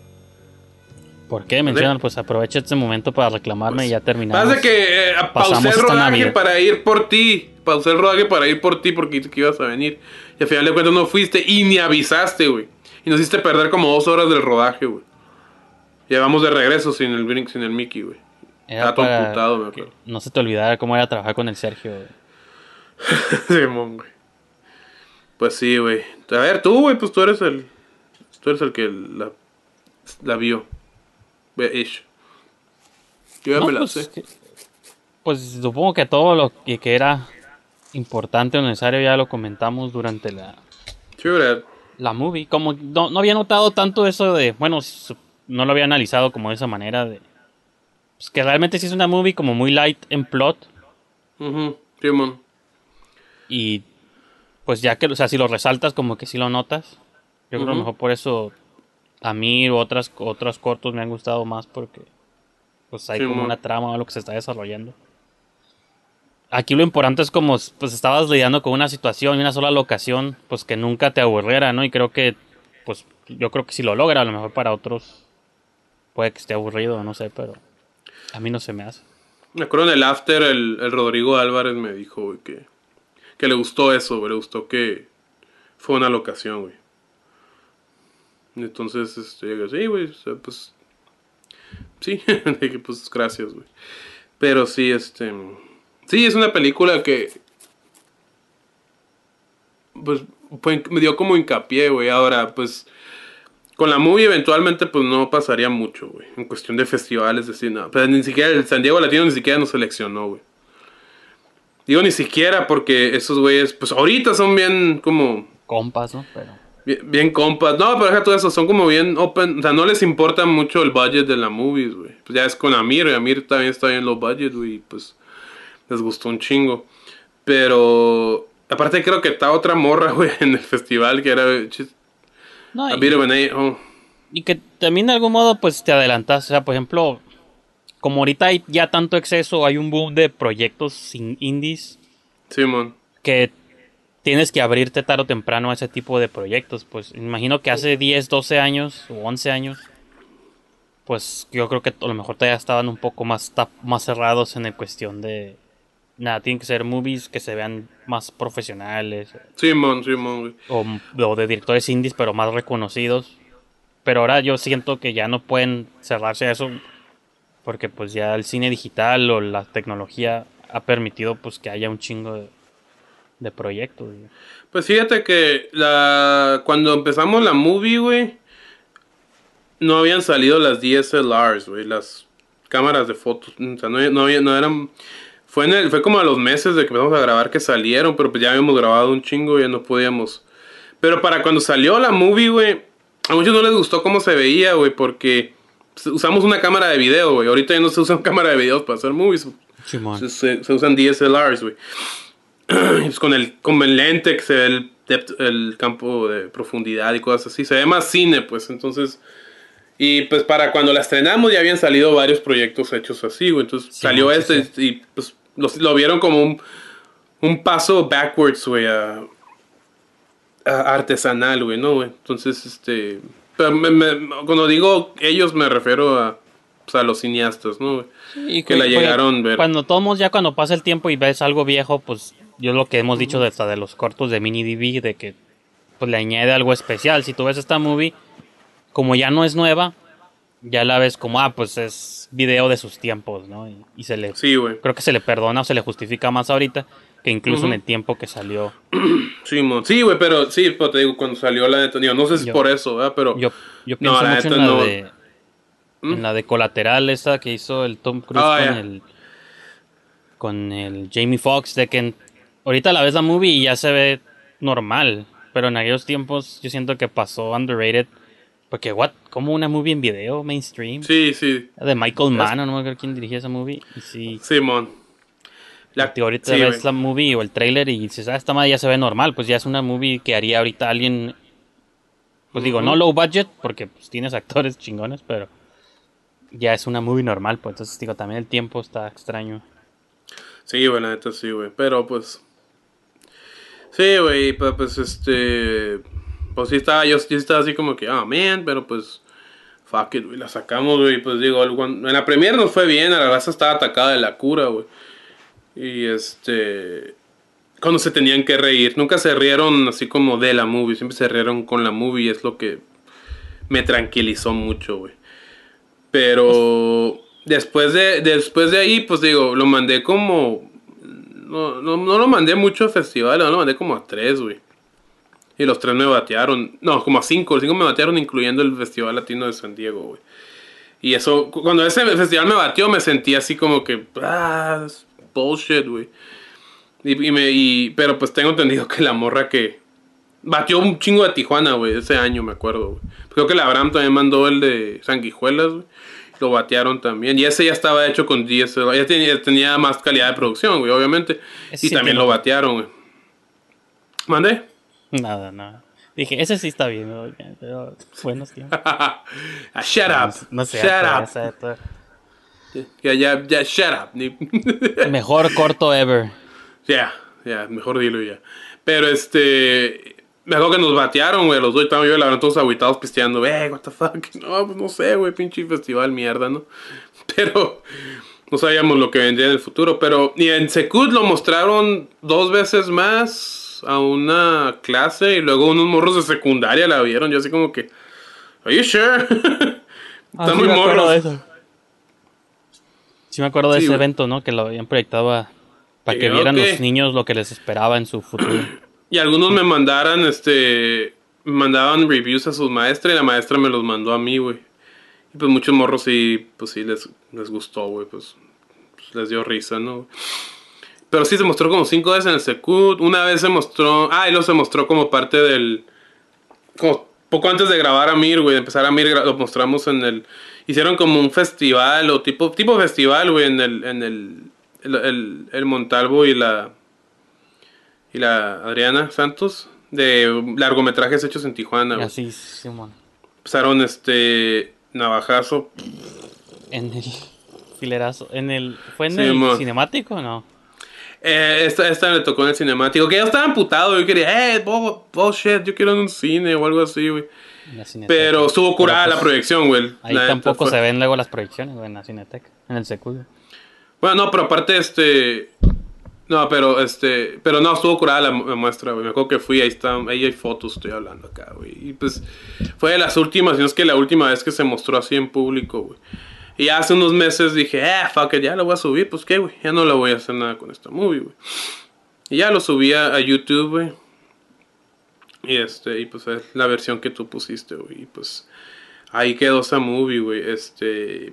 S1: ¿Por qué mencionan? Pues aprovecha este momento para reclamarme y ya terminamos.
S2: Pasa que eh, pausé el rodaje para ir por ti. Pausé el rodaje para ir por ti porque que ibas a venir. Y al final de cuentas no fuiste y ni avisaste, güey. Y nos hiciste perder como dos horas del rodaje, güey. Ya vamos de regreso sin el Brink, sin el Mickey, güey.
S1: Era
S2: todo
S1: para
S2: emputado, me acuerdo.
S1: no se te olvidara cómo era trabajar con el Sergio. güey.
S2: Simón, güey. Pues sí, güey. A ver, tú, güey, pues tú eres el. Tú eres el que la, la vio. Ish. Yo ya
S1: No,
S2: me la
S1: pues,
S2: sé.
S1: que- Pues supongo que todo lo que, que era importante o necesario ya lo comentamos durante la,
S2: Sí,
S1: la movie. Como no, no había notado tanto eso de, bueno, no lo había analizado como de esa manera de... Pues que realmente sí es una movie como muy light en plot
S2: Ujú, Simón.
S1: y pues ya que, o sea, si lo resaltas como que sí lo notas. Yo creo que a lo mejor por eso a mí u otras, otros cortos me han gustado más porque pues hay
S2: Sí,
S1: como
S2: mo.
S1: una trama o lo que se está desarrollando. Aquí lo importante es como pues estabas lidiando con una situación y una sola locación, pues que nunca te aburriera, ¿no? Y creo que pues yo creo que si lo logra, a lo mejor para otros puede que esté aburrido, no sé, pero a mí no se me hace.
S2: Me acuerdo en el after, el, el Rodrigo Álvarez me dijo, que, que le gustó eso, güey. Le gustó que fue una locación, güey. Entonces, este, yo sí, güey, o sea, pues. Sí, dije, pues gracias, güey. Pero sí, este. Sí, es una película que. Pues, me dio como hincapié, güey. Ahora, pues. Con la movie eventualmente pues no pasaría mucho, güey. En cuestión de festivales, decir, no. Pero ni siquiera el San Diego Latino ni siquiera nos seleccionó, güey. Digo ni siquiera porque esos güeyes, pues ahorita son bien como...
S1: Compas, ¿no? Pero...
S2: Bien, bien compas. No, pero deja todo eso, son como bien open. O sea, no les importa mucho el budget de la movies, güey. Pues ya es con Amir, y Amir también está bien low budget, güey. Pues les gustó un chingo. Pero... Aparte creo que está otra morra, güey, en el festival que era...
S1: No, y-
S2: a- oh.
S1: Y que también de algún modo pues te adelantas, o sea, por ejemplo, como ahorita hay ya tanto exceso, hay un boom de proyectos sin indies
S2: Simón.
S1: que tienes que abrirte tarde o temprano a ese tipo de proyectos, pues imagino que hace 10, 12 años o 11 años pues yo creo que a lo mejor todavía estaban un poco más más cerrados en la cuestión de nada, tienen que ser movies que se vean más profesionales
S2: Simón, Simón, güey.
S1: o, o de directores indies pero más reconocidos. Pero ahora yo siento que ya no pueden cerrarse a eso porque pues ya el cine digital o la tecnología ha permitido pues que haya un chingo de, proyectos. güey.
S2: Pues fíjate que cuando empezamos la movie, güey, no habían salido las DSLRs, güey, las cámaras de fotos, o sea, no, no, no eran fue en el- fue como a los meses de que empezamos a grabar que salieron, pero pues ya habíamos grabado un chingo ya no podíamos. Pero para cuando salió la movie, güey, a muchos no les gustó cómo se veía, güey, porque usamos una cámara de video, güey. Ahorita ya no se usan cámara de videos para hacer movies. Se, se- se usan DSLRs, güey. Pues con el, con el lente que se ve el, depth- el campo de profundidad y cosas así. Se ve más cine, pues. Entonces. Y pues para cuando la estrenamos ya habían salido varios proyectos hechos así, güey. Entonces salió
S1: sí,
S2: este
S1: sí.
S2: y pues lo vieron como un, un paso backwards, güey, a, a- artesanal, güey, ¿no, güey? Entonces, este... pero me- me- cuando digo ellos me refiero a, pues, a los cineastas, ¿no?
S1: Y
S2: que la llegaron a ver.
S1: Cuando tomos ya cuando pasa el tiempo y ves algo viejo, pues yo lo que hemos dicho de, hasta de los cortos de mini DV, de que pues le añade algo especial. Si tú ves esta movie, como ya no es nueva, ya la ves como, ah, pues es video de sus tiempos, ¿no? Y, y se le...
S2: Sí, güey.
S1: Creo que se le perdona o se le justifica más ahorita que incluso en el tiempo que salió.
S2: Sí, mon. sí, güey, pero sí, pero te digo, cuando salió la neta, digo, no sé si
S1: Yo-
S2: por eso, ¿verdad? Pero
S1: Yo, yo
S2: No, la
S1: mucho
S2: neta
S1: en la
S2: no.
S1: de... En la de colateral esa que hizo el Tom Cruise
S2: Ah,
S1: con el con el Jamie Foxx de que en- ahorita la ves la movie y ya se ve normal, pero en aquellos tiempos yo siento que pasó underrated porque what, como una movie en video mainstream
S2: Sí, sí.
S1: de Michael
S2: Es-
S1: Mann, no me acuerdo quién dirigía esa movie y sí,
S2: Simón. La,
S1: ahorita
S2: sí,
S1: ves
S2: güey.
S1: la movie o el trailer y dices, ah, esta madre ya se ve normal, pues ya es una movie que haría ahorita alguien pues digo, no low budget porque pues, tienes actores chingones, pero ya es una movie normal, pues entonces digo, también el tiempo está extraño.
S2: Sí, la neta sí, güey. Pero pues. Sí, güey, pues, pues este. Pues sí estaba, yo sí estaba así como que, ah, man, pero pues. Fuck it, güey, la sacamos, güey. Pues digo, en la premiere nos fue bien, a la raza estaba atacada de la cura, güey. Y este. Cuando se tenían que reír, nunca se rieron así como de la movie, siempre se rieron con la movie, es lo que me tranquilizó mucho, güey. Pero después de, después de ahí, pues digo, lo mandé como. No, no, no lo mandé mucho a festivales, lo mandé como a tres, güey. Y los tres me batearon. No, como a cinco. Los cinco me batearon, incluyendo el Festival Latino de San Diego, güey. Y eso, cu- cuando ese festival me batió, me sentí así como que, ah, bullshit, güey. Y, y me, y, pero pues tengo entendido que la morra que batió un chingo de Tijuana, güey, ese año, me acuerdo, güey. Creo que la Abraham también mandó el de Sanguijuelas, güey. Lo batearon también. Y ese ya estaba hecho con DSLR. Ya tenía, tenía más calidad de producción, güey, obviamente.
S1: Ese
S2: y
S1: sí
S2: también lo batearon, güey. ¿Mandé?
S1: Nada, nada. Dije, ese sí está bien, ¿no? pero buenos tiempos.
S2: Ah, shut up.
S1: No sé,
S2: shut up. Ya, ya, ya, shut up.
S1: Mejor corto ever.
S2: Ya, ya, mejor dilo ya. Pero este. Me acuerdo que nos batearon, güey. Los dos estábamos yo y la verdad todos aguitados pisteando. Eh, what the fuck. No, pues no sé, güey. Pinche festival mierda, ¿no? Pero. No sabíamos lo que vendría en el futuro. Pero. Y en Secut lo mostraron dos veces más a una clase. Y luego unos morros de secundaria la vieron. Yo así como que. Are you sure?
S1: Ah,
S2: Están
S1: sí
S2: muy
S1: acuerdo
S2: morros.
S1: Sí me acuerdo de
S2: Sí,
S1: ese
S2: güey.
S1: evento, ¿no? Que lo habían proyectado a- para que vieran los niños lo que les esperaba en su futuro.
S2: Y algunos me mandaran, este, me mandaban reviews a sus maestras y la maestra me los mandó a mí, güey. Y pues muchos morros sí, pues sí les, les gustó, güey, pues, pues, les dio risa, ¿no? Pero sí se mostró como cinco veces en el Secut. Una vez se mostró, ah, y luego se mostró como parte del, como poco antes de grabar a Mir, güey, de empezar a Mir, lo mostramos en el, hicieron como un festival o tipo, tipo festival, güey, en el, en el, el, el, el Montalvo y la, y la Adriana Santos de largometrajes hechos en Tijuana. güey.
S1: Así, Simón.
S2: Empezaron este navajazo.
S1: En el filerazo. En el, ¿Fue en
S2: Sí,
S1: el cinemático o no?
S2: Eh, esta, esta le tocó en el cinemático. Que yo estaba amputado. Yo quería, eh, bu- bullshit, yo quiero en un cine o algo así, güey.
S1: La.
S2: Pero estuvo curada
S1: Pero,
S2: la
S1: pues,
S2: proyección, güey.
S1: Ahí
S2: La
S1: tampoco
S2: fue-
S1: se ven luego las proyecciones, güey, en la Cineteca. En el secuyo.
S2: Bueno, no, pero aparte, este. No, pero este. Pero no, estuvo curada la, mu- la muestra, güey. Me acuerdo que fui, ahí están, ahí hay fotos, estoy hablando acá, güey. Y pues fue de las últimas, no es que la última vez que se mostró así en público, güey. Y hace unos meses dije, eh, fuck it, ya lo voy a subir, pues qué, güey. Ya no le voy a hacer nada con esta movie, güey. Y ya lo subí a, a YouTube, güey. Y este, y pues es la versión que tú pusiste, güey. Y pues ahí quedó esa movie, güey. Este.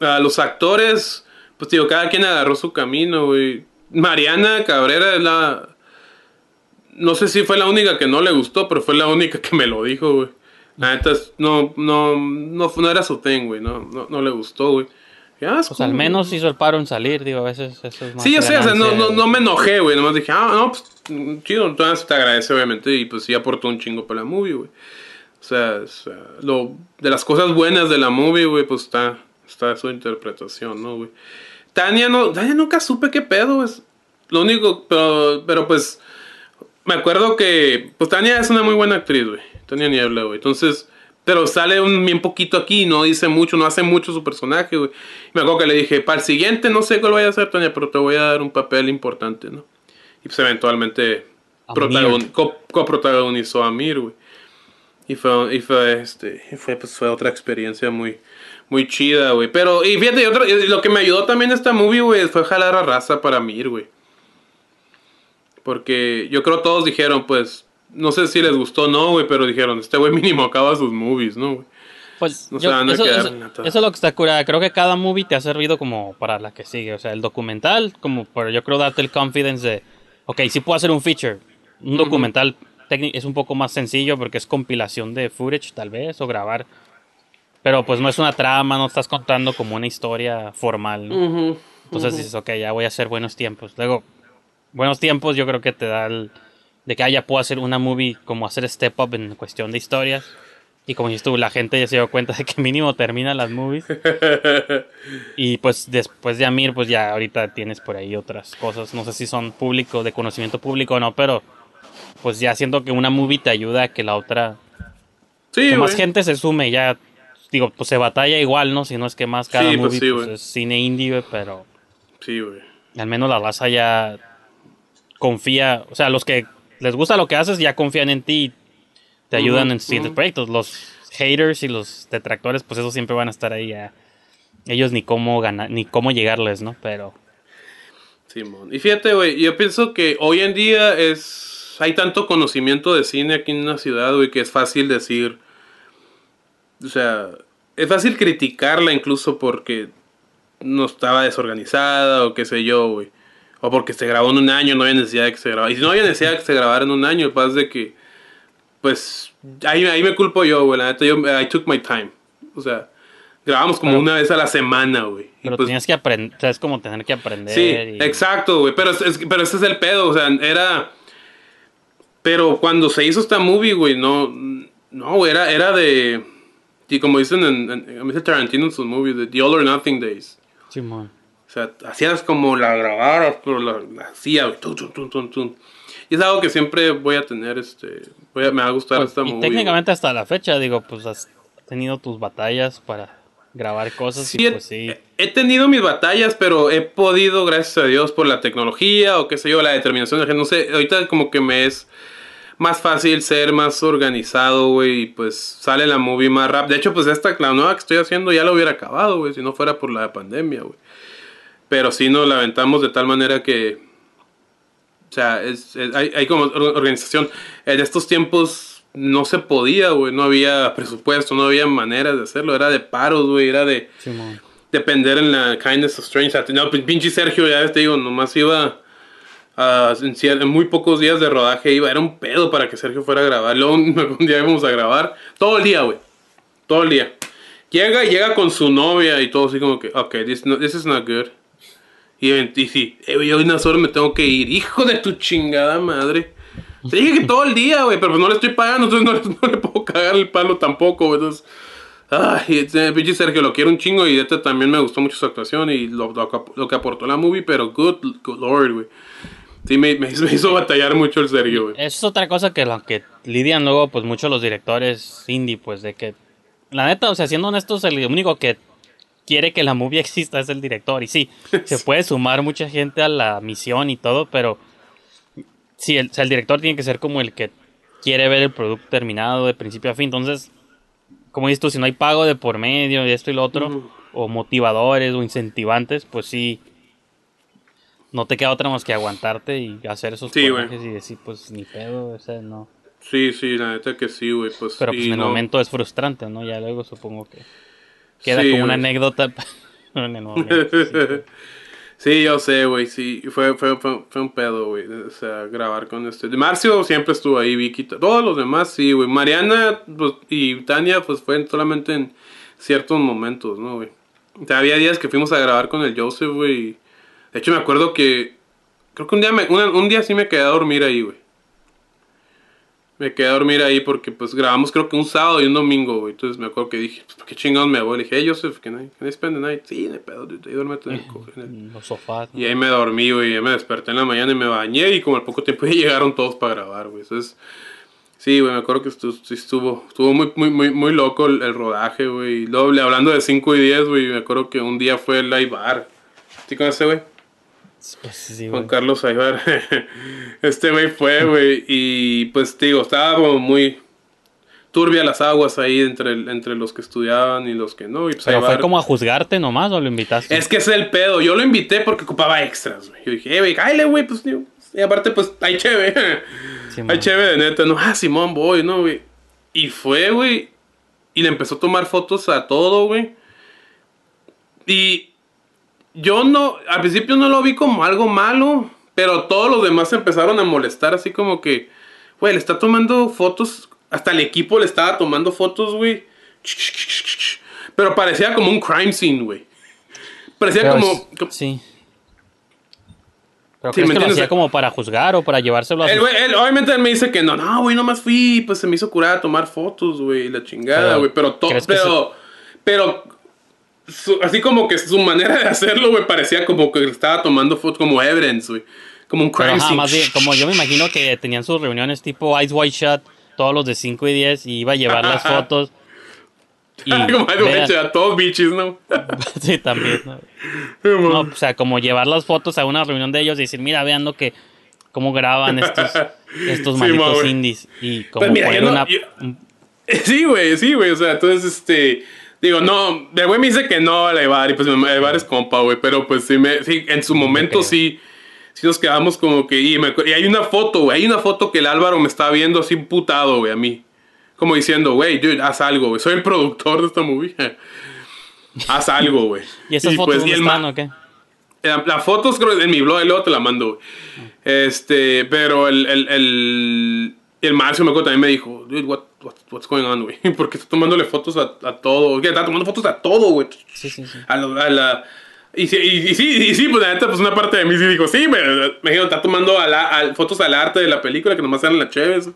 S2: A los actores, pues digo, cada quien agarró su camino, güey. Mariana Cabrera es la. No sé si fue la única que no le gustó, pero fue la única que me lo dijo, güey. La neta, no, no, no, no era su thing, güey. No, no, no le gustó, güey.
S1: Pues al menos hizo el paro en salir, digo, a veces eso es más
S2: Sí, yo sé, o sea, no, no, no me enojé, güey. Nomás dije, ah, no, pues chido, entonces te agradece, obviamente. Y pues sí aportó un chingo para la movie, güey. O sea, o sea, lo, de las cosas buenas de la movie, güey, pues está, está su interpretación, ¿no, güey? Tania, no, Tania nunca supe qué pedo, es lo único, pero, pero pues, me acuerdo que, pues Tania es una muy buena actriz, güey. Tania Niebla, güey. Entonces, pero sale un bien poquito aquí, no dice mucho, no hace mucho su personaje, güey. Me acuerdo que le dije, para el siguiente no sé cuál vaya a hacer, Tania, pero te voy a dar un papel importante, ¿no? Y pues eventualmente
S1: Amir.
S2: protagon- co- coprotagonizó a Mir, güey. Y fue, y fue, este, fue, pues, fue otra experiencia muy, muy chida, güey. Pero, y fíjate, y otra- y lo que me ayudó también esta movie, güey, fue jalar a raza para Mir, güey. Porque yo creo todos dijeron, pues, no sé si les gustó o no, güey, pero dijeron, este güey mínimo acaba sus movies, ¿no, güey?
S1: Pues
S2: No se van a
S1: eso,
S2: quedar
S1: eso- es lo que está curada. Creo que cada movie te ha servido como para la que sigue. O sea, el documental, como para yo creo darte el confidence de, ok, sí puedo hacer un feature. Un
S2: Ujú.
S1: documental técnic- es un poco más sencillo porque es compilación de footage tal vez o grabar. Pero pues no es una trama, no estás contando como una historia formal. ¿no? Entonces dices, ok, ya voy a hacer buenos tiempos. Luego, buenos tiempos yo creo que te da el... De que ah, ya puedo hacer una movie como hacer step up en cuestión de historias. Y como dices tú, la gente ya se dio cuenta de que mínimo termina las movies. Y pues después de Amir, pues ya ahorita tienes por ahí otras cosas. No sé si son público, de conocimiento público o no, pero pues ya siento que una movie te ayuda a que la otra...
S2: Sí,
S1: que más gente se sume, ya... Digo, pues se batalla igual, ¿no? Si no es que más cada
S2: Sí, pues
S1: movie
S2: sí,
S1: pues, es cine indie, güey, pero...
S2: Sí, güey.
S1: Al menos la raza ya confía, o sea, los que les gusta lo que haces ya confían en ti y te ayudan en siguientes
S2: ujú.
S1: proyectos. Los haters y los detractores, pues esos siempre van a estar ahí ya. Ellos ni cómo ganar, ni cómo llegarles, ¿no? Pero
S2: Simón. Y fíjate, güey, yo pienso que hoy en día es. Hay tanto conocimiento de cine aquí en una ciudad, güey, que es fácil decir. O sea, es fácil criticarla incluso porque no estaba desorganizada o qué sé yo, güey. O porque se grabó en un año, no había necesidad de que se grabara. Y si no había necesidad de que se grabara en un año, el pasa de que, pues, ahí, ahí me culpo yo, güey. La neta, yo, I took my time. O sea, grabamos como
S1: Pero-
S2: una vez a la semana, güey.
S1: Pero
S2: pues-
S1: tenías que aprender, o sea, es como tener que aprender.
S2: Sí,
S1: y-
S2: exacto, güey. Pero, es- pero ese es el pedo, o sea, era. Pero cuando se hizo esta movie, güey, no. No, güey, era, era de. Y como dicen en, en, en- Tarantino en sus movies, de The All or Nothing Days.
S1: Simón.
S2: O sea, hacías como la grabaras, pero la, la hacía, tum, tum, tum. Y es algo que siempre voy a tener, este. voy a- me va a gustar
S1: Pues,
S2: esta
S1: y
S2: movie.
S1: técnicamente hasta la fecha, digo, pues has tenido tus batallas para grabar cosas
S2: Sí,
S1: y
S2: he-
S1: pues sí.
S2: He tenido mis batallas, pero he podido, gracias a Dios, por la tecnología o qué sé yo, la determinación de la gente. No sé, ahorita como que me es más fácil ser más organizado, güey, y pues sale la movie más rápido. De hecho, pues esta, la nueva que estoy haciendo ya la hubiera acabado, güey, si no fuera por la pandemia, güey. Pero sí nos la aventamos de tal manera que... O sea, es, es- hay, hay como or- organización. En estos tiempos no se podía, güey, no había presupuesto, no había maneras de hacerlo. Era de paros, güey, era de
S1: Simón.
S2: depender en la kindness of strangers. No, pin- pinche Sergio, ya te digo, nomás iba a, en, en muy pocos días de rodaje, iba, era un pedo para que Sergio fuera a grabar. Luego un, un día íbamos a grabar, todo el día, güey, todo el día. Llega y llega con su novia y todo así como que, ok, this, no- this is not good. Y, y sí, eh, güey, hoy unas horas me tengo que ir, hijo de tu chingada madre. Te dije que todo el día, güey, pero pues no le estoy pagando, entonces no, no le puedo cagar el palo tampoco, güey. Entonces, ay, este, pinche Sergio lo quiero un chingo y este también me gustó mucho su actuación y lo, lo lo que aportó la movie, pero good, good lord, güey. Sí, me, me me hizo batallar mucho el Sergio, güey.
S1: Es otra cosa que lo que lidian luego pues muchos los directores indie, pues de que la neta, o sea, siendo honestos, el único que quiere que la movie exista es el director y sí, se puede sumar mucha gente a la misión y todo, pero sí, el, o sea, el director tiene que ser como el que quiere ver el producto terminado de principio a fin, entonces como dices tú, si no hay pago de por medio y esto y lo otro, o motivadores o incentivantes, pues sí, no te queda otra más que aguantarte y hacer esos
S2: Sí,
S1: y decir, pues ni pedo, o sea, no.
S2: Sí, sí, la neta que sí, güey. Pues,
S1: Pero pues
S2: y
S1: en el
S2: no-
S1: momento es frustrante, ¿no? Ya luego supongo que queda
S2: Sí,
S1: como una
S2: güey.
S1: anécdota en el momento. sí.
S2: Sí, yo sé, güey, sí, fue, fue, fue, fue un pedo, güey, o sea, grabar con este. Marcio siempre estuvo ahí, Vicky, todos los demás, sí, güey. Mariana pues, y Tania, pues, fue solamente en ciertos momentos, ¿no, güey? O sea, había días que fuimos a grabar con el Joseph, güey. De hecho, me acuerdo que, creo que un día, me, una- un día sí me quedé a dormir ahí, güey. Me quedé a dormir ahí porque, pues, grabamos creo que un sábado y un domingo, güey. Entonces me acuerdo que dije, pues, ¿por qué chingados me voy? Le dije, hey, Joseph, can I, can I spend the night? Sí, hay pedo, dude, ahí duérmete en el co- en el-
S1: Los sofás. ¿no?
S2: y ahí me dormí, güey. Ya me desperté en la mañana y me bañé. Y como al poco tiempo ya llegaron todos para grabar, güey. Entonces, sí, güey, me acuerdo que estuvo, estuvo, estuvo muy, muy, muy, muy loco el, el rodaje, güey. Y luego, hablando de 5 y 10, güey, me acuerdo que un día fue el Aibar. ¿Sí conoces, güey?
S1: Pues sí,
S2: Juan. Carlos Aibar. este güey fue, güey. Y pues, digo, estaba como muy turbia las aguas ahí entre, entre los que estudiaban y los que no. Y pues
S1: Pero fue como a juzgarte nomás o lo invitaste.
S2: es que es el pedo. Yo lo invité porque ocupaba extras, güey. Yo dije, eh, güey, cállale, güey, pues, digo, Y aparte, pues, hay chévere.
S1: Simón.
S2: hay chévere de neta, ¿no? Ah, Simón, voy, ¿no, güey? Y fue, güey. Y le empezó a tomar fotos a todo, güey. Y yo no, al principio no lo vi como algo malo. Pero todos los demás se empezaron a molestar, así como que, güey, le está tomando fotos. Hasta el equipo le estaba tomando fotos, güey. Pero parecía como un crime scene, güey. Parecía
S1: Pero
S2: como.
S1: es- Sí. ¿Pero
S2: Sí,
S1: crees
S2: ¿me
S1: que lo hacía como para juzgar o para llevárselo a sus-
S2: él, obviamente él me dice que no, no, güey, nomás fui, pues se me hizo curar a tomar fotos, güey, la chingada, güey, pero todo,
S1: ¿crees que
S2: pero, pero, su- así como que su manera de hacerlo, güey, parecía como que estaba tomando fotos como evidence, güey, como un crime
S1: ajá, más bien, como yo me imagino que tenían sus reuniones tipo Ice White Shot, todos los de 5 y 10, y iba a llevar las fotos. Y
S2: como
S1: vea-
S2: hecho a todos bichis, ¿no?
S1: sí, también. ¿no? No, o sea, como llevar las fotos a una reunión de ellos y decir, mira, vean lo que, cómo graban estos, estos malditos indies. Y como
S2: Pues mira,
S1: poner
S2: no-
S1: una...
S2: yo- Sí, güey, sí, güey. O sea, entonces, este. Digo, no, el güey me dice que no al Evar, y pues Evar es compa, güey. Pero pues sí, me, sí en su momento sí. Sí nos quedamos como que. Y, me y hay una foto, güey. Hay una foto que el Álvaro me está viendo así putado, güey, a mí. Como diciendo, güey, dude, haz algo, güey. Soy el productor de esta movie. haz algo, güey.
S1: ¿Y esas fotos
S2: pues,
S1: dónde
S2: el
S1: están
S2: ma-
S1: o qué?
S2: La, la fotos creo en mi blog, y luego te la mando, güey. Este, pero el, el, el, el Marcio me acuerdo también me dijo, dude, what, what, what's going on, güey? Porque está tomándole fotos a, a todo. Está tomando fotos a todo, güey.
S1: Sí, sí, sí.
S2: A, la- a la... Y, sí- y, y sí, y sí, pues la neta, pues una parte de mí sí dijo, sí, me, imagino, está tomando a la- fotos al arte de la película que nomás eran las chéves.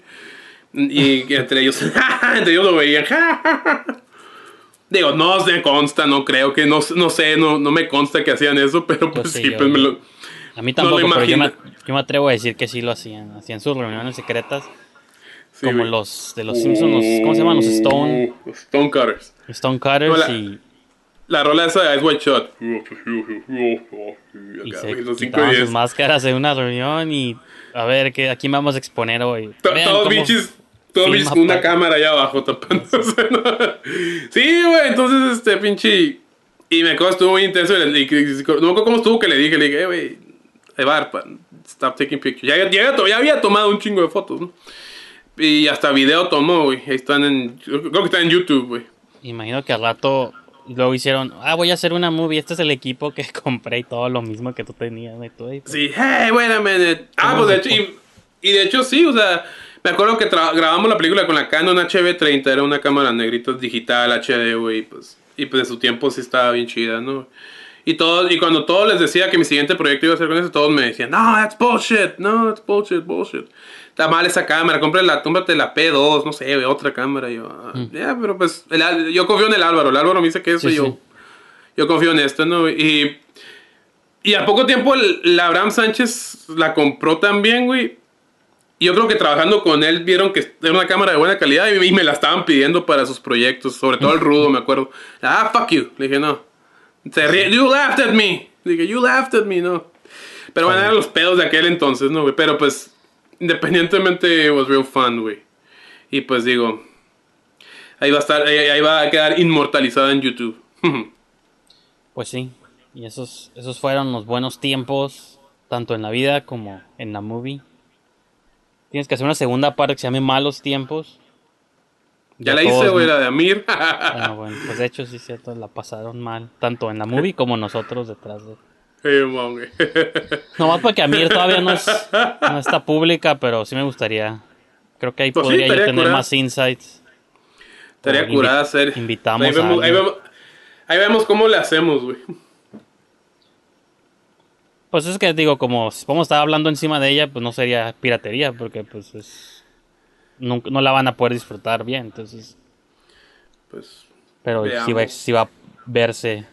S2: Y, y entre ellos, entre ellos lo veían. Digo, no me consta, no creo que, no, no sé, no, no me consta que hacían eso, pero pues
S1: sí,
S2: sí,
S1: yo-
S2: pues me lo...
S1: A mí
S2: no lo
S1: tampoco, pero yo me,
S2: imagino.
S1: yo me atrevo a decir que sí lo hacían. Hacían sus reuniones secretas.
S2: Sí,
S1: como
S2: güey.
S1: los de los Simpsons, los, ¿cómo se llaman? Los Stone,
S2: Uh, Stone Cutters.
S1: Stone Cutters
S2: No, la-
S1: y,
S2: La rola esa de Ice White Shot.
S1: y se quitaban sus máscaras en una reunión y a ver, ¿qué, ¿a quién vamos a exponer hoy?
S2: Todos bichis, todos bichis con una cámara allá abajo tapándose. Sí, güey, entonces este pinche. Y me acuerdo, estuvo muy intenso. y y- y- no me acuerdo cómo estuvo que le dije, le dije, eh, güey, Evar, stop taking pictures. Ya, ya, ya había tomado un chingo de fotos, ¿no? Y hasta video tomó, güey. Están en. Creo que están en YouTube, güey.
S1: Imagino que al rato luego hicieron, ah, voy a hacer una movie, este es el equipo que compré y todo lo mismo que tú tenías. ¿no? Y tú, "Ay, pues,
S2: Sí, hey, wait a minute. Ah, pues de hecho, y, y de hecho sí, o sea, me acuerdo que grabamos la película con la Canon HB30, era una cámara negrita digital HD, güey, y pues, y pues de su tiempo sí estaba bien chida, ¿no? Y todos, y cuando todos les decía que mi siguiente proyecto iba a ser con eso, todos me decían, no, that's bullshit, no, that's bullshit, bullshit. Está mal esa cámara, cómprate la, cómprate la P2, no sé, otra cámara. Yo, ah, ya, pero pues, el yo confío en el Álvaro, el Álvaro me dice que eso,
S1: Sí,
S2: y yo,
S1: sí.
S2: yo confío en esto, ¿no? Y, y a poco tiempo el, el Abraham Sánchez la compró también, güey. Y yo creo que trabajando con él vieron que era una cámara de buena calidad y, y me la estaban pidiendo para sus proyectos, sobre todo el rudo, me acuerdo. Ah, fuck you. Le dije, no. Se ríe, you laughed at me. Le dije, you laughed at me, no. Pero bueno, eran los pedos de aquel entonces, ¿no, güey? Pero pues, independientemente, it was real fun, güey. Y pues digo, ahí va a estar, ahí, ahí va a quedar inmortalizada en YouTube.
S1: Pues sí, y esos, esos fueron los buenos tiempos, tanto en la vida como en la movie. Tienes que hacer una segunda parte que se llame Malos Tiempos.
S2: ya la hice, güey, la de Amir.
S1: Ah, bueno, pues de hecho sí cierto, la pasaron mal, tanto en la movie como nosotros detrás de...
S2: Güey.
S1: Nomás porque Amir todavía no, es, no está pública, pero sí me gustaría. Creo que ahí
S2: Pues sí,
S1: podría yo tener
S2: curada.
S1: más insights.
S2: Estaría
S1: invi-
S2: curada hacer.
S1: Invitamos
S2: ahí vemos,
S1: a
S2: ahí, vemos, ahí vemos cómo le hacemos, güey.
S1: Pues es que digo, como si a estar hablando encima de ella, pues no sería piratería, porque pues es... No, no la van a poder disfrutar bien, entonces...
S2: Pues.
S1: Pero si va,
S2: veamos.
S1: si va a verse...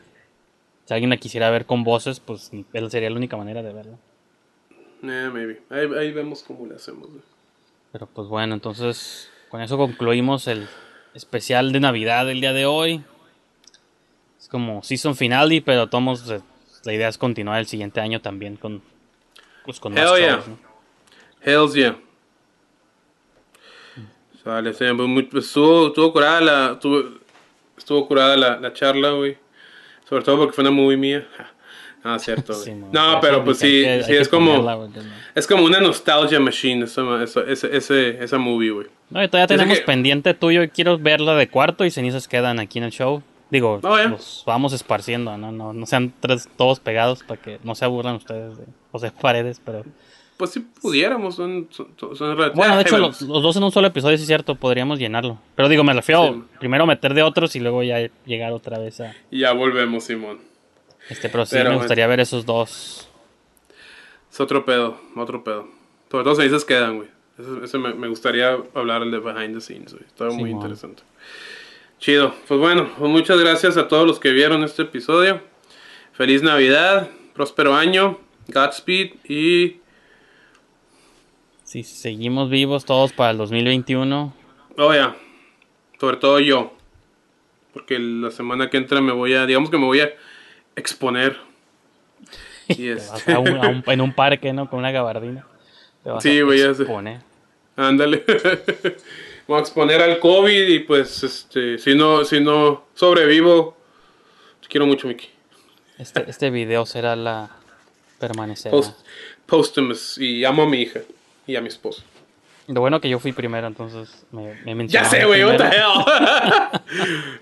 S1: Si alguien la quisiera ver con voces, pues él sería la única manera de verla.
S2: Eh, maybe. Ahí, ahí vemos cómo le hacemos.
S1: Pero pues bueno, entonces con eso concluimos el especial de Navidad del día de hoy. Es como season finale, pero tomos la idea es continuar el siguiente año también con pues con más
S2: Hell yeah.
S1: shows, ¿no?
S2: Hells yeah. Sale, sí, pues, muy- pues, estuvo, estuvo curada la. Estuvo, estuvo curada la, la charla, güey. Sobre todo porque fue una movie mía. No, es cierto.
S1: Sí,
S2: no,
S1: Eso
S2: pero pues
S1: que-
S2: sí,
S1: hay
S2: sí
S1: que
S2: es como.
S1: ponerla, que no.
S2: Es como una nostalgia machine, esa, esa, ese, ese, esa movie, güey.
S1: No, y todavía tenemos
S2: que-
S1: pendiente tuyo y quiero verla de cuarto y cenizas quedan aquí en el show. Digo,
S2: Oh, yeah.
S1: los vamos esparciendo, ¿no? No, no sean tres, todos pegados para que no se aburran ustedes de José Paredes, pero...
S2: Pues si pudiéramos, son, son, son
S1: Bueno, de hecho, los, los dos en un solo episodio, sí es cierto, podríamos llenarlo. Pero digo, me refiero
S2: Sí.
S1: primero meter de otros y luego ya llegar otra vez a
S2: ya volvemos, Simón.
S1: este. Pero sí
S2: Pero
S1: me gustaría ver esos dos.
S2: Es otro pedo, otro pedo. Sobre todo cenizas quedan, güey. Eso, eso me, me gustaría hablar de behind the scenes, güey. Estaba muy interesante. Chido. Pues bueno, pues muchas gracias a todos los que vieron este episodio. Feliz Navidad, próspero año, Godspeed y...
S1: Si seguimos vivos todos para el 2021.
S2: Oh, ya. Sobre todo yo. Porque la semana que entra me voy a... Digamos que me voy a exponer. Y este...
S1: a un- a un- en un parque, ¿no? Con una gabardina. Te vas
S2: Sí,
S1: a
S2: ya sé.
S1: exponer.
S2: Ándale. Voy a exponer al COVID y pues, este, si no, si no sobrevivo, te quiero mucho, Mickey.
S1: Este, este video será la permanecerá.
S2: Post, posthumous y amo a mi hija y a mi esposa.
S1: Lo bueno que yo fui primero, entonces me, me
S2: Ya sé, güey, what the hell.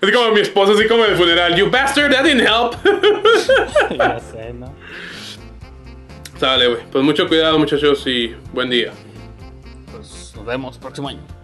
S2: es como mi esposa, así como en el funeral. You bastard, that didn't help.
S1: ya sé, ¿no?
S2: Sale, güey. Pues mucho cuidado, muchachos, y buen día.
S1: Pues nos vemos próximo año.